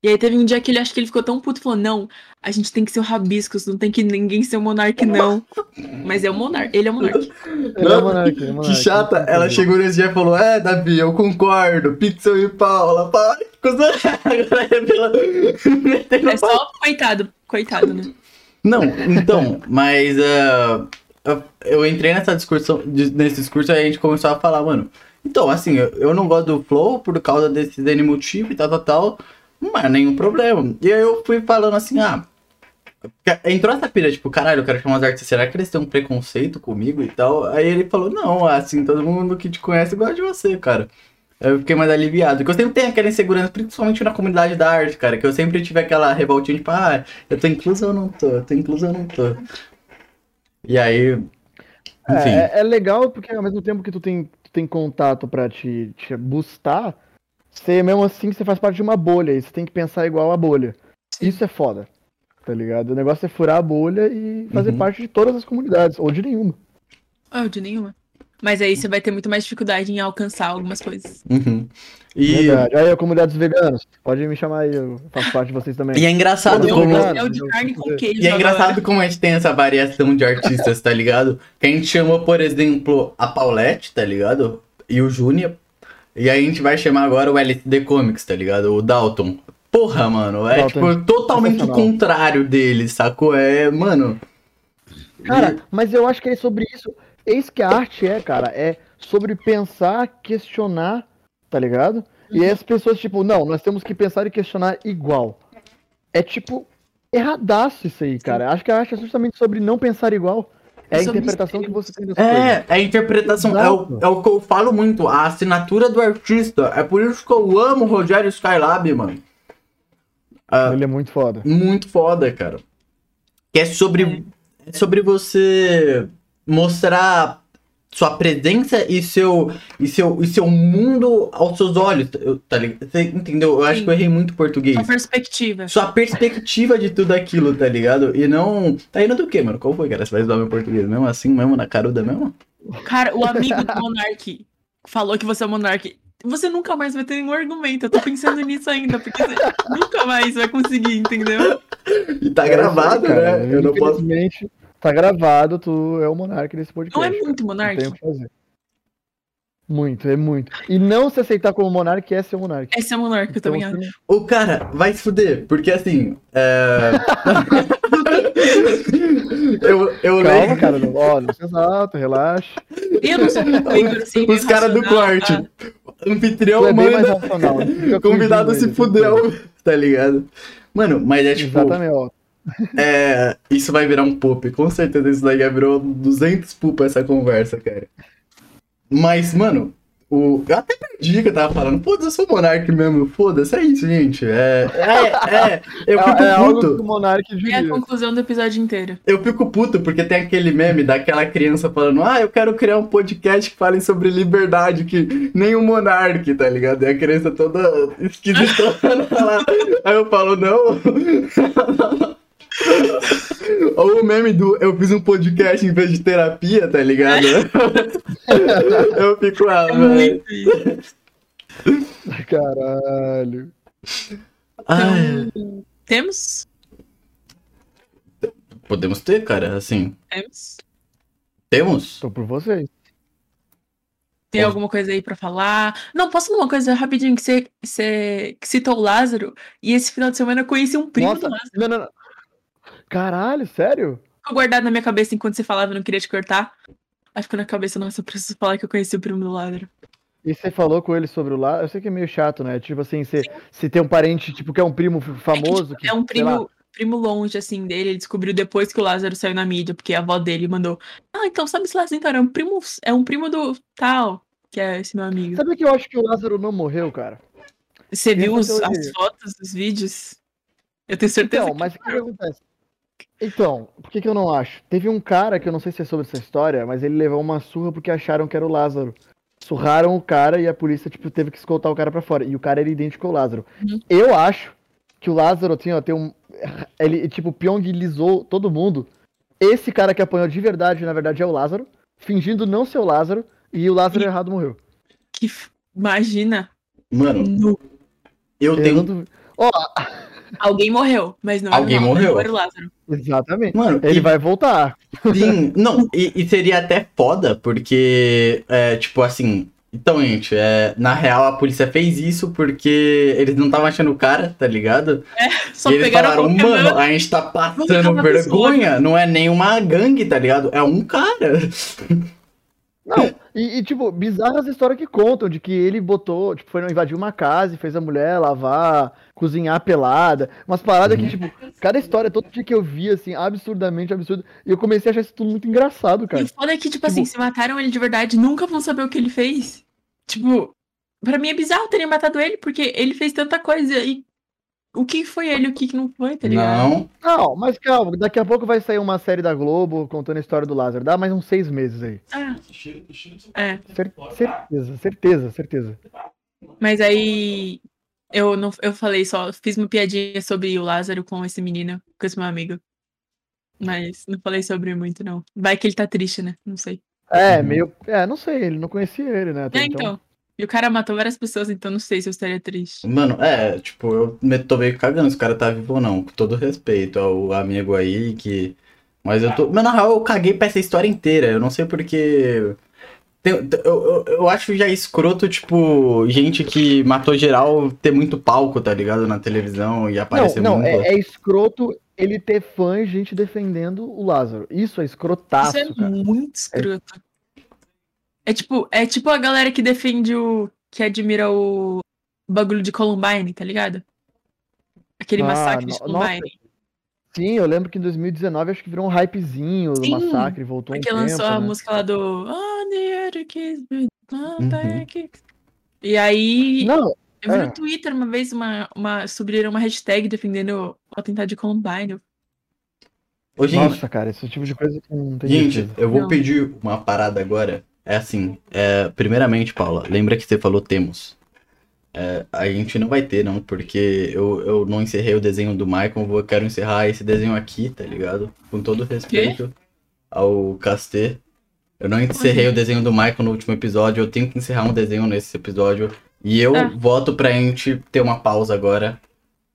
E aí teve um dia que ele acho que ele ficou tão puto e falou: não, a gente tem que ser o Rabiscos, não tem que ninguém ser o Monark, não. Mas é o Monark, ele é o Monark. Ele é o monarca, ele é o Que monarca. chata, ela chegou nesse dia e falou: É, Davi, eu concordo. Pixel e Paula. Coisa. Agora é É só coitado, coitado, né? Não, então, mas ah, eu, eu entrei nessa discussão, nesse discurso e a gente começou a falar, mano. Então, assim, eu, eu não gosto do Flow por causa desse N motivo e tal, tal, tal. Não é nenhum problema. E aí eu fui falando assim, ah. Entrou essa pira, tipo, caralho, eu quero chamar os artistas, será que eles têm um preconceito comigo e tal? Aí ele falou, não, assim, todo mundo que te conhece gosta de você, cara. Eu fiquei mais aliviado. Porque eu sempre tenho aquela insegurança, principalmente na comunidade da arte, cara. Que eu sempre tive aquela revoltinha, tipo, ah, eu tô incluso ou não tô? Eu tô incluso ou não tô? E aí. Enfim. É, é legal porque ao mesmo tempo que tu tem, tu tem contato pra te, te boostar, você mesmo assim você faz parte de uma bolha e você tem que pensar igual a bolha. Isso é foda. Tá ligado? O negócio é furar a bolha e fazer Uhum. parte de todas as comunidades, ou de nenhuma. Oh, de nenhuma. Mas aí você vai ter muito mais dificuldade em alcançar algumas coisas. Uhum. E, Verdade. Aí, a comunidade dos veganos, pode me chamar aí, eu faço parte de vocês também. e é engraçado Eu como. é o de carne com queijo. E é agora. engraçado como a gente tem essa variação de artistas, tá ligado? Que a gente chamou, por exemplo, a Paulette, tá ligado? E o Júnior. E aí a gente vai chamar agora o LSD Comics, tá ligado? O Dalton. Porra, mano, é Dalton, tipo totalmente o contrário dele, sacou? É, mano. Cara, mas eu acho que é sobre isso. Eis que a arte é, cara, é sobre pensar, questionar, tá ligado? E aí as pessoas, tipo, não, nós temos que pensar e questionar igual. É tipo, erradaço isso aí, cara. Acho que a arte é justamente sobre não pensar igual. É a interpretação que você tem das. É, é a interpretação, é o, é o que eu falo muito, a assinatura do artista. É por isso que eu amo o Rogério Skylab, mano. Ah, Ele é muito foda. muito foda, cara. Que é sobre, é sobre você mostrar sua presença e seu, e seu, e seu mundo aos seus olhos, eu- tá ligado? Você entendeu? Eu acho Sim. que eu errei muito português. Sua perspectiva. Sua perspectiva de tudo aquilo, tá ligado? E não. Tá indo do quê, mano? Qual foi, cara? Você vai usar meu português mesmo assim, mesmo na caruda mesmo? Cara, o amigo do Monark falou que você é o Monark. Você nunca mais vai ter nenhum argumento. Eu tô pensando nisso ainda, porque você nunca mais vai conseguir, entendeu? E tá É gravado, cara. né? Eu não posso. Tá gravado, tu é o monarca desse podcast. Não é muito Não Monark? tem o que fazer. Muito, é muito. E não se aceitar como monarca é ser monarca. É o Monark, eu Então, também você acho. O cara vai se fuder, porque assim. É... eu eu Calma, leio. cara. não- Ó, não se exalta, relaxa. Eu não sou muito amigo, assim, Os caras do corte. tá? Anfitrião, é bem não fica Convidado se fudeu, tá ligado? Mano, mas é tipo. Exatamente, ó. É, isso vai virar um poop. Com certeza isso daí já virou 200 pupa essa conversa, cara. Mas, mano, o... eu até perdi que eu tava falando. Foda-se, eu sou monarca mesmo. Foda-se, é isso, gente. É, é, é. Eu É, fico é algo que puto. É a conclusão do episódio inteiro. Eu fico puto porque tem aquele meme daquela criança falando: Ah, eu quero criar um podcast que fale sobre liberdade, que nem o monarca, tá ligado? E a criança toda esquisitona lá. Aí eu falo: Não. Ou o meme do eu fiz um podcast em vez de terapia, tá ligado? eu fico, ah, É velho. Caralho. Ai, Temos? podemos ter, cara, assim. Temos. Temos? Tô por vocês. Tem alguma coisa aí pra falar? Não, posso falar uma coisa rapidinho que você, você que citou o Lázaro? E esse final de semana eu conheci um primo Nossa, do Lázaro. não, não, não. Caralho, sério? Ficou guardado na minha cabeça enquanto você falava, eu não queria te cortar. Aí ficou na cabeça, nossa, eu preciso falar que eu conheci o primo do Lázaro. E você falou com ele sobre o lá? Eu sei que é meio chato, né? Tipo assim, você, se tem um parente, tipo, que é um primo famoso. É, que, que, tipo, é um primo, primo longe, assim, dele. Ele descobriu depois que o Lázaro saiu na mídia, porque a avó dele mandou. Ah, então sabe esse Lázaro? Então, é um primo, é um primo do tal, que é esse meu amigo. Sabe que eu acho que o Lázaro não morreu, cara? Você viu os- as fotos, os vídeos? Eu tenho certeza que mas o que, que acontece? Então, por que, que eu não acho? Teve um cara que eu não sei se é sobre essa história, mas ele levou uma surra porque acharam que era o Lázaro. Surraram o cara e a polícia, tipo, teve que escoltar o cara pra fora. E o cara era idêntico ao Lázaro. Uhum. Eu acho que o Lázaro, assim, ó, tem um. Ele, tipo, pyongilizou todo mundo. Esse cara que apanhou de verdade, na verdade, é o Lázaro, fingindo não ser o Lázaro, e o Lázaro E- errado morreu. que f- imagina, Mano, eu Eu tenho. não duvido. Alguém morreu, mas não Alguém era o Lázaro, morreu. era o Lázaro. exatamente. Mano, Ele e- vai voltar. Sim, não, e, e seria até foda, porque, é, tipo assim. Então, gente, é, na real a polícia fez isso porque eles não estavam achando o cara, tá ligado? Só e eles pegaram falaram, mano, a gente tá passando vergonha, não é nenhuma gangue, tá ligado? É um cara. Não, e, e, tipo, bizarras histórias que contam de que ele botou, tipo, foi invadir uma casa e fez a mulher lavar, cozinhar pelada. Umas paradas Uhum. que, tipo, cada história, todo dia que eu vi, assim, absurdamente absurdo. E eu comecei a achar isso tudo muito engraçado, E cara. o foda é que, tipo assim, se mataram ele de verdade, nunca vão saber o que ele fez. Tipo, pra mim é bizarro terem matado ele, porque ele fez tanta coisa e o que foi ele, o que que não foi, tá ligado? Não, Não, mas calma, daqui a pouco vai sair uma série da Globo contando a história do Lázaro. Dá mais uns seis meses aí. Ah, é. Cer- certeza, certeza, certeza. Mas aí eu não eu falei só, fiz uma piadinha sobre o Lázaro com esse menino, com esse meu amigo. Mas não falei sobre muito, não. Vai que ele tá triste, né? Não sei. É, meio. É, não sei, ele não conhecia ele, né? até É, então. E o cara matou várias pessoas, então não sei se eu estaria triste. mano, é, tipo, eu me tô meio cagando se o cara tá vivo ou não, com todo respeito ao amigo aí que. Mas eu tô. Mas na real eu caguei pra essa história inteira, eu não sei porque. Eu, eu, eu acho já escroto, tipo, gente que matou geral ter muito palco, tá ligado? Na televisão e aparecer Não, não, muito. é, é escroto ele ter fã e gente defendendo o Lázaro. Isso é escrotaço, Isso é cara. muito escroto. É tipo, é tipo a galera que defende o. que admira o bagulho de Columbine, tá ligado? Aquele Ah, massacre de Columbine. Sim, eu lembro que em 2019 acho que virou um hypezinho do massacre, voltou Porque um lançou tempo, a né? música lá do. Oh, the other kids, but not Uhum. back. E aí, Não, eu vi é. no Twitter uma vez uma, uma. subiram uma hashtag defendendo o atentado de Columbine. Ô, gente, nossa, cara, esse tipo de coisa que não tem Gente, eu vou Não. pedir uma parada agora. É assim, é, primeiramente, Paula, lembra que você falou temos. É, a gente não vai ter, não, porque eu, eu não encerrei o desenho do Michael, vou, quero encerrar esse desenho aqui, tá ligado? Com todo respeito ao Casté. Eu não encerrei o desenho do Michael no último episódio, eu tenho que encerrar um desenho nesse episódio. E eu Ah. voto pra gente ter uma pausa agora.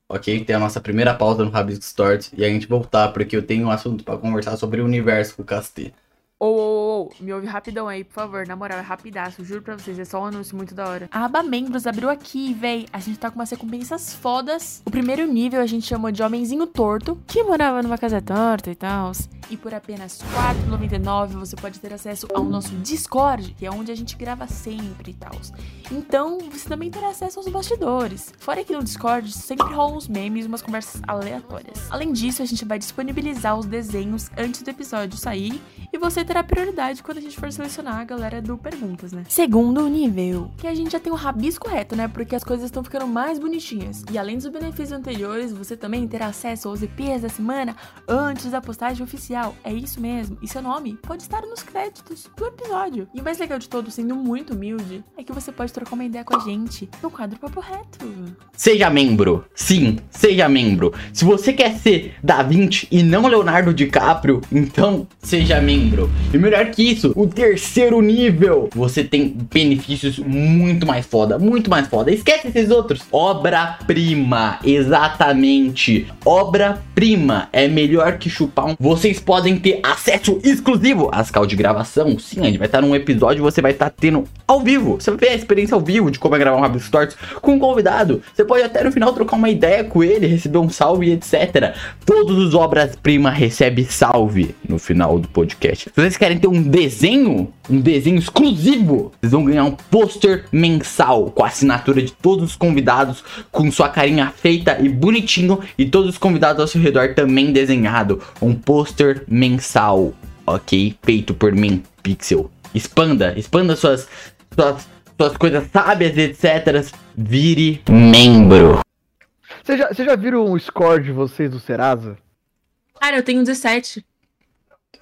Ok? Ter a nossa primeira pausa no Rabisco Start e a gente voltar, porque eu tenho um assunto pra conversar sobre o universo com o Casté. Ô, ô, ô, me ouve rapidão aí, por favor. Na moral, é rapidaço. Juro pra vocês, é só um anúncio muito da hora. A aba membros abriu aqui, véi. A gente tá com umas recompensas fodas. O primeiro nível a gente chamou de Homenzinho Torto, que morava numa casa torta e tal. E por apenas R$ 4,99 você pode ter acesso ao nosso Discord, que é onde a gente grava sempre e tal. Então, você também terá acesso aos bastidores. Fora que no Discord sempre rolam uns memes e umas conversas aleatórias. Além disso, a gente vai disponibilizar os desenhos antes do episódio sair e você terá prioridade quando a gente for selecionar a galera do Perguntas, né? Segundo nível, que a gente já tem o rabisco reto, né? Porque as coisas estão ficando mais bonitinhas. E além dos benefícios anteriores, você também terá acesso aos EPs da semana antes da postagem oficial. É isso mesmo. E seu nome pode estar nos créditos do episódio. E o mais legal de todo, sendo muito humilde, é que você pode trocar uma ideia com a gente no quadro Papo Reto. Seja membro. Sim, seja membro. Se você quer ser Da Vinci e não Leonardo DiCaprio, então seja membro. E melhor que isso, o terceiro nível, você tem benefícios muito mais foda, muito mais foda. Esquece esses outros. Obra-prima, exatamente. Obra-prima é melhor que chupar um. Vocês podem ter acesso exclusivo às calls de gravação. Sim, a gente vai estar num episódio, você vai estar tendo ao vivo. Você vai ver a experiência ao vivo de como é gravar um Rabisco Stories com um convidado. Você pode até no final trocar uma ideia com ele, receber um salve, etc. Todos os obras-prima recebem salve no final do podcast. Se vocês querem ter um desenho, um desenho exclusivo, vocês vão ganhar um pôster mensal com a assinatura de todos os convidados, com sua carinha feita e bonitinho, e todos os convidados ao seu redor também desenhado. Um pôster mensal, ok? Feito por mim, Pixel. Expanda, expanda suas, suas, suas coisas sábias, etc. Vire membro. Vocês já, vocês já viram o score de vocês do Serasa? Cara, eu tenho 17.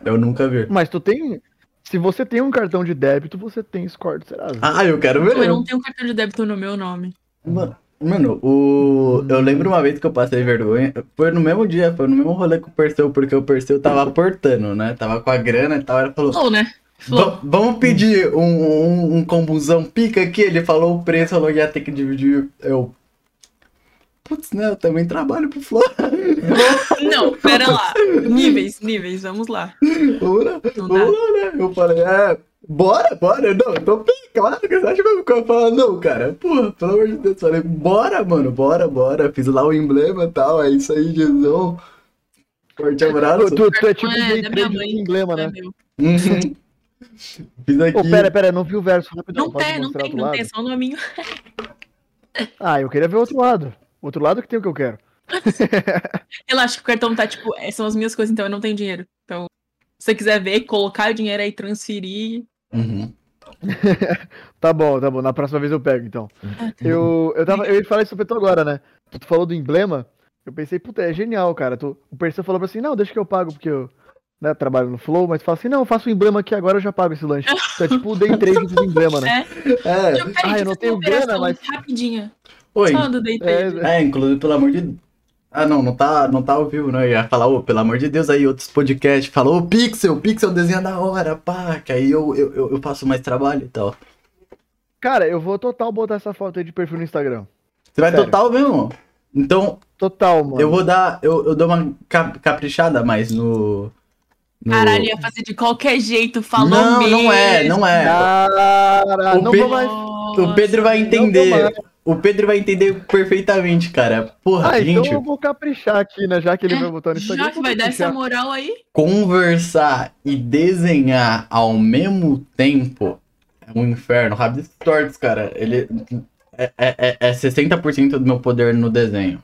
Eu nunca vi. Mas tu tem. Se você tem um cartão de débito, você tem score do Serasa. Ah, eu quero ver. Eu não tenho cartão de débito no meu nome. Mano, mano, o... eu lembro uma vez que eu passei vergonha. Foi no mesmo dia, foi no mesmo rolê com o Perseu, porque o Perseu tava aportando, né? Tava com a grana e tal. Ele falou: Flow, né? "Va- Vamos pedir um, um, um combusão pica aqui. Ele falou o preço, falou que ia ter que dividir. Eu. Putz, né? Eu também trabalho pro Flow. Não, pera lá. Níveis, níveis, vamos lá. Vamos lá, vamos né? Eu falei, é. Bora, bora, não, eu tô pica, claro que você acha mesmo que eu ia falar, não, cara, porra, pelo amor de Deus, falei, bora, mano, bora, bora, fiz lá o emblema e tal, é isso aí, Jesus, forte abraço, Tu, tu, tu é tipo é day da minha mãe, emblema, é né? meu. Uhum. fiz aqui, Ô, pera, pera, não vi o verso rapidão. Não pode tem, não tem, outro não tem, é lado? só o nominho. Ah, eu queria ver o outro lado. Outro lado que tem o que eu quero. Relaxa que o cartão tá, tipo, é, são as minhas coisas, então eu não tenho dinheiro. Então, se você quiser ver, colocar o dinheiro aí, transferir. Uhum. Tá bom, tá bom. Na próxima vez eu pego, então. Ah, tá. Eu, eu, tava, eu ia falar isso pro agora, né? Tu falou do emblema. Eu pensei, puta, é genial, cara. Tu, o Perseu falou pra assim, não, deixa que eu pago, porque eu né, trabalho no Flow, mas fala assim, não, eu faço o emblema aqui agora, eu já pago esse lanche. Então é tipo o day trade dos emblema, né? É, É, eu, peraí, Ah, eu deixa não tenho grana, mas- Rapidinha. Oi, Só do day trade. É, é, inclusive, pelo amor de ah, não, não tá, não tá ao vivo, não. Eu ia falar, ô, pelo amor de Deus, aí outros podcasts. Falou, ô, Pixel, Pixel desenha da hora, pá. Que aí eu, eu, eu, eu faço mais trabalho e tal. Cara, eu vou total botar essa foto aí de perfil no Instagram. Você vai Sério. total mesmo? Então, Total, mano. eu vou dar. Eu, eu dou uma cap- caprichada mais no. no- Caralho, ia fazer de qualquer jeito, falou Não, mesmo. não é, não é. Cara, O não Pe- vou mais. O Pedro vai Não vou entender. O Pedro vai entender perfeitamente, cara. Porra, Ah, então gente, eu vou caprichar aqui, né? Já que ele É, vai botar no Instagram. Já que vai dar essa moral aí. conversar e desenhar ao mesmo tempo é um inferno. Rabisco Tortos, cara, ele é, é, é- é 60% do meu poder no desenho.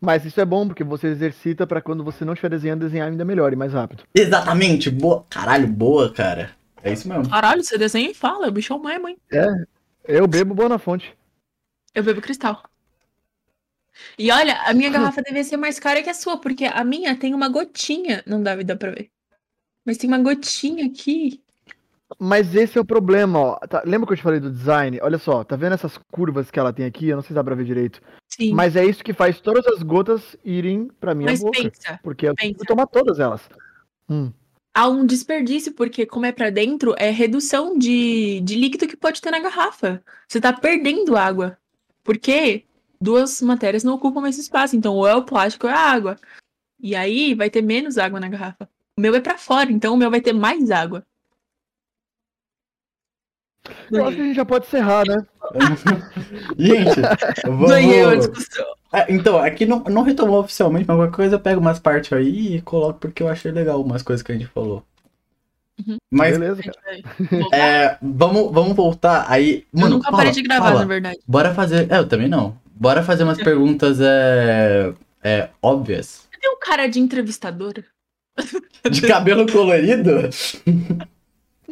Mas isso é bom, porque você exercita pra quando você não estiver desenhando, desenhar ainda melhor e mais rápido. Exatamente, boa. Caralho, boa, cara. É isso mesmo. Caralho, você desenha e fala, o bicho é uma mãe. Eu bebo boa na fonte. Eu bebo cristal. E olha, a minha garrafa devia ser mais cara que a sua, porque a minha tem uma gotinha. Não dá, dá pra ver. Mas tem uma gotinha aqui. Mas esse é o problema, ó. Tá, lembra que eu te falei do design? Olha só, tá vendo essas curvas que ela tem aqui? Eu não sei se dá pra ver direito. Sim. Mas é isso que faz todas as gotas irem pra minha Mas boca. pensa, Porque eu tenho que tomar todas elas. Hum. Há um desperdício, porque como é pra dentro, é redução de, de líquido que pode ter na garrafa. Você tá perdendo água. Porque duas matérias não ocupam esse espaço. Então, ou é o plástico ou é a água. E aí vai ter menos água na garrafa. O meu é pra fora, então o meu vai ter mais água. Eu acho que a gente já pode encerrar, né? Gente, vamos... Ganhei a discussão. É, então, aqui não, não retomou oficialmente, mas qualquer coisa eu pego umas partes aí e coloco porque eu achei legal umas coisas que a gente falou. Uhum. Mas Beleza, é, vamos, vamos voltar aí. eu Mano, nunca fala, parei de gravar, fala. na verdade. Bora fazer. É, eu também não. Bora fazer umas perguntas é, é, óbvias. Você tem um cara de entrevistadora? De cabelo colorido?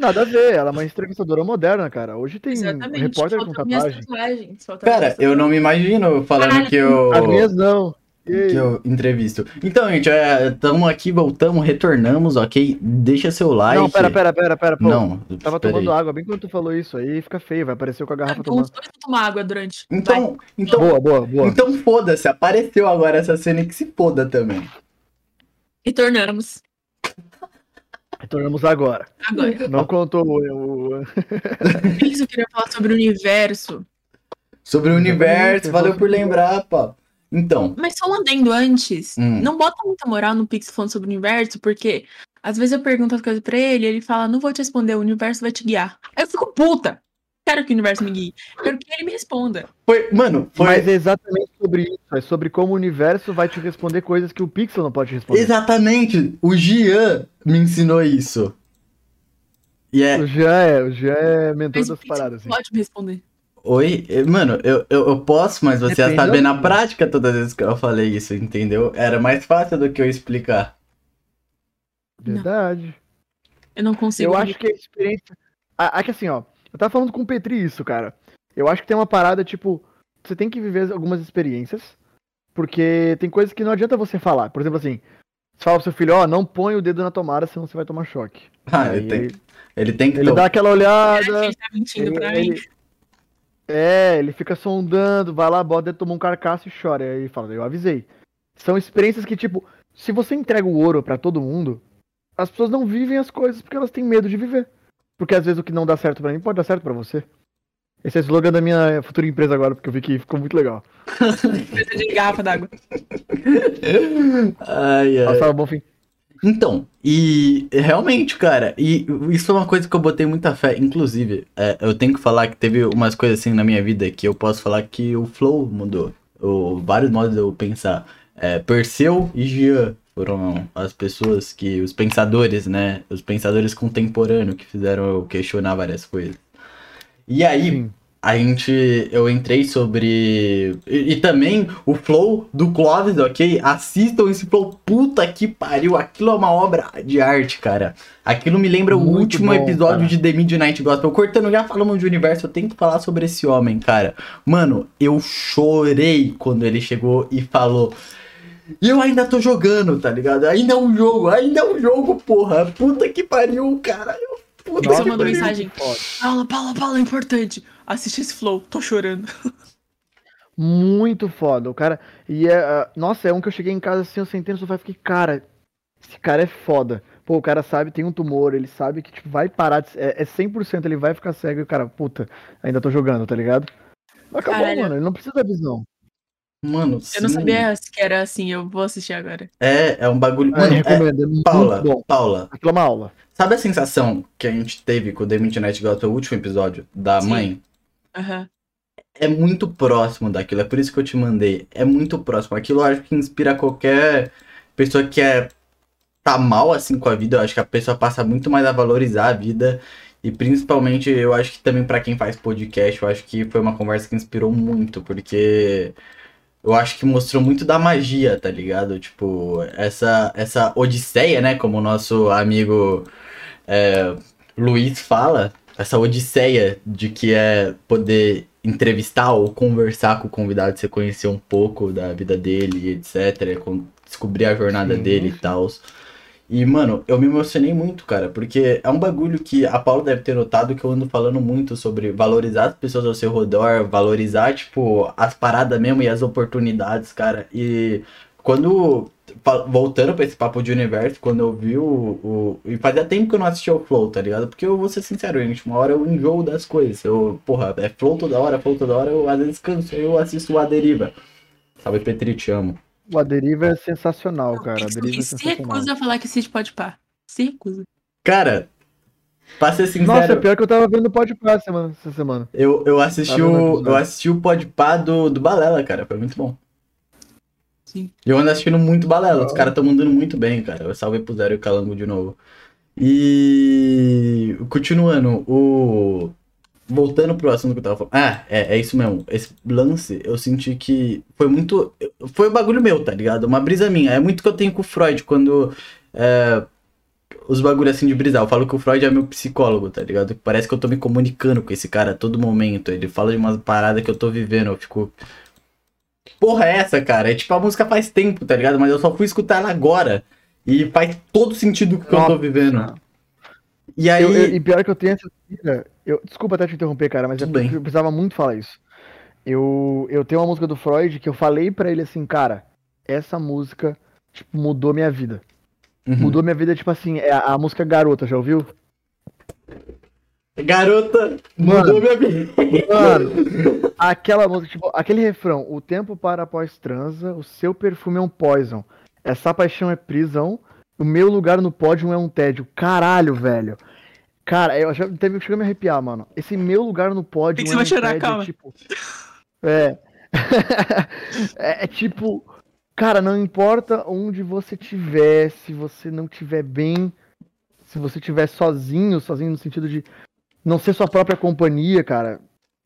Nada a ver, ela é uma entrevistadora moderna, cara. Hoje tem Exatamente. repórter com tatuagem. Cara, eu não me imagino falando Caralho. que eu. As minhas não. Que eu entrevisto. Então, gente, estamos aqui, voltamos, retornamos, ok? Deixa seu like. Não, pera, pera, pera, pera. Pô, Não, Tava tomando aí. água bem quando tu falou isso aí, fica feio, vai aparecer com a garrafa os tomando. dois vão tomar água durante. Vai. Então, então, Boa, boa, boa. então foda-se, apareceu agora essa cena e que se foda também. Retornamos. Retornamos agora. Agora. Não contou o. o- Isso eu queria falar sobre o universo. Sobre o Exatamente, universo, eu valeu por lembrar, pá. Então, Mas só um adendo antes. Hum. Não bota muita moral no Pix falando sobre o universo, porque às vezes eu pergunto as coisas pra ele, ele fala, não vou te responder, o universo vai te guiar. Aí eu fico puta. Quero que o universo me guie. Quero que ele me responda. foi, mano, foi Mas é exatamente sobre isso. É sobre como o universo vai te responder coisas que o Pixel não pode responder. exatamente o Gian me ensinou isso. E é, O Jean é, o Jean é mentor Mas das paradas. não Assim. pode me responder. oi, eh, mano, eu, eu, eu posso, mas você ia Depende saber da- na prática todas as vezes que eu falei isso, entendeu? Era mais fácil do que eu explicar. Verdade. Eu não consigo. Eu acho que a experiência. Ah, é que assim, ó. Eu tava falando com o Petri isso, cara. Eu acho que tem uma parada, tipo, você tem que viver algumas experiências. Porque tem coisas que não adianta você falar. Por exemplo, assim, você fala pro seu filho, ó, não põe o dedo na tomada, senão você vai tomar choque. Ah, Aí ele tem, ele, ele tem que ele dá aquela olhada. ele tá mentindo ele- pra mim? ele- É, ele fica sondando, vai lá, bota, toma um carcaço e chora. E aí fala, eu avisei. São experiências que, tipo, se você entrega o ouro pra todo mundo, as pessoas não vivem as coisas porque elas têm medo de viver. Porque às vezes o que não dá certo pra mim pode dar certo pra você. Esse é o slogan da minha futura empresa agora, porque eu vi que ficou muito legal. Precisa de garrafa d'água. Ai, ai. Passava bom fim. Então, e realmente, cara, e isso é uma coisa que eu botei muita fé. Inclusive, é, eu tenho que falar que teve umas coisas assim na minha vida que eu posso falar que o flow mudou. O, vários modos de eu pensar. É, Perseu e Gian foram as pessoas que, os pensadores, né? Os pensadores contemporâneos que fizeram eu questionar várias coisas. E aí, a gente. Eu entrei sobre. E, e também o flow do Clóvis, ok? Assistam esse flow. Puta que pariu. Aquilo é uma obra de arte, cara. Aquilo me lembra o Muito último bom, episódio cara. de The Midnight Gospel. Cortando, já falamos de universo. Eu tenho que falar sobre esse homem, cara. Mano, eu chorei quando ele chegou e falou. E eu ainda tô jogando, tá ligado? Ainda é um jogo, ainda é um jogo, porra. Puta que pariu, cara. Puta Nossa, que mandou pariu. mensagem. Foda. Paula, Paula, Paula, é importante. Assiste esse flow, tô chorando. Muito foda. O cara. E é. ah, Nossa, é um que eu cheguei em casa assim, eu sentei no sofá e fiquei, cara, esse cara é foda. Pô, o cara sabe, tem um tumor, ele sabe que tipo, vai parar. De... É, é 100%, ele vai ficar cego e o cara, puta, ainda tô jogando, tá ligado? Acabou, Caralho. mano. Ele não precisa da visão. Mano, Eu não sim. sabia que era assim, eu vou assistir agora. É, é um bagulho. Ah, Mano, é, recomendo. É muito Paula, bom. Paula, Aquilo é uma aula. sabe a sensação que a gente teve com o The Midnight Gospel, o último episódio da Sim. mãe? Aham. É muito próximo daquilo, é por isso que eu te mandei. É muito próximo. Aquilo eu acho que inspira qualquer pessoa que é tá mal assim com a vida. Eu acho que a pessoa passa muito mais a valorizar a vida. E principalmente, eu acho que também pra quem faz podcast, eu acho que foi uma conversa que inspirou muito, porque eu acho que mostrou muito da magia, tá ligado? Tipo, essa, essa odisseia, né? Como o nosso amigo é, Luiz fala, essa odisseia de que é poder entrevistar ou conversar com o convidado, você conhecer um pouco da vida dele, etc. Descobrir a jornada Sim, dele e tal. E, mano, eu me emocionei muito, cara, porque é um bagulho que a Paula deve ter notado que eu ando falando muito sobre valorizar as pessoas ao seu redor, valorizar, tipo, as paradas mesmo e as oportunidades, cara. E quando. Voltando pra esse papo de universo, quando eu vi o, o. E fazia tempo que eu não assistia o Flow, tá ligado? Porque eu vou ser sincero, gente, uma hora eu enjoo das coisas. Eu, porra, é Flow toda hora, Flow toda hora, eu às vezes canso, eu assisto o A Deriva. Salve Petri, te amo. O A Deriva é sensacional, cara. A Deriva é se sensacional. recusa a falar que assiste pode pá. Se recusa. Cara, pra ser sincero. Nossa, pior que eu tava vendo o Podpah semana, essa semana. Eu, eu assisti o? Eu assisti o podpah do, do Balela, cara. Foi muito bom. Sim. Eu ando assistindo muito Balela. Os caras estão mandando muito bem, cara. Eu salve pro Zero e o Calango de novo. E. Continuando, o. Voltando pro assunto que eu tava falando. Ah, é, é isso mesmo. Esse lance, eu senti que foi muito. Foi um bagulho meu, tá ligado? Uma brisa minha. É muito que eu tenho com o Freud quando é, os bagulho assim de brisar. Eu falo que o Freud é meu psicólogo, tá ligado? Parece que eu tô me comunicando com esse cara a todo momento. Ele fala de umas paradas que eu tô vivendo, eu fico. Porra é essa, cara? É tipo, a música faz tempo, tá ligado? Mas eu só fui escutar ela agora. E faz todo sentido que eu tô vivendo. E aí. Eu- eu- e pior que eu tenho essa eu Desculpa até te interromper, cara, mas é Tudo eu precisava muito falar isso. Eu, eu tenho uma música do Freud que eu falei pra ele assim, cara, essa música tipo, mudou minha vida. Uhum. Mudou minha vida, tipo assim, é a, a música Garota, já ouviu? Garota, Mano. mudou minha vida. Mano, aquela música, tipo, aquele refrão, o tempo para após transa, o seu perfume é um poison, essa paixão é prisão, o meu lugar no pódio é um tédio. Caralho, velho. Cara, eu já teve chegou a me arrepiar, mano. Esse meu lugar no pódio Tem que é você vai chorar, calma. é tipo. É. é. é tipo, cara, não importa onde você tiver, se você não tiver bem, se você tiver sozinho, sozinho no sentido de não ser sua própria companhia, cara,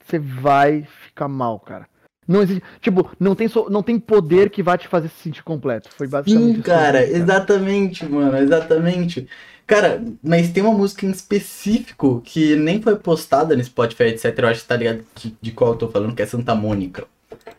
você vai ficar mal, cara. Não existe, tipo, não tem, so- não tem poder que vai te fazer se sentir completo. Foi basicamente Sim, isso cara, exatamente, mano, exatamente. Cara, mas tem uma música em específico que nem foi postada no Spotify, etc. Eu acho que tá ligado de, de qual eu tô falando, que é Santa Mônica.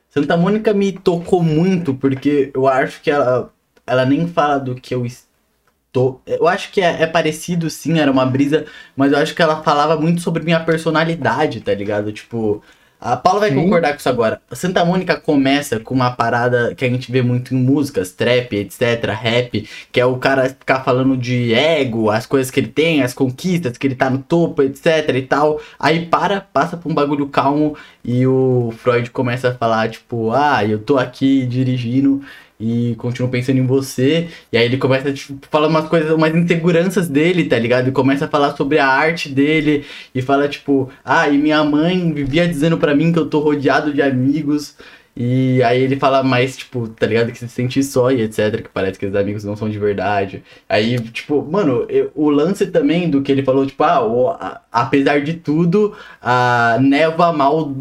Santa Mônica me tocou muito, porque eu acho que ela, ela nem fala do que eu estou. Eu acho que é, é parecido, sim, era uma brisa, mas eu acho que ela falava muito sobre minha personalidade, tá ligado? Tipo. A Paula vai Sim. concordar com isso agora. Santa Mônica começa com uma parada que a gente vê muito em músicas, trap, etc, rap, que é o cara ficar falando de ego, as coisas que ele tem, as conquistas, que ele tá no topo, etc e tal. Aí para, passa pra um bagulho calmo e o Freud começa a falar, tipo, ah, eu tô aqui dirigindo e continuo pensando em você. E aí ele começa, tipo, falar umas coisas, umas inseguranças dele, tá ligado? E começa a falar sobre a arte dele e fala, tipo, ah, e minha mãe vivia dizendo pra mim que eu tô rodeado de amigos. E aí ele fala mais, tipo, tá ligado? Que se sente só e etc. Que parece que os amigos não são de verdade. Aí, tipo, mano, eu- o lance também do que ele falou, tipo, ah, o- a- apesar de tudo, a neva mal.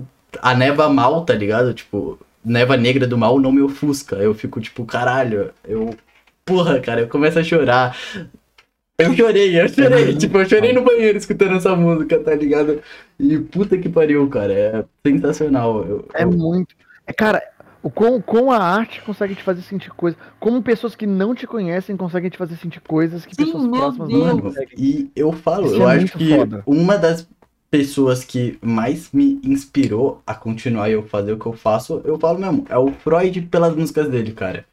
A neva mal, tá ligado? Tipo, neva negra do mal não me ofusca. Eu fico, tipo, caralho, eu. Porra, cara, eu começo a chorar. Eu chorei, eu chorei. tipo, eu chorei no banheiro escutando essa música, tá ligado? E puta que pariu, cara. É sensacional. Eu, É eu- muito. É, cara, o com, com a arte consegue te fazer sentir coisas. Como pessoas que não te conhecem conseguem te fazer sentir coisas que Sim, pessoas próximas Deus. não conseguem. e eu falo, Isso eu é acho que foda. uma das pessoas que mais me inspirou a continuar eu fazer o que eu faço, eu falo mesmo, é o Freud pelas músicas dele, cara.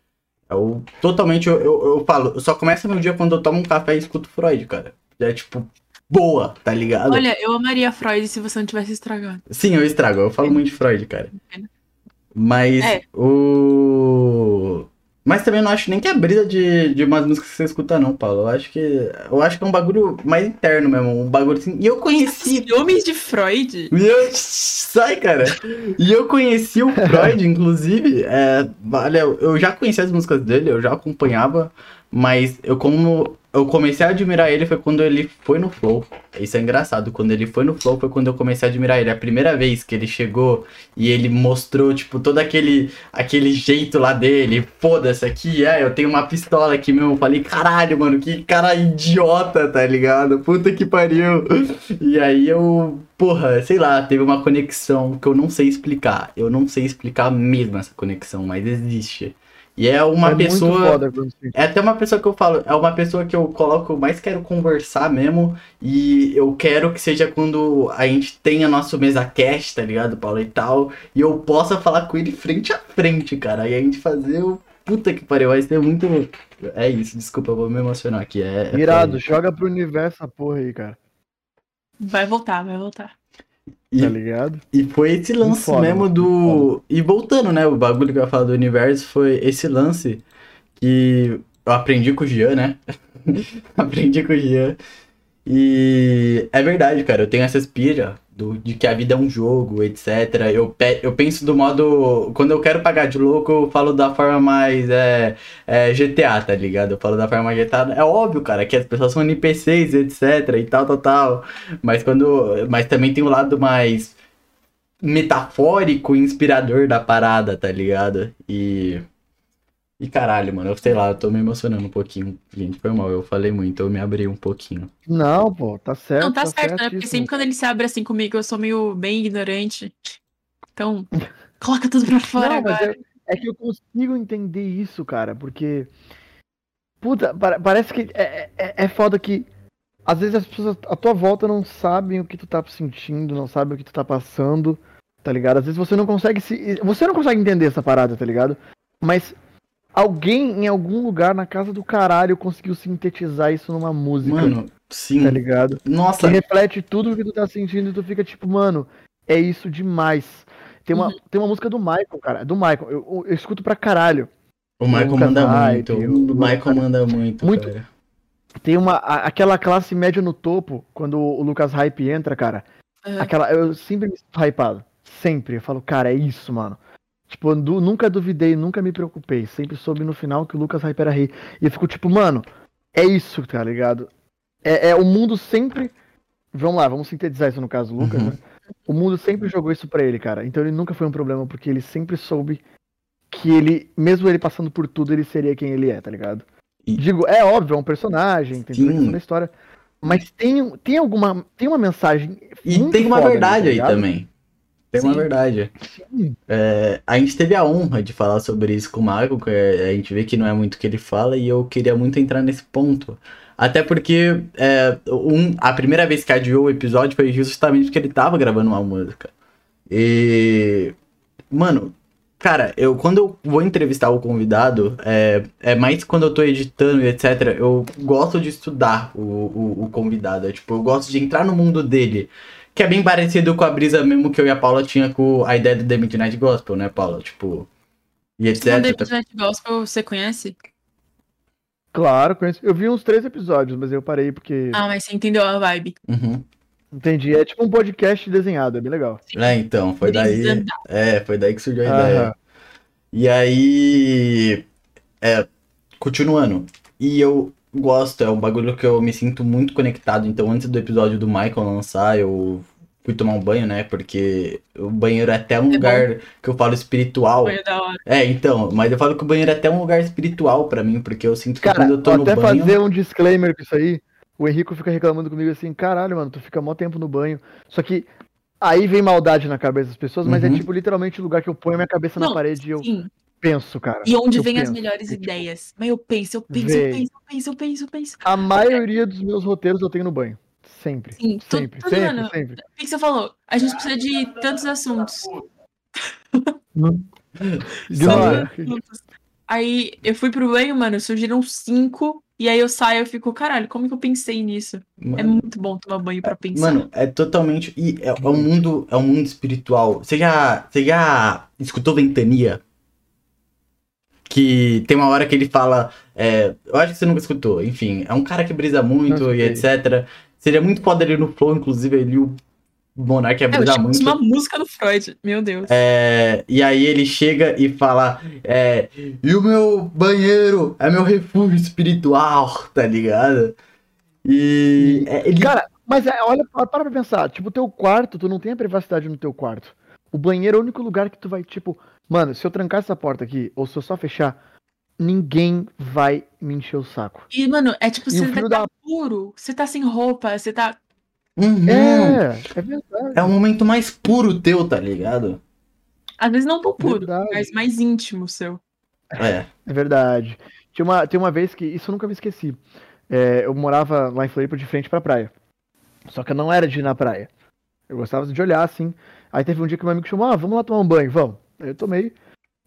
É o totalmente, eu, eu, eu falo, eu só começa meu dia quando eu tomo um café e escuto Freud, cara. É tipo, boa, tá ligado? Olha, eu amaria Freud se você não tivesse estragado. Sim, eu estrago, eu falo muito de Freud, cara. Mas É. o. Mas também eu não acho nem que é brisa de, de umas músicas que você escuta, não, Paulo. Eu acho que. Eu acho que é um bagulho mais interno mesmo. Um bagulho assim. E eu conheci. Ciúmes de Freud? E eu... Sai, cara. E eu conheci o Freud, inclusive. É, olha, eu já conhecia as músicas dele, eu já acompanhava. Mas eu como eu comecei a admirar ele foi quando ele foi no Flow. Isso é engraçado. Quando ele foi no Flow foi quando eu comecei a admirar ele. A primeira vez que ele chegou e ele mostrou, tipo, todo aquele, aquele jeito lá dele. Foda-se aqui, é, eu tenho uma pistola aqui mesmo. Eu falei, caralho, mano, que cara idiota, tá ligado? Puta que pariu. E aí eu, porra, sei lá, teve uma conexão que eu não sei explicar. Eu não sei explicar mesmo essa conexão, mas existe. E é uma é pessoa. muito foda É até uma pessoa que eu falo, é uma pessoa que eu coloco, eu mais quero conversar mesmo. E eu quero que seja quando a gente tenha nosso mesa cast, tá ligado, Paulo e tal. E eu possa falar com ele frente a frente, cara. E a gente fazer o. Puta que pariu, vai ser muito. É isso, desculpa, eu vou me emocionar aqui. É, é Irado, joga pro universo essa porra aí, cara. Vai voltar, vai voltar. E- Tá ligado? E foi esse lance foda, mesmo do. E voltando, né? O bagulho que eu ia falar do universo foi esse lance que eu aprendi com o Jean, né? aprendi com o Jean. E é verdade, cara. Eu tenho essa pira do, de que a vida é um jogo, etc. Eu, pe- eu penso do modo. Quando eu quero pagar de louco, eu falo da forma mais é, é, GTA, tá ligado? Eu falo da forma GTA. É óbvio, cara, que as pessoas são NPCs, etc. E tal, tal, tal. Mas quando. Mas também tem o lado mais metafórico e inspirador da parada, tá ligado? E. E caralho, mano, eu sei lá, eu tô me emocionando um pouquinho. Gente, foi mal, eu falei muito, eu me abri um pouquinho. Não, pô, tá certo. Não, tá certo, né? Porque sempre quando ele se abre assim comigo, eu sou meio bem ignorante. Então, coloca tudo pra fora Não, mas agora. é, é que eu consigo entender isso, cara, porque. Puta, pa- parece que é, é, é foda que. Às vezes as pessoas à tua volta não sabem o que tu tá sentindo, não sabem o que tu tá passando, tá ligado? Às vezes você não consegue se. Você não consegue entender essa parada, tá ligado? Mas alguém em algum lugar na casa do caralho conseguiu sintetizar isso numa música, Mano, sim. tá ligado? Que Nossa, reflete tudo o que tu tá sentindo e tu fica tipo, mano, é isso demais. Tem uma, Uhum. tem uma música do Michael, cara. Do Michael. Eu, eu- eu escuto pra caralho. o Michael manda muito. o- O Michael manda muito, Muito. cara. Tem uma. a- aquela classe média no topo, quando o Lucas Hype entra, cara. Aham. Aquela. Eu sempre me sinto hypado. Sempre. Eu falo, cara, é isso, mano. Tipo, du- nunca duvidei, nunca me preocupei. Sempre soube no final que o Lucas Hype era rei. E eu fico tipo, mano, é isso, tá ligado? É, é o mundo sempre. Vamos lá, vamos sintetizar isso no caso, Lucas, Uhum. né? O mundo sempre jogou isso pra ele, cara. Então ele nunca foi um problema, porque ele sempre soube que ele, mesmo ele passando por tudo, ele seria quem ele é, tá ligado? E- Digo, é óbvio, é um personagem, tem toda a história. Mas tem, tem alguma. Tem uma mensagem. E tem uma ali, verdade tá aí também. Tem uma Sim. verdade. É, a gente teve a honra de falar sobre isso com o Michael, que é- a gente vê que não é muito o que ele fala, e eu queria muito entrar nesse ponto. Até porque é, um, a primeira vez que adiou o episódio foi justamente porque ele tava gravando uma música. E. Mano, cara, eu quando eu vou entrevistar o convidado, é, é mais quando eu tô editando e etc. Eu gosto de estudar o, o, o convidado. É, tipo, eu gosto de entrar no mundo dele. Que é bem parecido com a brisa mesmo que eu e a Paula tinha com a ideia do The Midnight Gospel, né, Paula? Tipo. E etc. O The Midnight Gospel, você conhece? Claro, conheço. Eu vi uns três episódios, mas eu parei porque. Ah, mas você entendeu a vibe. Uhum. Entendi. É tipo um podcast desenhado, é bem legal. É, então, foi daí. É, foi daí que surgiu a ideia. Aham. E aí. É, continuando. E eu gosto, é um bagulho que eu me sinto muito conectado. Então, antes do episódio do Michael lançar, eu fui tomar um banho, né? Porque o banheiro é até um É lugar que eu falo espiritual. Foi da hora. É, então, mas eu falo que o banheiro é até um lugar espiritual pra mim, porque eu sinto que Cara, quando eu tô vou no até banho. fazer um disclaimer com isso aí. O Henrico fica reclamando comigo assim, caralho, mano, tu fica mó tempo no banho. Só que aí vem maldade na cabeça das pessoas, mas é Uhum. tipo literalmente o lugar que eu ponho a minha cabeça na Não, parede e eu Sim. Penso, cara. E onde Eu vem as melhores É tipo- ideias. Mas eu penso, eu penso, Vem. eu penso, eu penso, eu penso, eu penso. A maioria dos meus roteiros eu tenho no banho. Sempre. Sim, Sempre, tudo, sempre, mano. sempre. O que você falou? A gente precisa de tantos assuntos. Ignora. Assuntos. Aí eu fui pro banho, mano, surgiram cinco. E aí eu saio e fico, caralho, como que eu pensei nisso? É Mano, muito bom tomar banho pra pensar. Mano, é totalmente. E é, é um mundo. É um mundo espiritual. Você já. Você já escutou Ventania? Que tem uma hora que ele fala. é, eu acho que você nunca escutou. Enfim, é um cara que brisa muito e etc. Seria muito foda ele no Flow, inclusive, ele e o Monark ia é, eu brisar tinha muito. uma música do Freud, meu Deus. É, e aí ele chega e fala, é, e o meu banheiro é meu refúgio espiritual, tá ligado? E é, ele Cara, mas é, olha, para pra pensar. Tipo, o teu quarto, tu não tem a privacidade no teu quarto. O banheiro é o único lugar que tu vai, tipo, mano, se eu trancar essa porta aqui, ou se eu só fechar, ninguém vai me encher o saco. E, mano, é tipo, E você tá da- puro, você tá sem roupa, você tá. Uhum. É, é verdade. É o momento mais puro teu, tá ligado? Às vezes não tão puro, Verdade. mas mais íntimo seu. É. É verdade. Tinha uma, tem uma vez que, isso eu nunca me esqueci. É, eu morava lá em Floripa de frente pra praia. Só que eu não era de ir na praia. Eu gostava de olhar, assim. Aí teve um dia que meu amigo chamou, ah, vamos lá tomar um banho, vamos. Aí eu tomei.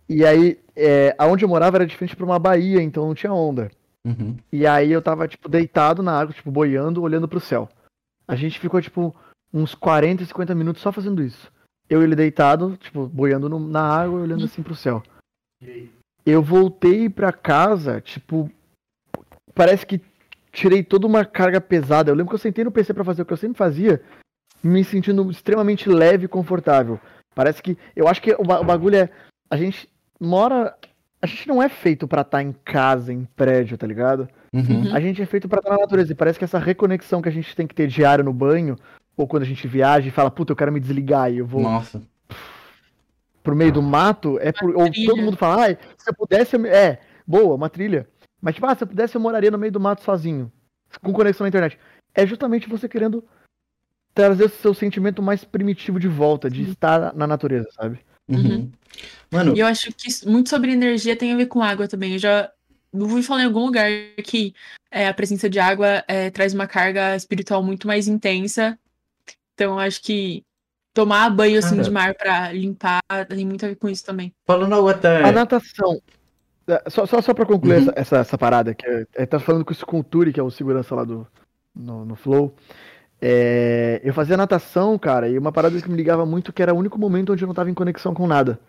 E aí, é, aonde eu morava era de frente pra uma baía, então não tinha onda. Uhum. E aí eu tava, tipo, deitado na água, tipo, boiando, olhando pro céu. A gente ficou, tipo, uns 40, 50 minutos só fazendo isso. Eu e ele deitado, tipo, boiando no- na água, olhando assim pro céu. Eu voltei pra casa, tipo, parece que tirei toda uma carga pesada. Eu lembro que eu sentei no PC pra fazer o que eu sempre fazia, me sentindo extremamente leve e confortável. Parece que. Eu acho que o, ba- o bagulho é. A gente mora. A gente não é feito pra estar em casa, em prédio, tá ligado? Uhum. A gente é feito pra estar na natureza. E parece que essa reconexão que a gente tem que ter diário no banho, ou quando a gente viaja e fala, puta, eu quero me desligar e eu vou Nossa. pro meio do mato, é por, ou todo mundo fala, ai, se eu pudesse, eu é, boa, uma trilha. Mas, tipo, ah, se eu pudesse, eu moraria no meio do mato sozinho, com conexão na internet. É justamente você querendo trazer o seu sentimento mais primitivo de volta, de estar na natureza, sabe? Uhum. Mano, E eu acho que isso- muito sobre energia tem a ver com água também. Eu já ouvi falar em algum lugar que é, a presença de água é, traz uma carga espiritual muito mais intensa. Então, eu acho que tomar banho assim Cara. de mar pra limpar tem muito a ver com isso também. falando algo até. A natação. é, Só, só, só pra concluir Uhum. essa, essa, parada, que é, é, tá falando com o Sculpture, que é o segurança lá do, no, no Flow. É, eu fazia natação, cara, e uma parada que me ligava muito, que era o único momento onde eu não tava em conexão com nada.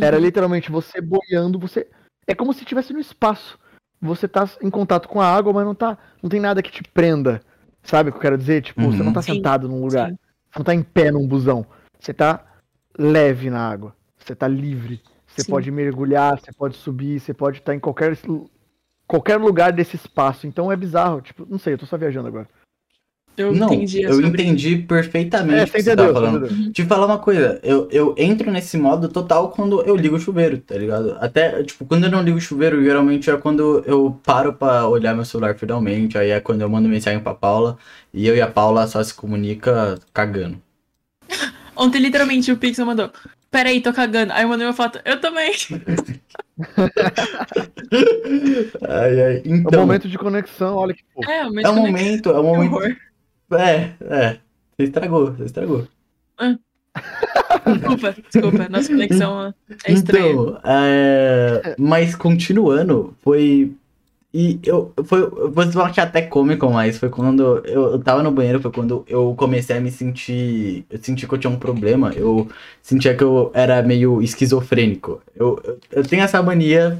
Era Uhum. literalmente você boiando, você. É como se estivesse no espaço. Você tá em contato com a água, mas não tá. Não tem nada que te prenda. Sabe o que eu quero dizer? Tipo, você Uhum. não tá Sim, sentado num lugar. sim. Você não tá em pé num busão. Você tá leve na água. Você tá livre. Você Sim. pode mergulhar, você pode subir, você pode estar em qualquer, qualquer lugar desse espaço. Então é bizarro. Tipo, não sei, eu tô só viajando agora. Eu Não, entendi. eu sobre- entendi perfeitamente É, o que você tá falando. entendeu. Te falar uma coisa, eu, eu entro nesse modo total quando eu ligo o chuveiro, tá ligado? Até, tipo, quando eu não ligo o chuveiro, geralmente é quando eu paro pra olhar meu celular finalmente, aí é quando eu mando mensagem pra Paula, e eu e a Paula só se comunica cagando. Ontem, literalmente, o Pixel mandou. Peraí, tô cagando. Aí eu mandei uma foto. Eu também. Ai, ai, É então, um momento de conexão, olha que fofo. É, o é um momento, é um momento, Horror. É, é, você estragou, você estragou. Desculpa, desculpa. Nossa conexão é estranha. Então, é, mas continuando, foi. E eu. Foi, vocês vão achar até cômico, mas foi quando eu, eu tava no banheiro, foi quando eu comecei a me sentir. Eu senti que eu tinha um problema. Eu sentia que eu era meio esquizofrênico. Eu, eu, eu tenho essa mania.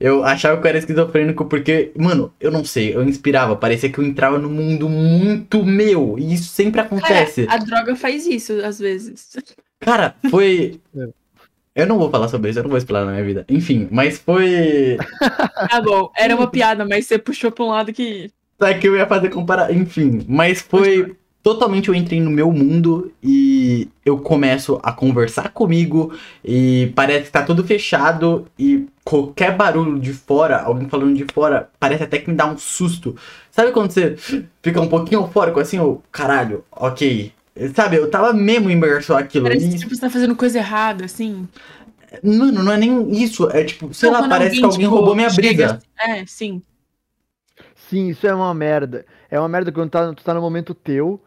Eu achava que eu era esquizofrênico porque, mano, eu não sei, eu inspirava, parecia que eu entrava num mundo muito meu. E isso sempre acontece. Cara, a droga faz isso às vezes. Cara, foi. É. Eu não vou falar sobre isso, eu não vou explanar na minha vida. Enfim, mas foi. Tá bom, era uma piada, mas você puxou pra um lado que. Tá que eu ia fazer comparar. Enfim, mas foi. Totalmente eu entrei no meu mundo e eu começo a conversar comigo e parece que tá tudo fechado e qualquer barulho de fora, alguém falando de fora, parece até que me dá um susto. Sabe quando você fica um pouquinho eufórico assim, ô, caralho, ok. Sabe, eu tava mesmo imerso naquilo. Parece que tipo, você tá fazendo coisa errada, assim. Mano, não é nem isso. É tipo, sei Não, lá, parece que alguém tipo, roubou minha chega- brisa. É, sim. Sim, isso é uma merda. É uma merda quando tá, tu tá no momento teu,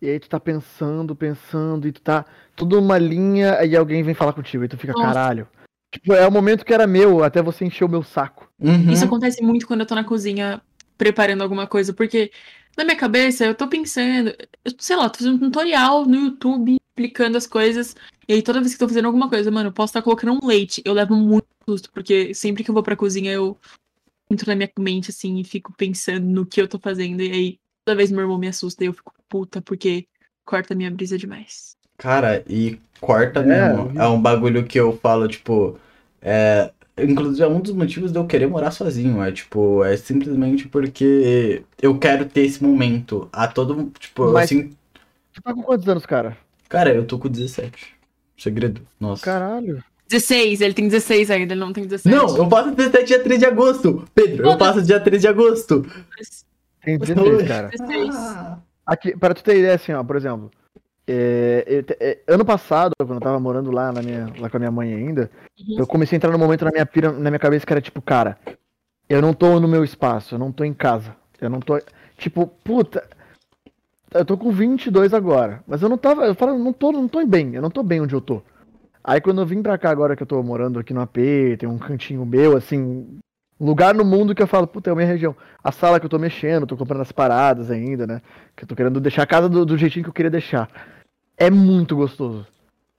e aí tu tá pensando, pensando, e tu tá tudo uma linha, aí alguém vem falar contigo, e tu fica, Nossa. caralho. Tipo, é o momento que era meu, até você encher o meu saco. Uhum. Isso acontece muito quando eu tô na cozinha preparando alguma coisa, porque na minha cabeça eu tô pensando, eu, sei lá, tô fazendo um tutorial no YouTube explicando as coisas, e aí toda vez que eu tô fazendo alguma coisa, mano, eu posso estar colocando um leite, eu levo muito susto, porque sempre que eu vou pra cozinha eu entro na minha mente assim e fico pensando no que eu tô fazendo, e aí toda vez meu irmão me assusta e eu fico puta, porque corta a minha brisa demais. Cara, e corta É, mesmo. É um bagulho que eu falo, tipo. É. Inclusive, é um dos motivos de eu querer morar sozinho. É tipo, é simplesmente porque eu quero ter esse momento. A todo. Tipo, Mas- assim. Tu tá com quantos anos, cara? Cara, eu tô com 17. Segredo. Nossa. Caralho. 16, ele tem 16 ainda, ele não tem 17. Não, eu faço 17 dia 3 de agosto. Pedro, eu faço dia 3 de agosto. Tem 16, cara. 16. Ah. Aqui, para tu ter ideia, assim, ó, por exemplo, é, eu é, ano passado, quando eu tava morando lá, na minha, lá com a minha mãe ainda, Uhum. eu comecei a entrar num momento na minha, pira, na minha cabeça que era tipo, cara, eu não tô no meu espaço, eu não tô em casa, eu não tô, tipo, puta, eu tô com 22 agora, mas eu não tava, eu falo, não tô, não tô bem, eu não tô bem onde eu tô. Aí quando eu vim pra cá agora que eu tô morando aqui no AP, tem um cantinho meu, assim, lugar no mundo que eu falo, puta, é a minha região. A sala que eu tô mexendo, tô comprando as paradas ainda, né? Que eu tô querendo deixar a casa do, do jeitinho que eu queria deixar. É muito gostoso.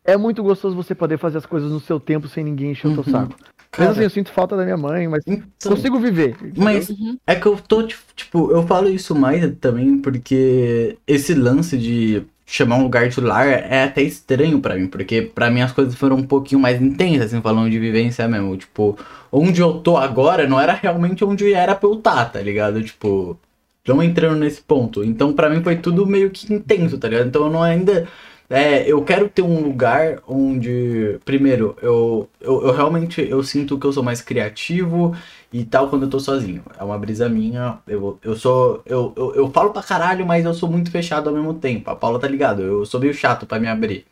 É muito gostoso você poder fazer as coisas no seu tempo sem ninguém encher o Uhum. teu saco. Cara, Mesmo assim, eu sinto falta da minha mãe, mas então- consigo viver. entendeu? Mas Uhum. É que eu tô, tipo, eu falo isso mais também porque esse lance de chamar um lugar de lar é até estranho pra mim, porque pra mim as coisas foram um pouquinho mais intensas, assim, falando de vivência mesmo. Tipo, onde eu tô agora não era realmente onde era pra eu estar, tá ligado? Tipo, não entrando nesse ponto. Então pra mim foi tudo meio que intenso, tá ligado? Então eu não ainda. É, eu quero ter um lugar onde, primeiro, eu, eu, eu realmente eu sinto que eu sou mais criativo e tal quando eu tô sozinho. É uma brisa minha. Eu, eu sou. Eu, eu, eu falo pra caralho, mas eu sou muito fechado ao mesmo tempo. A Paula tá ligado, eu sou meio chato pra me abrir.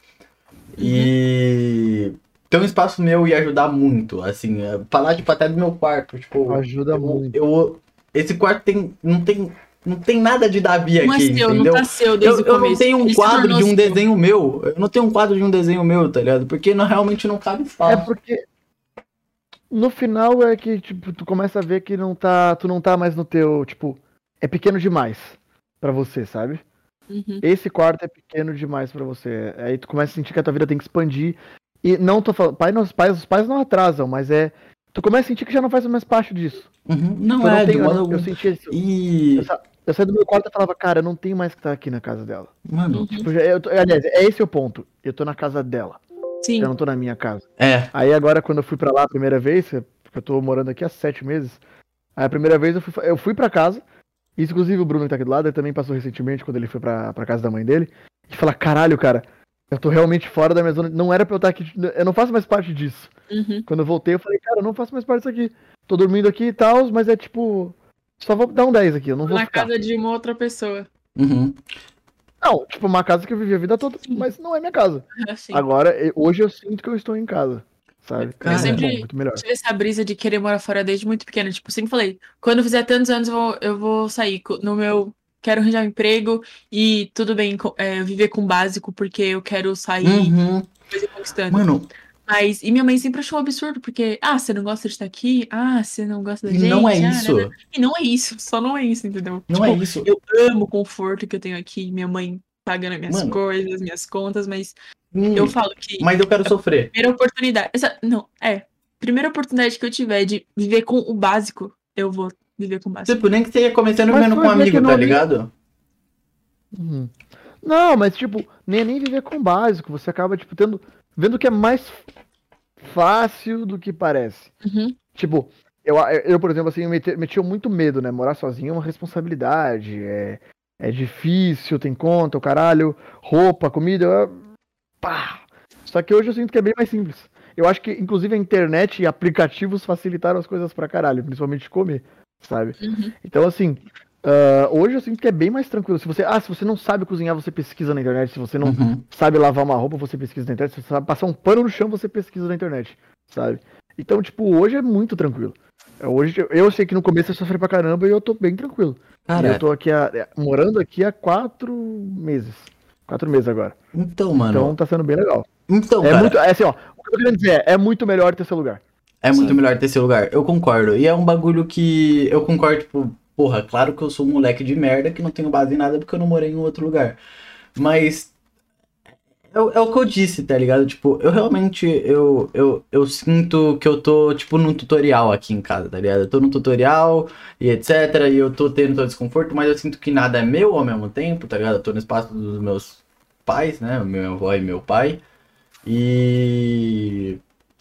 E ter um espaço meu ia ajudar muito, assim, é, falar tipo até do meu quarto, tipo, Ajuda eu, muito. eu esse quarto tem não tem não tem nada de Davi Não é aqui, seu, não entendeu? tá seu Eu, desde o eu começo. não tenho um Ele se quadro de um seu. desenho meu. Eu não tenho um quadro de um desenho meu, tá ligado? Porque não, realmente não cabe É espaço. porque no final é que tipo tu começa a ver que não tá, tu não tá mais no teu, tipo, é pequeno demais pra você, sabe? Uhum. Esse quarto é pequeno demais pra você. Aí tu começa a sentir que a tua vida tem que expandir. E não tô falando, pai, os pais, os pais não atrasam, mas é tu começa a sentir que já não faz mais parte disso. Uhum, Não eu é, não tenho, eu, algum. eu sentia isso. E. Eu, sa- eu saí do meu quarto e falava, cara, eu não tenho mais que estar aqui na casa dela. Mano, Uhum. Tipo, já- eu tô- aliás, é esse o ponto. Eu tô na casa dela. Sim. Eu não tô na minha casa. é. Aí agora, quando eu fui pra lá a primeira vez, porque eu tô morando aqui há sete meses, aí a primeira vez eu fui, eu fui pra casa, isso, inclusive o Bruno que tá aqui do lado, ele também passou recentemente, quando ele foi pra, pra casa da mãe dele, e fala, caralho, cara, eu tô realmente fora da minha zona, não era pra eu estar aqui, eu não faço mais parte disso. Uhum. Quando eu voltei, eu falei, cara, eu não faço mais parte disso aqui. Tô dormindo aqui e tal, mas é tipo, só vou dar um 10 aqui, eu não vou Na ficar. casa de uma outra pessoa. Uhum. Não, tipo, uma casa que eu vivi a vida toda, mas não é minha casa. Assim. Agora, eu- hoje eu sinto que eu estou em casa, sabe? Cara, É muito sempre- bom, muito melhor. tive essa brisa de querer morar fora desde muito pequena. Tipo, sempre falei, quando eu fizer tantos anos, eu vou, eu vou sair no meu. Quero arranjar um emprego e tudo bem é, viver com o básico, porque eu quero sair Uhum. conquistando. Mano, Mas, e minha mãe sempre achou um absurdo, porque, ah, você não gosta de estar aqui? Ah, você não gosta da e gente? não é Ah, isso. né, né. E não é isso, só não é isso, entendeu? Não Tipo, é isso. Eu amo o conforto que eu tenho aqui, minha mãe pagando as minhas Mano. coisas, minhas contas, mas Hum, eu falo que Mas eu quero sofrer. primeira oportunidade. Essa, não, é. Primeira oportunidade que eu tiver de viver com o básico, eu vou viver com o básico. Tipo, nem que você ia começando vivendo com um amigo, tá ligado? Uhum. Não, mas tipo, nem, nem viver com o básico. Você acaba, tipo, tendo. Vendo que é mais fácil do que parece. Uhum. Tipo, eu, eu por exemplo, assim, eu meti, metia muito medo, né? Morar sozinho é uma responsabilidade. É, é difícil, tem conta, o caralho, roupa, comida. é- Pá! Só que hoje eu sinto que é bem mais simples. Eu acho que, inclusive, a internet e aplicativos facilitaram as coisas pra caralho, principalmente comer, sabe? Uhum. Então, assim, ah, hoje eu sinto que é bem mais tranquilo. Se você, ah, se você não sabe cozinhar, você pesquisa na internet. Se você não Uhum. sabe lavar uma roupa, você pesquisa na internet. Se você sabe passar um pano no chão, você pesquisa na internet, sabe? Então, tipo, hoje é muito tranquilo. Hoje, eu sei que no começo eu sofri pra caramba e eu tô bem tranquilo. E Cara, eu tô aqui, há- é, morando aqui há quatro meses. Quatro meses agora. então, mano. Então tá sendo bem legal. Então, é cara, muito, é assim, ó. O que eu tô querendo dizer é, é muito melhor ter seu lugar. é muito Sim. melhor ter esse lugar. Eu concordo. E é um bagulho que eu concordo, tipo, porra, claro que eu sou um moleque de merda que não tenho base em nada porque eu não morei em outro lugar. Mas é, o- é o que eu disse, tá ligado? Tipo, eu realmente, eu, eu, eu sinto que eu tô, tipo, num tutorial aqui em casa, tá ligado? Eu tô num tutorial e etc, e eu tô tendo todo desconforto, mas eu sinto que nada é meu ao mesmo tempo, tá ligado? Eu tô no espaço dos meus pais, né? Meu avó e meu pai. E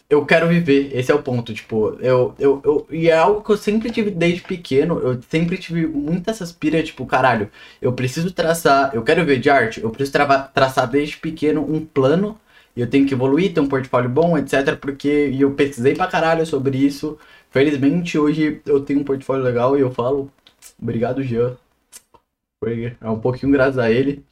eu quero viver, esse é o ponto, tipo, eu, eu, eu, e é algo que eu sempre tive desde pequeno, eu sempre tive muita essa aspira, tipo, caralho, eu preciso traçar, eu quero ver de arte, eu preciso trava- traçar desde pequeno um plano, e eu tenho que evoluir, ter um portfólio bom, etc, porque, eu pesquisei pra caralho sobre isso, felizmente hoje eu tenho um portfólio legal e eu falo, obrigado Jean, é um pouquinho graças a ele,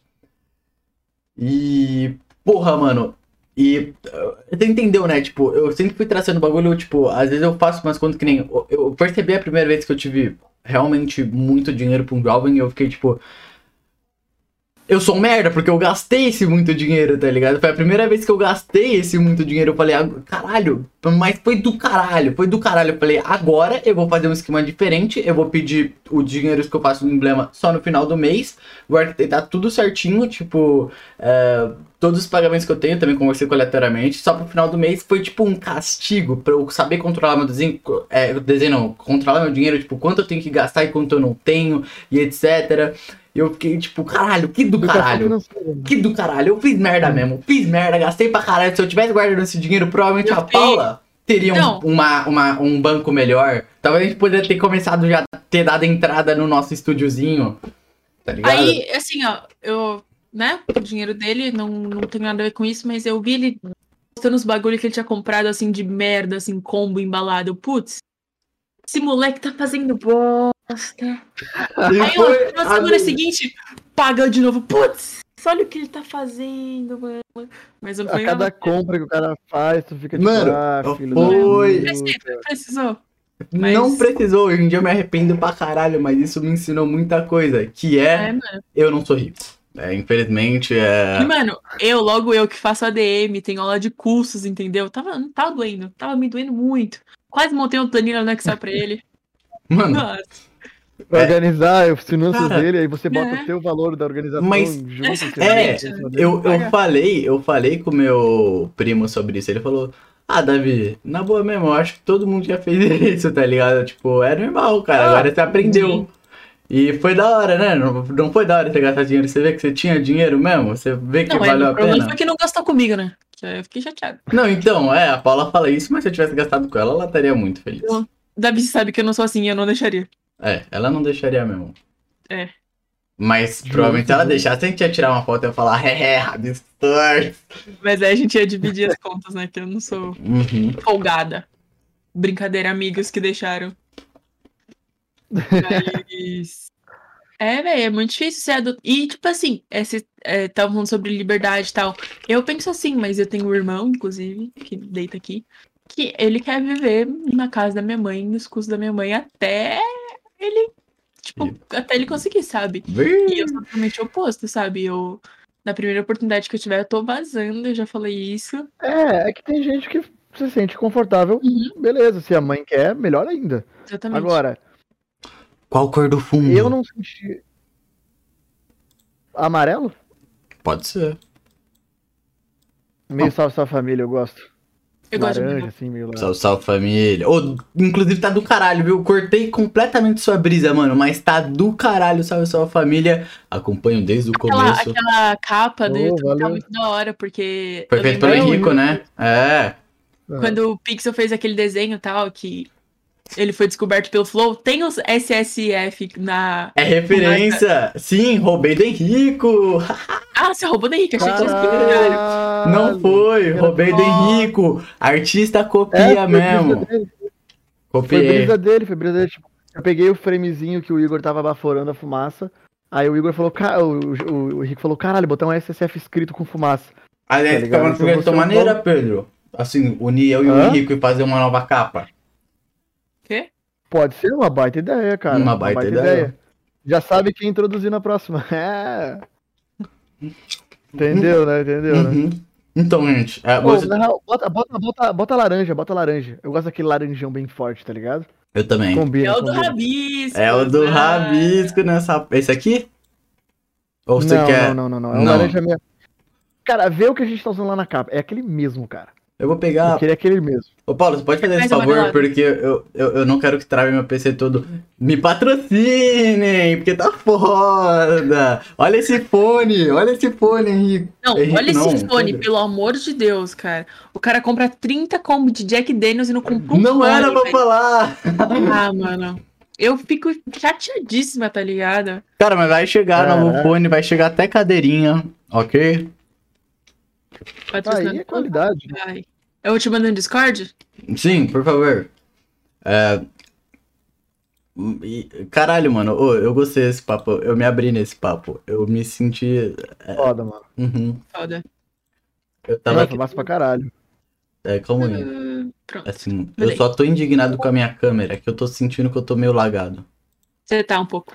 e, porra, mano, e uh, você entendeu, né? Tipo, eu sempre fui traçando bagulho, tipo, às vezes eu faço umas contas que nem. Eu, percebi a primeira vez que eu tive realmente muito dinheiro pra um jovem e eu fiquei, tipo. Eu sou um merda, porque eu gastei esse muito dinheiro, tá ligado? Foi a primeira vez que eu gastei esse muito dinheiro. Eu falei, "Ah, caralho, mas foi do caralho, foi do caralho. Eu falei, agora eu vou fazer um esquema diferente, eu vou pedir o dinheiro que eu faço no emblema só no final do mês, vou arquitetar tudo certinho, tipo, é, todos os pagamentos que eu tenho, também conversei com aleatoriamente, só pro final do mês foi tipo um castigo pra eu saber controlar meu desenho, é, desenho não, controlar meu dinheiro, tipo, quanto eu tenho que gastar e quanto eu não tenho, e etc. E eu fiquei tipo, caralho, que do caralho. né? Que do caralho, eu fiz merda mesmo, fiz merda, gastei pra caralho. Se eu tivesse guardando esse dinheiro, provavelmente Meu a. Paula teria um, uma, uma, um banco melhor. Talvez a gente poderia ter começado já ter dado entrada no nosso estúdiozinho. Tá ligado? Aí, assim, ó, eu né? O dinheiro dele, não, não tem nada a ver com isso, mas eu vi ele postando os bagulho que ele tinha comprado, assim, de merda, assim, combo embalado. Eu, Putz, esse moleque tá fazendo bosta. Aí, foi ó, na semana seguinte, paga de novo. Putz, olha o que ele tá fazendo, mano. Mas não A cada nada. compra que o cara faz, tu fica tipo, Mano, ah, filho foi- Precisou. Mas- Não precisou, hoje em dia eu me arrependo pra caralho, mas isso me ensinou muita coisa, que É, é, mano. eu não sou rico. É, infelizmente, é... E, mano, eu, logo eu que faço ADM, tenho aula de cursos, entendeu? Tava, não tava doendo, tava me doendo muito. Quase montei uma planilha no Excel pra ele. Mano, Nossa, Pra É. organizar as finanças Cara, dele, aí você bota é. o teu valor da organização Mas- junto. é, né? eu, eu falei, eu falei com meu primo sobre isso, ele falou... Ah, Davi, na boa mesmo, eu acho que todo mundo já fez isso, tá ligado? Tipo, é normal, cara, Ah, agora você aprendeu. sim. E foi da hora, né? Não, não foi da hora você gastar dinheiro, você vê que você tinha dinheiro mesmo, você vê que não, valeu o a problema pena. foi que não gastou comigo, né? Que eu fiquei chateado. Não, então, é, a Paula fala isso, mas se eu tivesse gastado com ela, ela estaria muito feliz. Davi sabe que eu não sou assim, eu não deixaria. É, ela não deixaria mesmo. É. Mas Justo, provavelmente ela deixasse, a gente ia tirar uma foto e ia falar, é, absurdo. Mas aí a gente ia dividir as contas, né? Que eu não sou Uhum. folgada. Brincadeira, amigos que deixaram. Mas. É, velho, é muito difícil ser adulto. E, tipo assim, esse, é, tava falando sobre liberdade e tal. Eu penso assim, mas eu tenho um irmão, inclusive, que deita aqui, que ele quer viver na casa da minha mãe, nos custos da minha mãe, até ele. Tipo, até ele conseguir, sabe? E eu sou totalmente oposto, sabe? Eu, na primeira oportunidade que eu tiver, eu tô vazando, eu já falei isso. É, é que tem gente que se sente confortável, Uhum. beleza. Se a mãe quer, melhor ainda. Exatamente. Agora, Qual cor do fundo? eu não senti. Amarelo? Pode ser. Meio salve sua família, eu gosto. Eu gosto de laranja, amarelo. assim, meio laranja. Salve, salve família. Ô, inclusive tá do caralho, viu? Cortei completamente sua brisa, mano. Mas tá do caralho, salve, salve família. Acompanho desde o Aquela, começo. aquela capa do Oh, YouTube tá valeu. muito da hora, porque. Foi eu feito lembro pelo lembro- Henrico, né? É. Quando o Pixel fez aquele desenho e tal, que ele foi descoberto pelo Flow, tem os SSF na. É referência. Sim, roubei do Henrico. Ah, você roubou da Henrique, achei que tinha. Não foi, roubei do. Henrico. Artista É, copia foi mesmo. dele. Foi Copiei. brisa dele, foi brisa dele. Tipo, eu peguei o framezinho que o Igor tava baforando a fumaça. Aí o Igor falou, "Ca- o, o, o Henrique falou, caralho, botar um SSF escrito com fumaça. Aliás, Tá uma Então sugestão você maneira, não- Pedro. Assim, unir eu e o? Henrico e fazer uma nova capa. Pode ser uma baita ideia, cara. Uma baita ideia. Já sabe quem introduzir na próxima. É. Entendeu, né? Entendeu, né? Uhum. Então, gente, é, Pô, você- bota, bota, bota, bota laranja, bota laranja. Eu gosto daquele laranjão bem forte, tá ligado? eu também. Combina. É o do combina. Rabisco. É o do né? rabisco nessa. Esse aqui? Ou você não, quer. não, não, não, não. É um Não. laranja mesmo. Cara, vê o que a gente tá usando lá na capa. É aquele mesmo, cara. Eu vou Eu pegar. queria aquele mesmo. Ô, Paulo, você pode fazer esse favor, porque eu, eu, eu não quero que trave meu PC todo. Me patrocinem, porque tá foda. Olha esse fone, olha esse fone, Henrique. Não, Henrique olha não, esse fone, Pedro. pelo amor de Deus, cara. O cara compra 30 combos de Jack Daniels e não compra um Não fone, era pra velho. falar. Ah, mano. Eu fico chateadíssima, tá ligado? Cara, mas vai chegar É. novo fone, vai chegar até cadeirinha, ok? Patrocinado Aí é qualidade. Ai. Eu vou te mandar no Discord? Sim, por favor. É... Caralho, mano, ô, eu gostei desse papo. Eu me abri nesse papo. Eu me senti. Foda, mano. Uhum. Foda. Eu tava. Nossa, massa pra caralho. É, calma aí. Pronto. Assim, eu só tô indignado com a minha câmera, que eu tô sentindo que eu tô meio lagado. Você tá um pouco.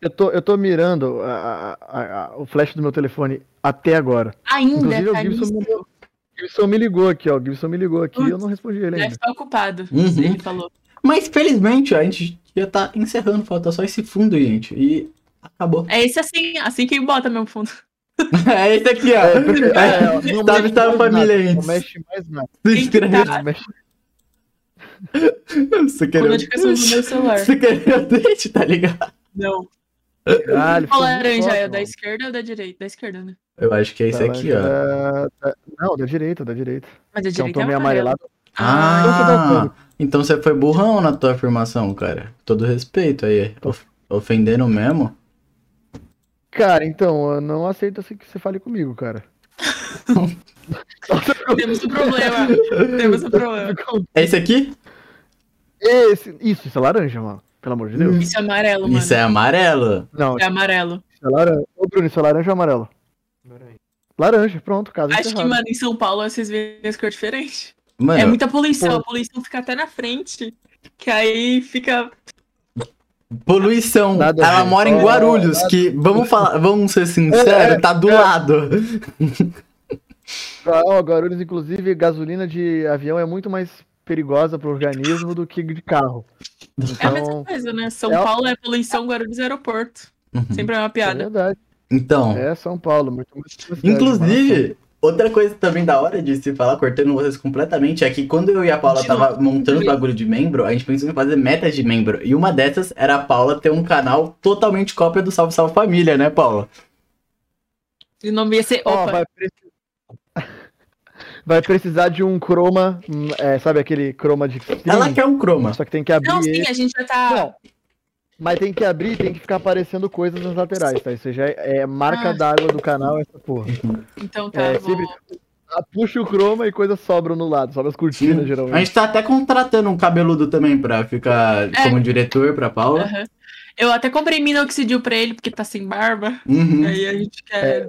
Eu tô, eu tô mirando a- a- a- a- o flash do meu telefone até agora. Ainda, Inclusive, o tá Gibson O Gibson me ligou aqui, ó. O Gibson me ligou aqui e eu não respondi ele Deve ainda. estar ocupado. Uhum. Ele falou. Mas felizmente a gente já tá encerrando, falta só esse fundo, gente. E acabou. É esse assim, assim que bota meu fundo. É esse aqui, ó. É, porque- é, Salve, mexe salve mais família nada, antes. Não mexe mais nada. Se inscreve. tá? Não mexe- Você querendo. notificação do meu celular. Você querendo deixa, tá ligado? Não. Caralho, Qual laranja é? Da esquerda ou da direita? Da esquerda, né? Eu acho que é esse Tá, aqui, ó. da- da- Não, da direita, da direita. Mas a Que é um direita tom meio é amarelo. amarelado. Ah, Então você tá Ah, então você foi burrão na tua afirmação, cara. Todo respeito aí. Of- ofendendo mesmo. Cara, então, eu não aceito assim que você fale comigo, cara. Temos um problema. Temos um problema. É esse aqui? Esse, isso, isso é laranja, mano. Pelo amor de Deus. Isso é amarelo, mano. Isso é amarelo. Não, É amarelo. isso é laranja. Ô, Bruno, isso é laranja ou amarelo? Laranja, pronto, caso Acho que, encerrado. mano, em São Paulo vocês veem as cores diferentes. Mano, É muita poluição. pô. A poluição fica até na frente. Que aí fica. poluição. Nada Ela mora em Guarulhos, nada- que, vamos falar, vamos ser É, sinceros, tá do é. lado. Ah, Ó, Guarulhos, inclusive, gasolina de avião é muito mais perigosa pro organismo do que de carro. É a mesma Então, coisa, né? São é Paulo é poluição, Guarulhos é aeroporto. Uhum. Sempre é uma é piada. verdade. Então, É São Paulo, muito mais cidade, inclusive, outra coisa também da hora de se falar, cortando vocês completamente, é que quando eu e a Paula De tava montando os bagulho de membro, a gente pensou em fazer metas de membro. E uma dessas era a Paula ter um canal totalmente cópia do Salve Salve Família, né, Paula? E o nome ia ser. Opa, vai, precis- vai precisar de um croma, hum, é, sabe aquele croma de? Ela quer um croma. Só que tem que abrir não, sim, a gente já tá. Não, mas tem que abrir e tem que ficar aparecendo coisas nas laterais, tá? Isso já é, é marca Ah. d'água do canal, essa porra. Então tá, É, sempre- Ah, Puxa o croma e coisas sobram no lado, sobra as cortinas, A geralmente. gente tá até contratando um cabeludo também pra ficar É. como diretor pra Paula. Aham. Eu até comprei minoxidil pra ele, porque tá sem barba. Uhum. Aí a gente quer.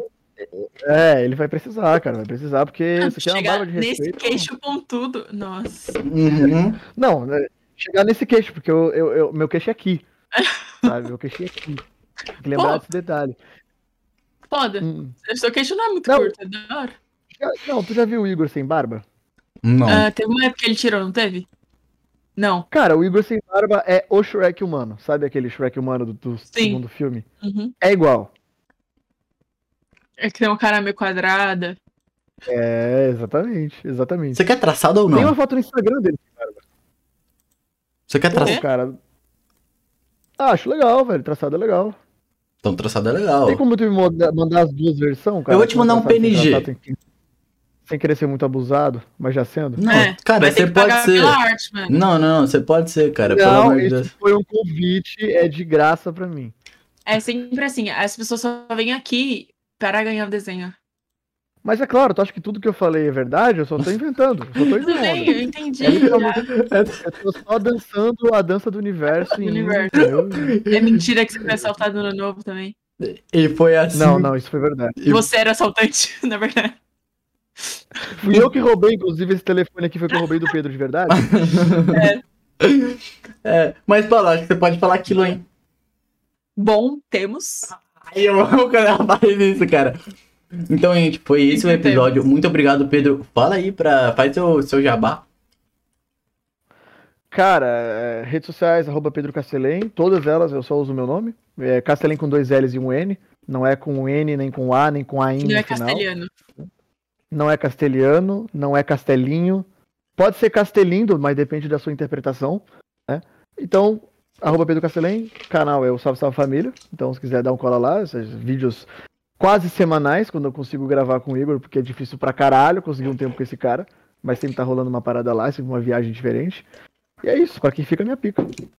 É, ele vai precisar, cara, vai precisar, porque Não, isso aqui é uma chegar barba de nesse respeito. queixo pontudo. Nossa. Uhum. Não, né, chegar nesse queixo, porque eu, eu- eu- meu queixo é aqui. Sabe, meu queixo é aqui. Tem que lembrar Pô. desse detalhe. Foda. Hum. Queixo não é muito Não. curto, é da hora. Não, tu já viu o Igor sem barba? Não. Ah, teve uma época que ele tirou, não teve? Não. Cara, o Igor sem barba é o Shrek humano. Sabe aquele Shrek humano do, do segundo filme? Uhum. É igual. É que tem uma cara meio quadrada. É, exatamente, exatamente. Você quer traçado ou Tem não? uma foto no Instagram dele, Você quer traçado? Cara. Ah, acho legal, velho. Traçado é legal. Então, traçado é legal. Tem como tu me mandar as duas versões, cara? Eu vou te mandar um PNG. traçado, sem- Sem querer ser muito abusado, mas já sendo. Não, é, cara, você que pode ser. arte. Não, não, não, você pode ser, cara, Não, esse Deus. foi um convite, é de graça pra mim. É sempre assim, as pessoas só vêm aqui para ganhar o desenho. Mas é claro, tu acha que tudo que eu falei é verdade? Eu só tô inventando. Eu só tô Tudo inventando. bem, eu entendi. É já. Eu tô só dançando a dança do universo. Do universo. É mentira que você foi assaltado no ano novo também. E foi assim. Não, não, isso foi verdade. E- Você era assaltante, na verdade. Fui eu que roubei, inclusive, esse telefone aqui foi que eu roubei do Pedro de verdade. É, mas, Paulo, acho que você pode falar aquilo, hein? Bom, temos. Ai, eu amo quando ela faz isso, cara. Então, gente, foi esse o episódio. Muito obrigado, Pedro. Fala aí pra. Faz seu, seu jabá. Cara, é, redes sociais, arroba Pedro Castelém, todas elas eu só uso o meu nome. É Castelém com dois L's e um N. Não é com um N, nem com A, nem com A Não no é final. castelhano. Não é castelhano, não é castelinho. Pode ser castelindo, mas depende da sua interpretação. Né? Então, arroba Pedro Castelém, canal é o Salve Salve Família. Então, se quiser dar um cola lá, esses vídeos quase semanais, quando eu consigo gravar com o Igor, porque é difícil pra caralho conseguir um tempo com esse cara. Mas sempre tá rolando uma parada lá, sempre uma viagem diferente. E é isso, pra quem fica minha pica.